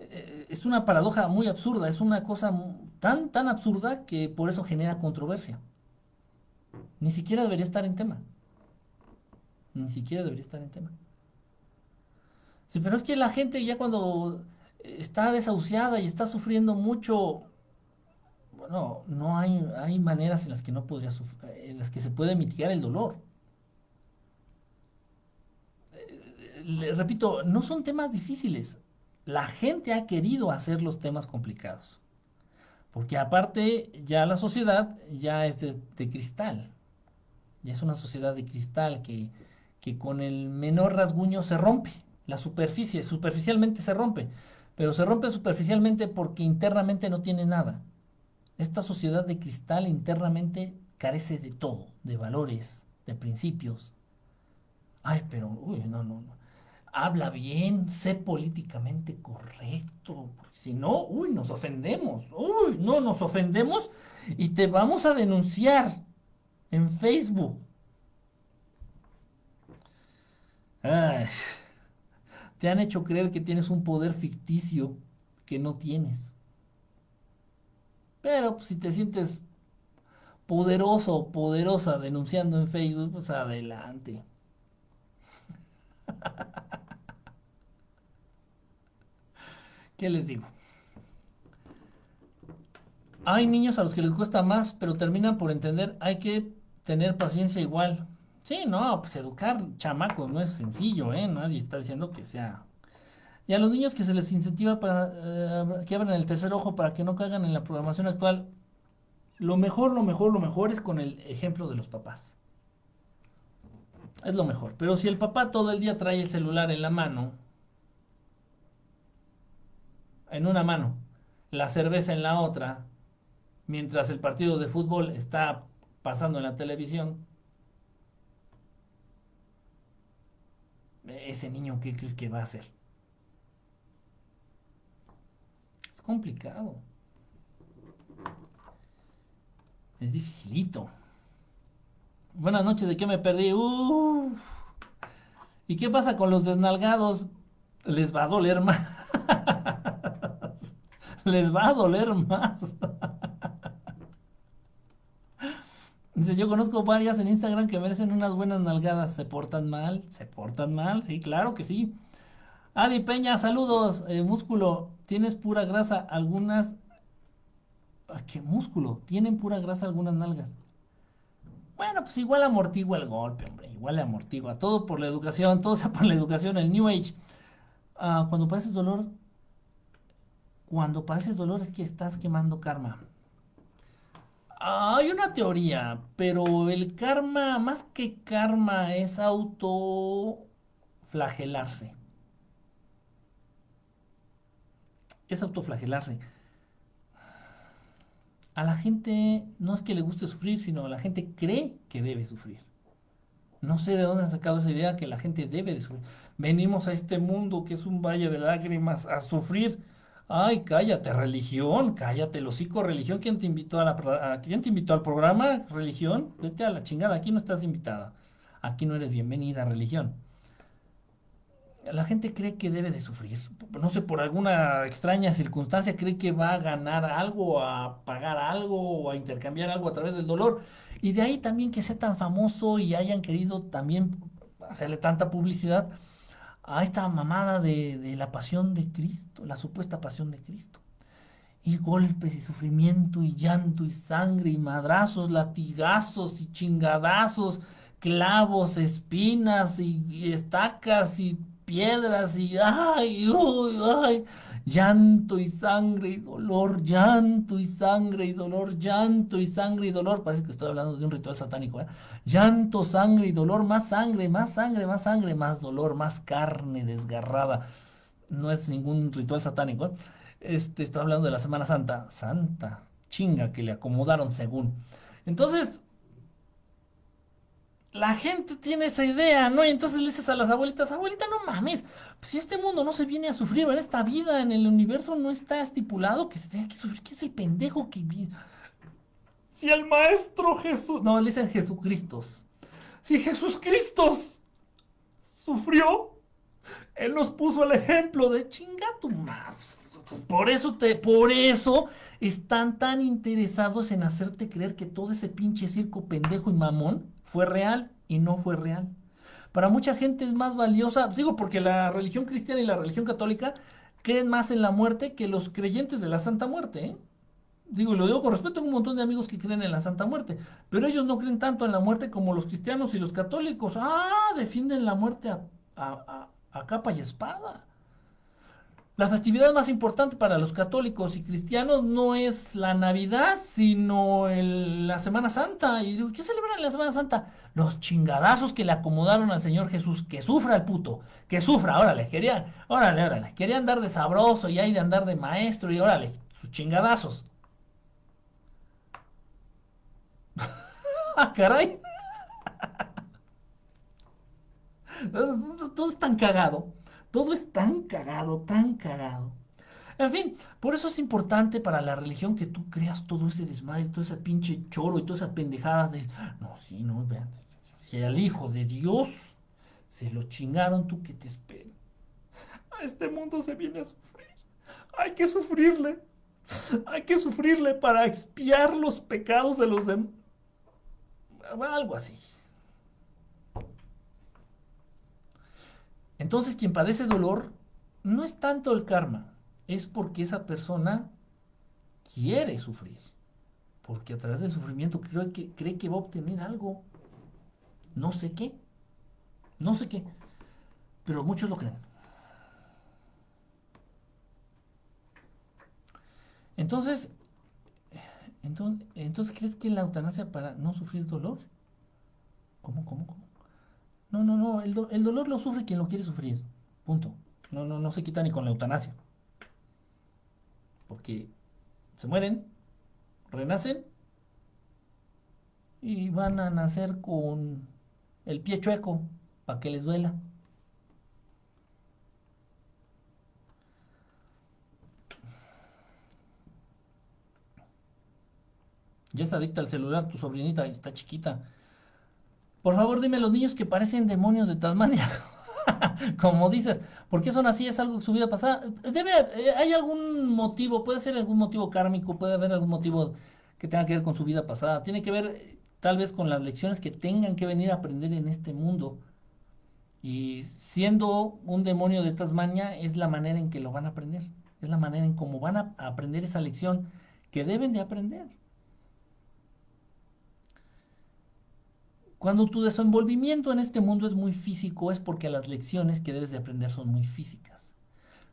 Eh, es una paradoja muy absurda, es una cosa tan, tan absurda que por eso genera controversia. Ni siquiera debería estar en tema. Ni siquiera debería estar en tema. Sí, pero es que la gente ya cuando está desahuciada y está sufriendo mucho, bueno, no hay, hay maneras en las que no podría en las que se puede mitigar el dolor. Eh, repito, no son temas difíciles. La gente ha querido hacer los temas complicados. Porque aparte ya la sociedad ya es de, cristal. Ya es una sociedad de cristal que, que con el menor rasguño se rompe. La superficie, superficialmente se rompe pero se rompe superficialmente porque internamente no tiene nada. Esta sociedad de cristal internamente carece de todo, de valores, de principios. Ay, pero, uy, no, no, no. Habla bien, sé políticamente correcto, porque si no, uy, nos ofendemos, uy, no, nos ofendemos y te vamos a denunciar en Facebook. Te han hecho creer que tienes un poder ficticio que no tienes. Pero pues, si te sientes poderoso o poderosa denunciando en Facebook, pues adelante. <laughs> ¿Qué les digo? Hay niños a los que les cuesta más, pero terminan por entender, hay que tener paciencia igual. Sí, no, pues educar chamacos no es sencillo, ¿eh? Nadie está diciendo que sea. Y a los niños que se les incentiva para eh, que abran el tercer ojo para que no caigan en la programación actual, lo mejor, lo mejor, lo mejor es con el ejemplo de los papás. Es lo mejor. Pero si el papá todo el día trae el celular en la mano, en una mano, la cerveza en la otra, mientras el partido de fútbol está pasando en la televisión, ese niño, ¿qué crees que va a hacer? Es complicado. Es dificilito. Buenas noches, ¿de qué me perdí? ¿Y qué pasa con los desnalgados? Les va a doler más. <laughs> Les va a doler más. Dice, yo conozco varias en Instagram que merecen unas buenas nalgadas. ¿Se portan mal? ¿Se portan mal? Sí, claro que sí. Adi Peña, saludos. Eh, músculo, tienes pura grasa. Algunas... ¿Qué músculo? Tienen pura grasa algunas nalgas. Bueno, pues igual amortigua el golpe, hombre. Igual le amortigua. Todo por la educación, todo sea por la educación. El New Age. Ah, cuando padeces dolor... Cuando padeces dolor es que estás quemando karma. Hay una teoría, pero el karma, más que karma, es autoflagelarse. Es autoflagelarse. A la gente no es que le guste sufrir, sino la gente cree que debe sufrir. No sé de dónde han sacado esa idea que la gente debe de sufrir. Venimos a este mundo que es un valle de lágrimas a sufrir Ay, cállate, religión, cállate, lo hocico, religión. ¿Quién te invitó a la quién te invitó al programa? Religión, vete a la chingada, aquí no estás invitada. Aquí no eres bienvenida, religión. La gente cree que debe de sufrir. No sé, por alguna extraña circunstancia cree que va a ganar algo, a pagar algo o a intercambiar algo a través del dolor. Y de ahí también que sea tan famoso y hayan querido también hacerle tanta publicidad a esta mamada de, la pasión de Cristo, la supuesta pasión de Cristo. Y golpes y sufrimiento y llanto y sangre y madrazos, latigazos y chingadazos, clavos, espinas y, y estacas y piedras y ay, uy, ay, llanto y sangre y dolor, llanto y sangre y dolor, llanto y sangre y dolor. Parece que estoy hablando de un ritual satánico. ¿eh? Llanto, sangre y dolor, más sangre, más sangre, más sangre, más dolor, más carne desgarrada. No es ningún ritual satánico. ¿eh? Este, estoy hablando de la Semana Santa. Santa, chinga, que le acomodaron según. Entonces, la gente tiene esa idea, ¿no? Y entonces le dices a las abuelitas, abuelita, no mames, pues si este mundo no se viene a sufrir, en esta vida, en el universo no está estipulado que se tenga que sufrir, ¿qué es el pendejo que viene? Si el maestro Jesús, no, le dicen Jesucristo, si Jesús Cristo sufrió, él nos puso el ejemplo de chinga tu madre. Por eso te, por eso están tan interesados en hacerte creer que todo ese pinche circo pendejo y mamón fue real y no fue real. Para mucha gente es más valiosa, digo, porque la religión cristiana y la religión católica creen más en la muerte que los creyentes de la Santa Muerte. ¿eh? Digo, lo digo con respeto a un montón de amigos que creen en la Santa Muerte, pero ellos no creen tanto en la muerte como los cristianos y los católicos. Ah, defienden la muerte a, a capa y espada. La festividad más importante para los católicos y cristianos no es la Navidad, sino la Semana Santa. Y digo, ¿qué celebran en la Semana Santa? Los chingadazos que le acomodaron al Señor Jesús. Que sufra el puto, que sufra, órale, quería, órale, órale. Quería andar de sabroso y ahí de andar de maestro y órale, sus chingadazos. <laughs> ah, caray. <laughs> Todo es tan cagado todo es tan cagado, tan cagado. En fin, por eso es importante para la religión que tú creas todo ese desmadre, todo ese pinche choro y todas esas pendejadas de... No, sí, no, vean. Si al Hijo de Dios se lo chingaron, tú que te esperas. A este mundo se viene a sufrir. Hay que sufrirle. Hay que sufrirle para expiar los pecados de los demás. Algo así. Entonces quien padece dolor no es tanto el karma, es porque esa persona quiere sufrir. Porque a través del sufrimiento cree que, va a obtener algo. No sé qué. No sé qué. Pero muchos lo creen. Entonces, entonces ¿crees que la eutanasia para no sufrir dolor? ¿Cómo, cómo, cómo? No, no, no, el, dolor lo sufre quien lo quiere sufrir. Punto. No, no, no se quita ni con la eutanasia. Porque se mueren, renacen y van a nacer con el pie chueco para que les duela. Ya es adicta al celular, tu sobrinita está chiquita. Por favor, dime los niños que parecen demonios de Tasmania. <laughs> Como dices, ¿por qué son así? ¿Es algo de su vida pasada? Debe, eh, ¿Hay algún motivo? Puede ser algún motivo kármico, puede haber algún motivo que tenga que ver con su vida pasada. Tiene que ver eh, tal vez con las lecciones que tengan que venir a aprender en este mundo. Y siendo un demonio de Tasmania es la manera en que lo van a aprender. Es la manera en cómo van a aprender esa lección que deben de aprender. Cuando tu desenvolvimiento en este mundo es muy físico es porque las lecciones que debes de aprender son muy físicas.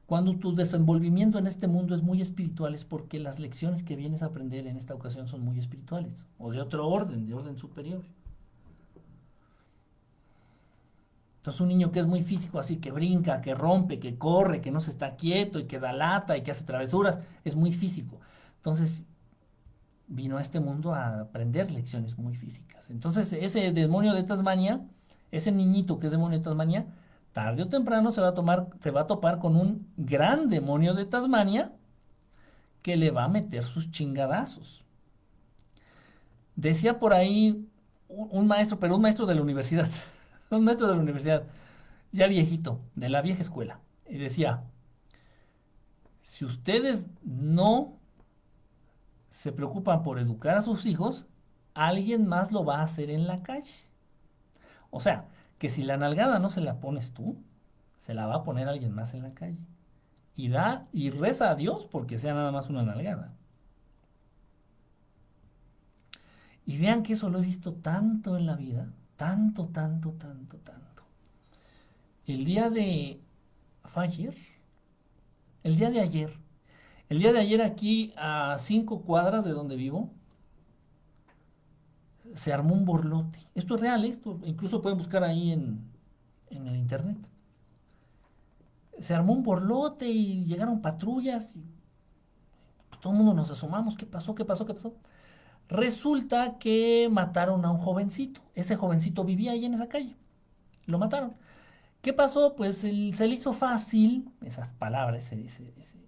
Cuando tu desenvolvimiento en este mundo es muy espiritual es porque las lecciones que vienes a aprender en esta ocasión son muy espirituales o de otro orden, de orden superior. Entonces un niño que es muy físico, así que brinca, que rompe, que corre, que no se está quieto y que da lata y que hace travesuras, es muy físico. Entonces vino a este mundo a aprender lecciones muy físicas. Entonces, ese demonio de Tasmania, ese niñito que es demonio de Tasmania, tarde o temprano se va a, tomar, se va a topar con un gran demonio de Tasmania que le va a meter sus chingadazos. Decía por ahí un, maestro, pero un maestro de la universidad, <laughs> un maestro de la universidad, ya viejito, de la vieja escuela, y decía, si ustedes no se preocupan por educar a sus hijos, alguien más lo va a hacer en la calle. O sea, que si la nalgada no se la pones tú, se la va a poner alguien más en la calle. Y da y reza a Dios porque sea nada más una nalgada. Y vean que eso lo he visto tanto en la vida, tanto, tanto, tanto, tanto. El día de ayer, el día de ayer, el día de ayer aquí, a cinco cuadras de donde vivo, se armó un borlote. Esto es real, esto incluso pueden buscar ahí en, el internet. Se armó un borlote y llegaron patrullas y todo el mundo nos asomamos. ¿Qué pasó? ¿Qué pasó? ¿Qué pasó? Resulta que mataron a un jovencito. Ese jovencito vivía ahí en esa calle. Lo mataron. ¿Qué pasó? Pues se le hizo fácil, esa palabra, ese, ese, ese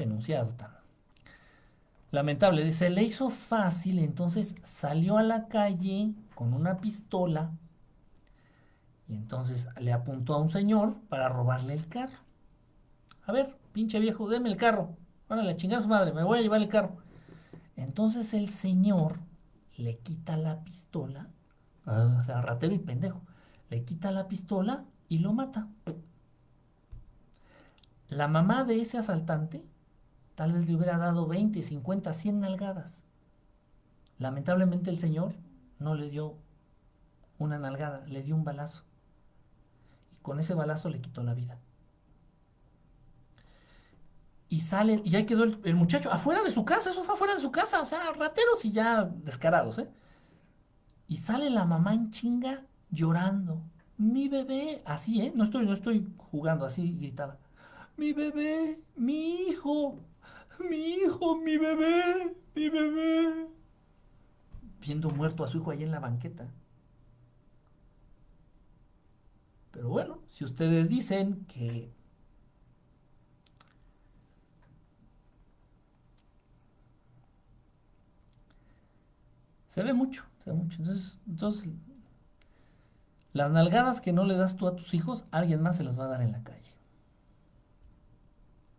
enunciado tan lamentable. Se le hizo fácil, entonces salió a la calle con una pistola y entonces le apuntó a un señor para robarle el carro. A ver, pinche viejo, deme el carro. Órale, chingar su madre, me voy a llevar el carro. Entonces el señor le quita la pistola, o sea, ratero y pendejo. Le quita la pistola y lo mata. La mamá de ese asaltante tal vez le hubiera dado 20, 50, 100 nalgadas. Lamentablemente el señor no le dio una nalgada, le dio un balazo. Y con ese balazo le quitó la vida. Y sale, y ahí quedó el, el, muchacho afuera de su casa, eso fue afuera de su casa, o sea, rateros y ya descarados, ¿eh? Y sale la mamá en chinga llorando. Mi bebé, así, ¿eh? No estoy, no estoy jugando, así gritaba. Mi bebé, mi hijo, mi hijo, mi bebé, mi bebé. Viendo muerto a su hijo ahí en la banqueta. Pero bueno, si ustedes dicen que se ve mucho, se ve mucho. Entonces, entonces, las nalgadas que no le das tú a tus hijos, alguien más se las va a dar en la calle.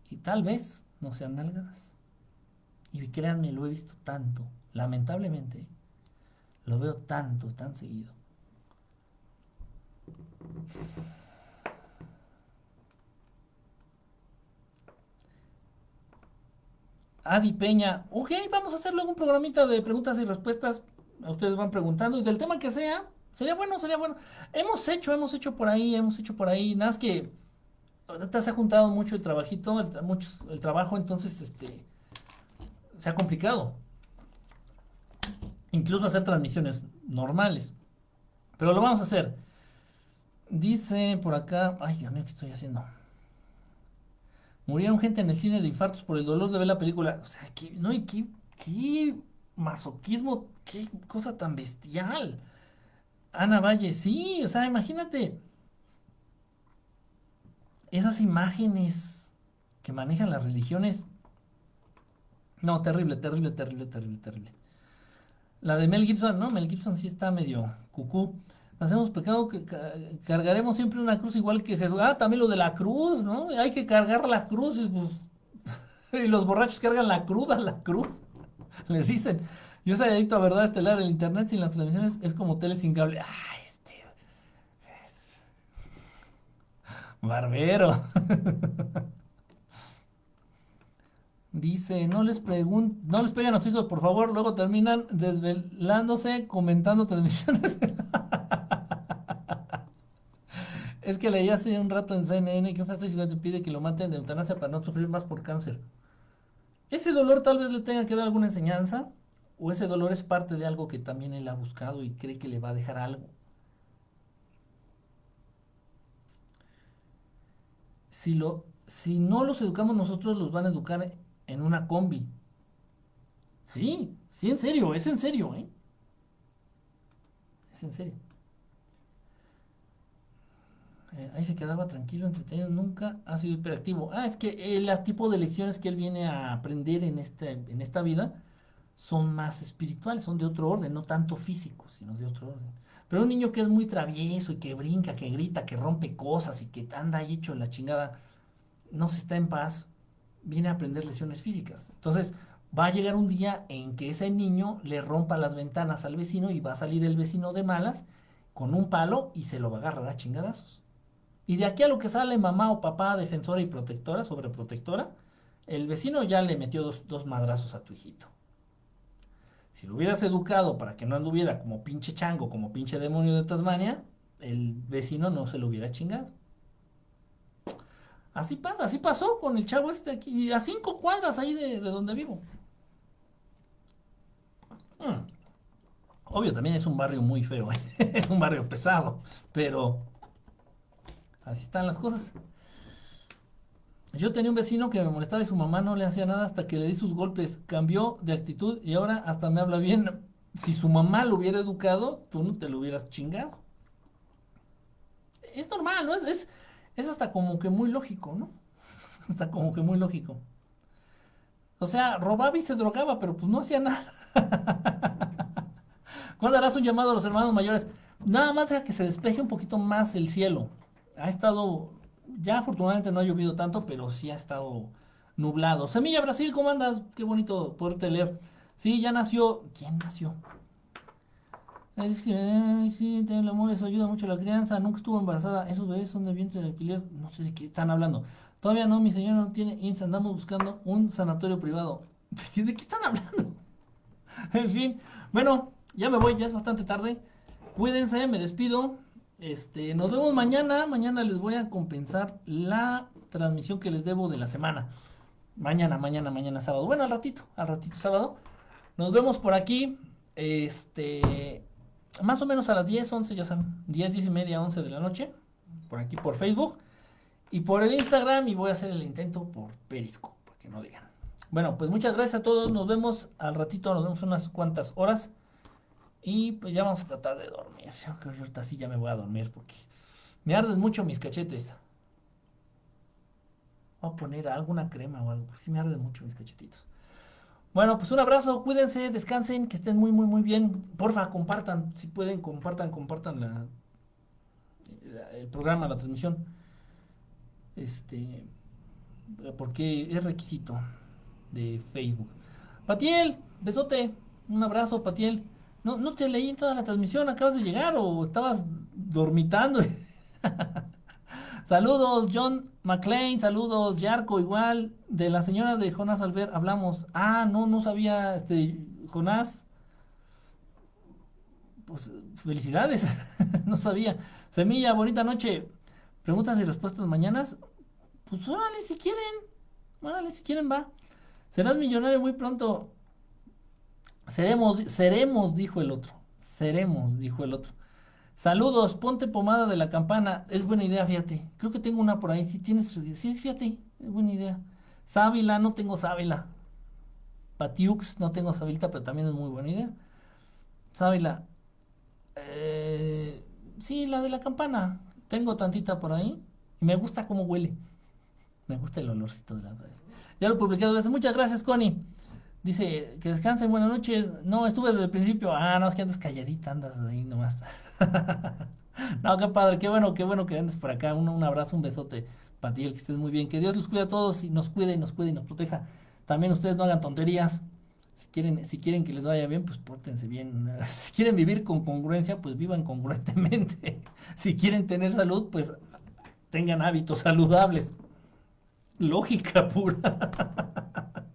Y tal vez no sean nalgadas. Y créanme, lo he visto tanto, lamentablemente, lo veo tanto, tan seguido. Adi Peña, ok, vamos a hacer luego un programita de preguntas y respuestas. Ustedes van preguntando y del tema que sea, sería bueno, sería bueno. Hemos hecho, hemos hecho por ahí, hemos hecho por ahí, nada más que ahorita se ha juntado mucho el trabajito, el, el trabajo, entonces este se ha complicado. Incluso hacer transmisiones normales. Pero lo vamos a hacer. Dice por acá, ay Dios mío, ¿qué estoy haciendo? Murieron gente en el cine de infartos por el dolor de ver la película. O sea, ¿qué, no, y qué, qué masoquismo, qué cosa tan bestial. Ana Valle, sí, o sea, imagínate esas imágenes que manejan las religiones. No, terrible, terrible, terrible, terrible, terrible. La de Mel Gibson, no, Mel Gibson sí está medio cucú hacemos pecado, que cargaremos siempre una cruz igual que Jesús. Ah, también lo de la cruz, ¿no? Hay que cargar la cruz y, pues, <laughs> los borrachos cargan la cruda, la cruz. <laughs> Les dicen, yo soy adicto a verdad estelar, el internet sin las transmisiones es como tele sin cable. Ah, este es barbero. <laughs> Dice, no les pregun no les peguen a los hijos, por favor, luego terminan desvelándose comentando transmisiones. <laughs> Es que leí hace un rato en CNN que un se pide que lo maten de eutanasia para no sufrir más por cáncer. Ese dolor tal vez le tenga que dar alguna enseñanza, o ese dolor es parte de algo que también él ha buscado y cree que le va a dejar algo. Si, lo, si no los educamos nosotros, los van a educar en una combi. Sí, sí, en serio, es en serio, ¿eh? Es en serio. Eh, ahí se quedaba tranquilo, entretenido, nunca ha sido hiperactivo. Ah, es que el eh, tipo de lecciones que él viene a aprender en, este, en esta vida son más espirituales, son de otro orden, no tanto físicos, sino de otro orden. Pero un niño que es muy travieso y que brinca, que grita, que rompe cosas y que anda ahí hecho la chingada, no se está en paz, viene a aprender lecciones físicas. Entonces, va a llegar un día en que ese niño le rompa las ventanas al vecino y va a salir el vecino de malas con un palo y se lo va a agarrar a chingadazos. Y de aquí a lo que sale mamá o papá defensora y protectora, sobreprotectora, el vecino ya le metió dos, madrazos a tu hijito. Si lo hubieras educado para que no anduviera como pinche chango, como pinche demonio de Tasmania, el vecino no se lo hubiera chingado. Así pasa, así pasó con el chavo este aquí, a cinco cuadras ahí de, donde vivo. Hmm. Obvio, también es un barrio muy feo, <laughs> es un barrio pesado, pero Así están las cosas. Yo tenía un vecino que me molestaba y su mamá no le hacía nada hasta que le di sus golpes. Cambió de actitud y ahora hasta me habla bien. Si su mamá lo hubiera educado, tú no te lo hubieras chingado. Es normal, ¿no? Es, es, es hasta como que muy lógico, ¿no? <laughs> Hasta como que muy lógico. O sea, robaba y se drogaba, pero pues no hacía nada. <laughs> ¿Cuándo harás un llamado a los hermanos mayores? Nada más a que se despeje un poquito más el cielo ha estado, ya afortunadamente no ha llovido tanto, pero sí ha estado nublado. Semilla Brasil, ¿cómo andas? Qué bonito poderte leer. Sí, ya nació. ¿Quién nació? Sí, el amor, eso ayuda mucho a la crianza. Nunca estuvo embarazada. Esos bebés son de vientre de alquiler. No sé de qué están hablando. Todavía no, mi señora no tiene IMSS. Andamos buscando un sanatorio privado. <laughs> ¿De qué están hablando? <laughs> en fin. Bueno, ya me voy. Ya es bastante tarde. Cuídense, me despido. Este, nos vemos mañana. Mañana les voy a compensar la transmisión que les debo de la semana. Mañana, mañana, mañana sábado. Bueno, al ratito, al ratito sábado. Nos vemos por aquí. Este, más o menos a las 10, 11, ya saben, 10, 10 y media, 11 de la noche, por aquí por Facebook y por el Instagram y voy a hacer el intento por Periscope, para que no digan. Bueno, pues muchas gracias a todos, nos vemos al ratito, nos vemos unas cuantas horas y pues ya vamos a tratar de dormir. Yo creo que ahorita sí ya me voy a dormir porque me arden mucho mis cachetes. Voy a poner alguna crema o algo, porque me arden mucho mis cachetitos. Bueno, pues un abrazo, cuídense, descansen, que estén muy, muy, muy bien. Porfa, compartan, si pueden, compartan, compartan la, el programa, la transmisión. Este, porque es requisito de Facebook. Patiel, besote, un abrazo, Patiel. No, no te leí en toda la transmisión, acabas de llegar o estabas dormitando. <laughs> Saludos, John McLean, saludos, Yarco, igual, de la señora de Jonás Albert hablamos. Ah, no, no sabía, este, Jonás. Pues felicidades, <laughs> no sabía. Semilla, bonita noche. Preguntas y respuestas mañanas. Pues órale si quieren, órale si quieren, va. Serás millonario muy pronto. Seremos, seremos, dijo el otro. Seremos, dijo el otro. Saludos, ponte pomada de la campana. Es buena idea, fíjate. Creo que tengo una por ahí. Si tienes, sí, fíjate, es buena idea. Sábila, no tengo sábila. Patiux, no tengo sábilita, pero también es muy buena idea. Sábila. Eh, sí, la de la campana. Tengo tantita por ahí. Y me gusta cómo huele. Me gusta el olorcito de la. Ya lo publiqué dos veces. Muchas gracias, Connie. Dice, que descansen, buenas noches. No, estuve desde el principio. Ah, no, es que andas calladita, andas ahí nomás. <laughs> no, qué padre, qué bueno, qué bueno que andes por acá. Un, un abrazo, un besote para el que estés muy bien. Que Dios los cuide a todos y nos cuide y nos cuide y nos proteja. También ustedes no hagan tonterías. Si quieren, si quieren que les vaya bien, pues pórtense bien. <laughs> Si quieren vivir con congruencia, pues vivan congruentemente. <laughs> Si quieren tener salud, pues tengan hábitos saludables. Lógica pura.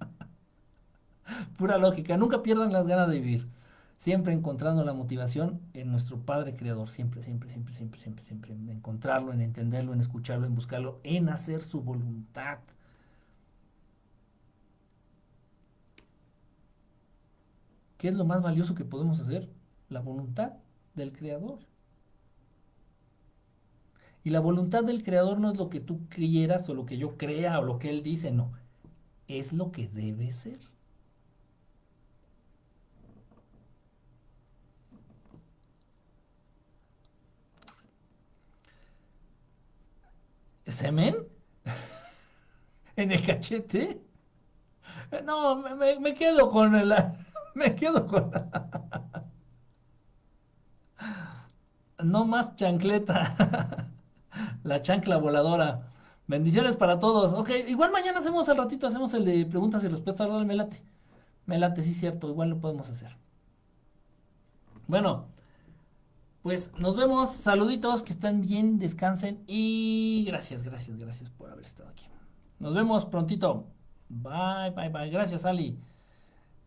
<laughs> Pura lógica. Nunca pierdan las ganas de vivir. Siempre encontrando la motivación en nuestro Padre Creador. Siempre, siempre, siempre, siempre, siempre, siempre. En encontrarlo, en entenderlo, en escucharlo, en buscarlo, en hacer su voluntad. ¿Qué es lo más valioso que podemos hacer? La voluntad del Creador. Y la voluntad del Creador no es lo que tú quieras o lo que yo crea o lo que Él dice, no. Es lo que debe ser. ¿Semen? <laughs> ¿En el cachete? No, me, quedo con el... <laughs> Me quedo con... No más chancleta. <laughs> La chancla voladora. Bendiciones para todos. Ok, igual mañana hacemos al ratito, hacemos el de preguntas y respuestas. Me late. Me late, sí, cierto. Igual lo podemos hacer. Bueno, pues nos vemos, saluditos, que estén bien, descansen y gracias, gracias, gracias por haber estado aquí. Nos vemos prontito. Bye, bye, bye. Gracias, Ali.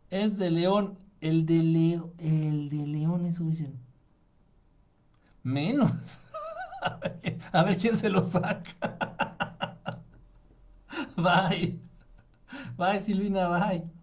Es de León. El de León, el de León, eso dicen. Menos. <laughs> a, ver, quién se lo saca. <laughs> bye. Bye, Silvina, bye.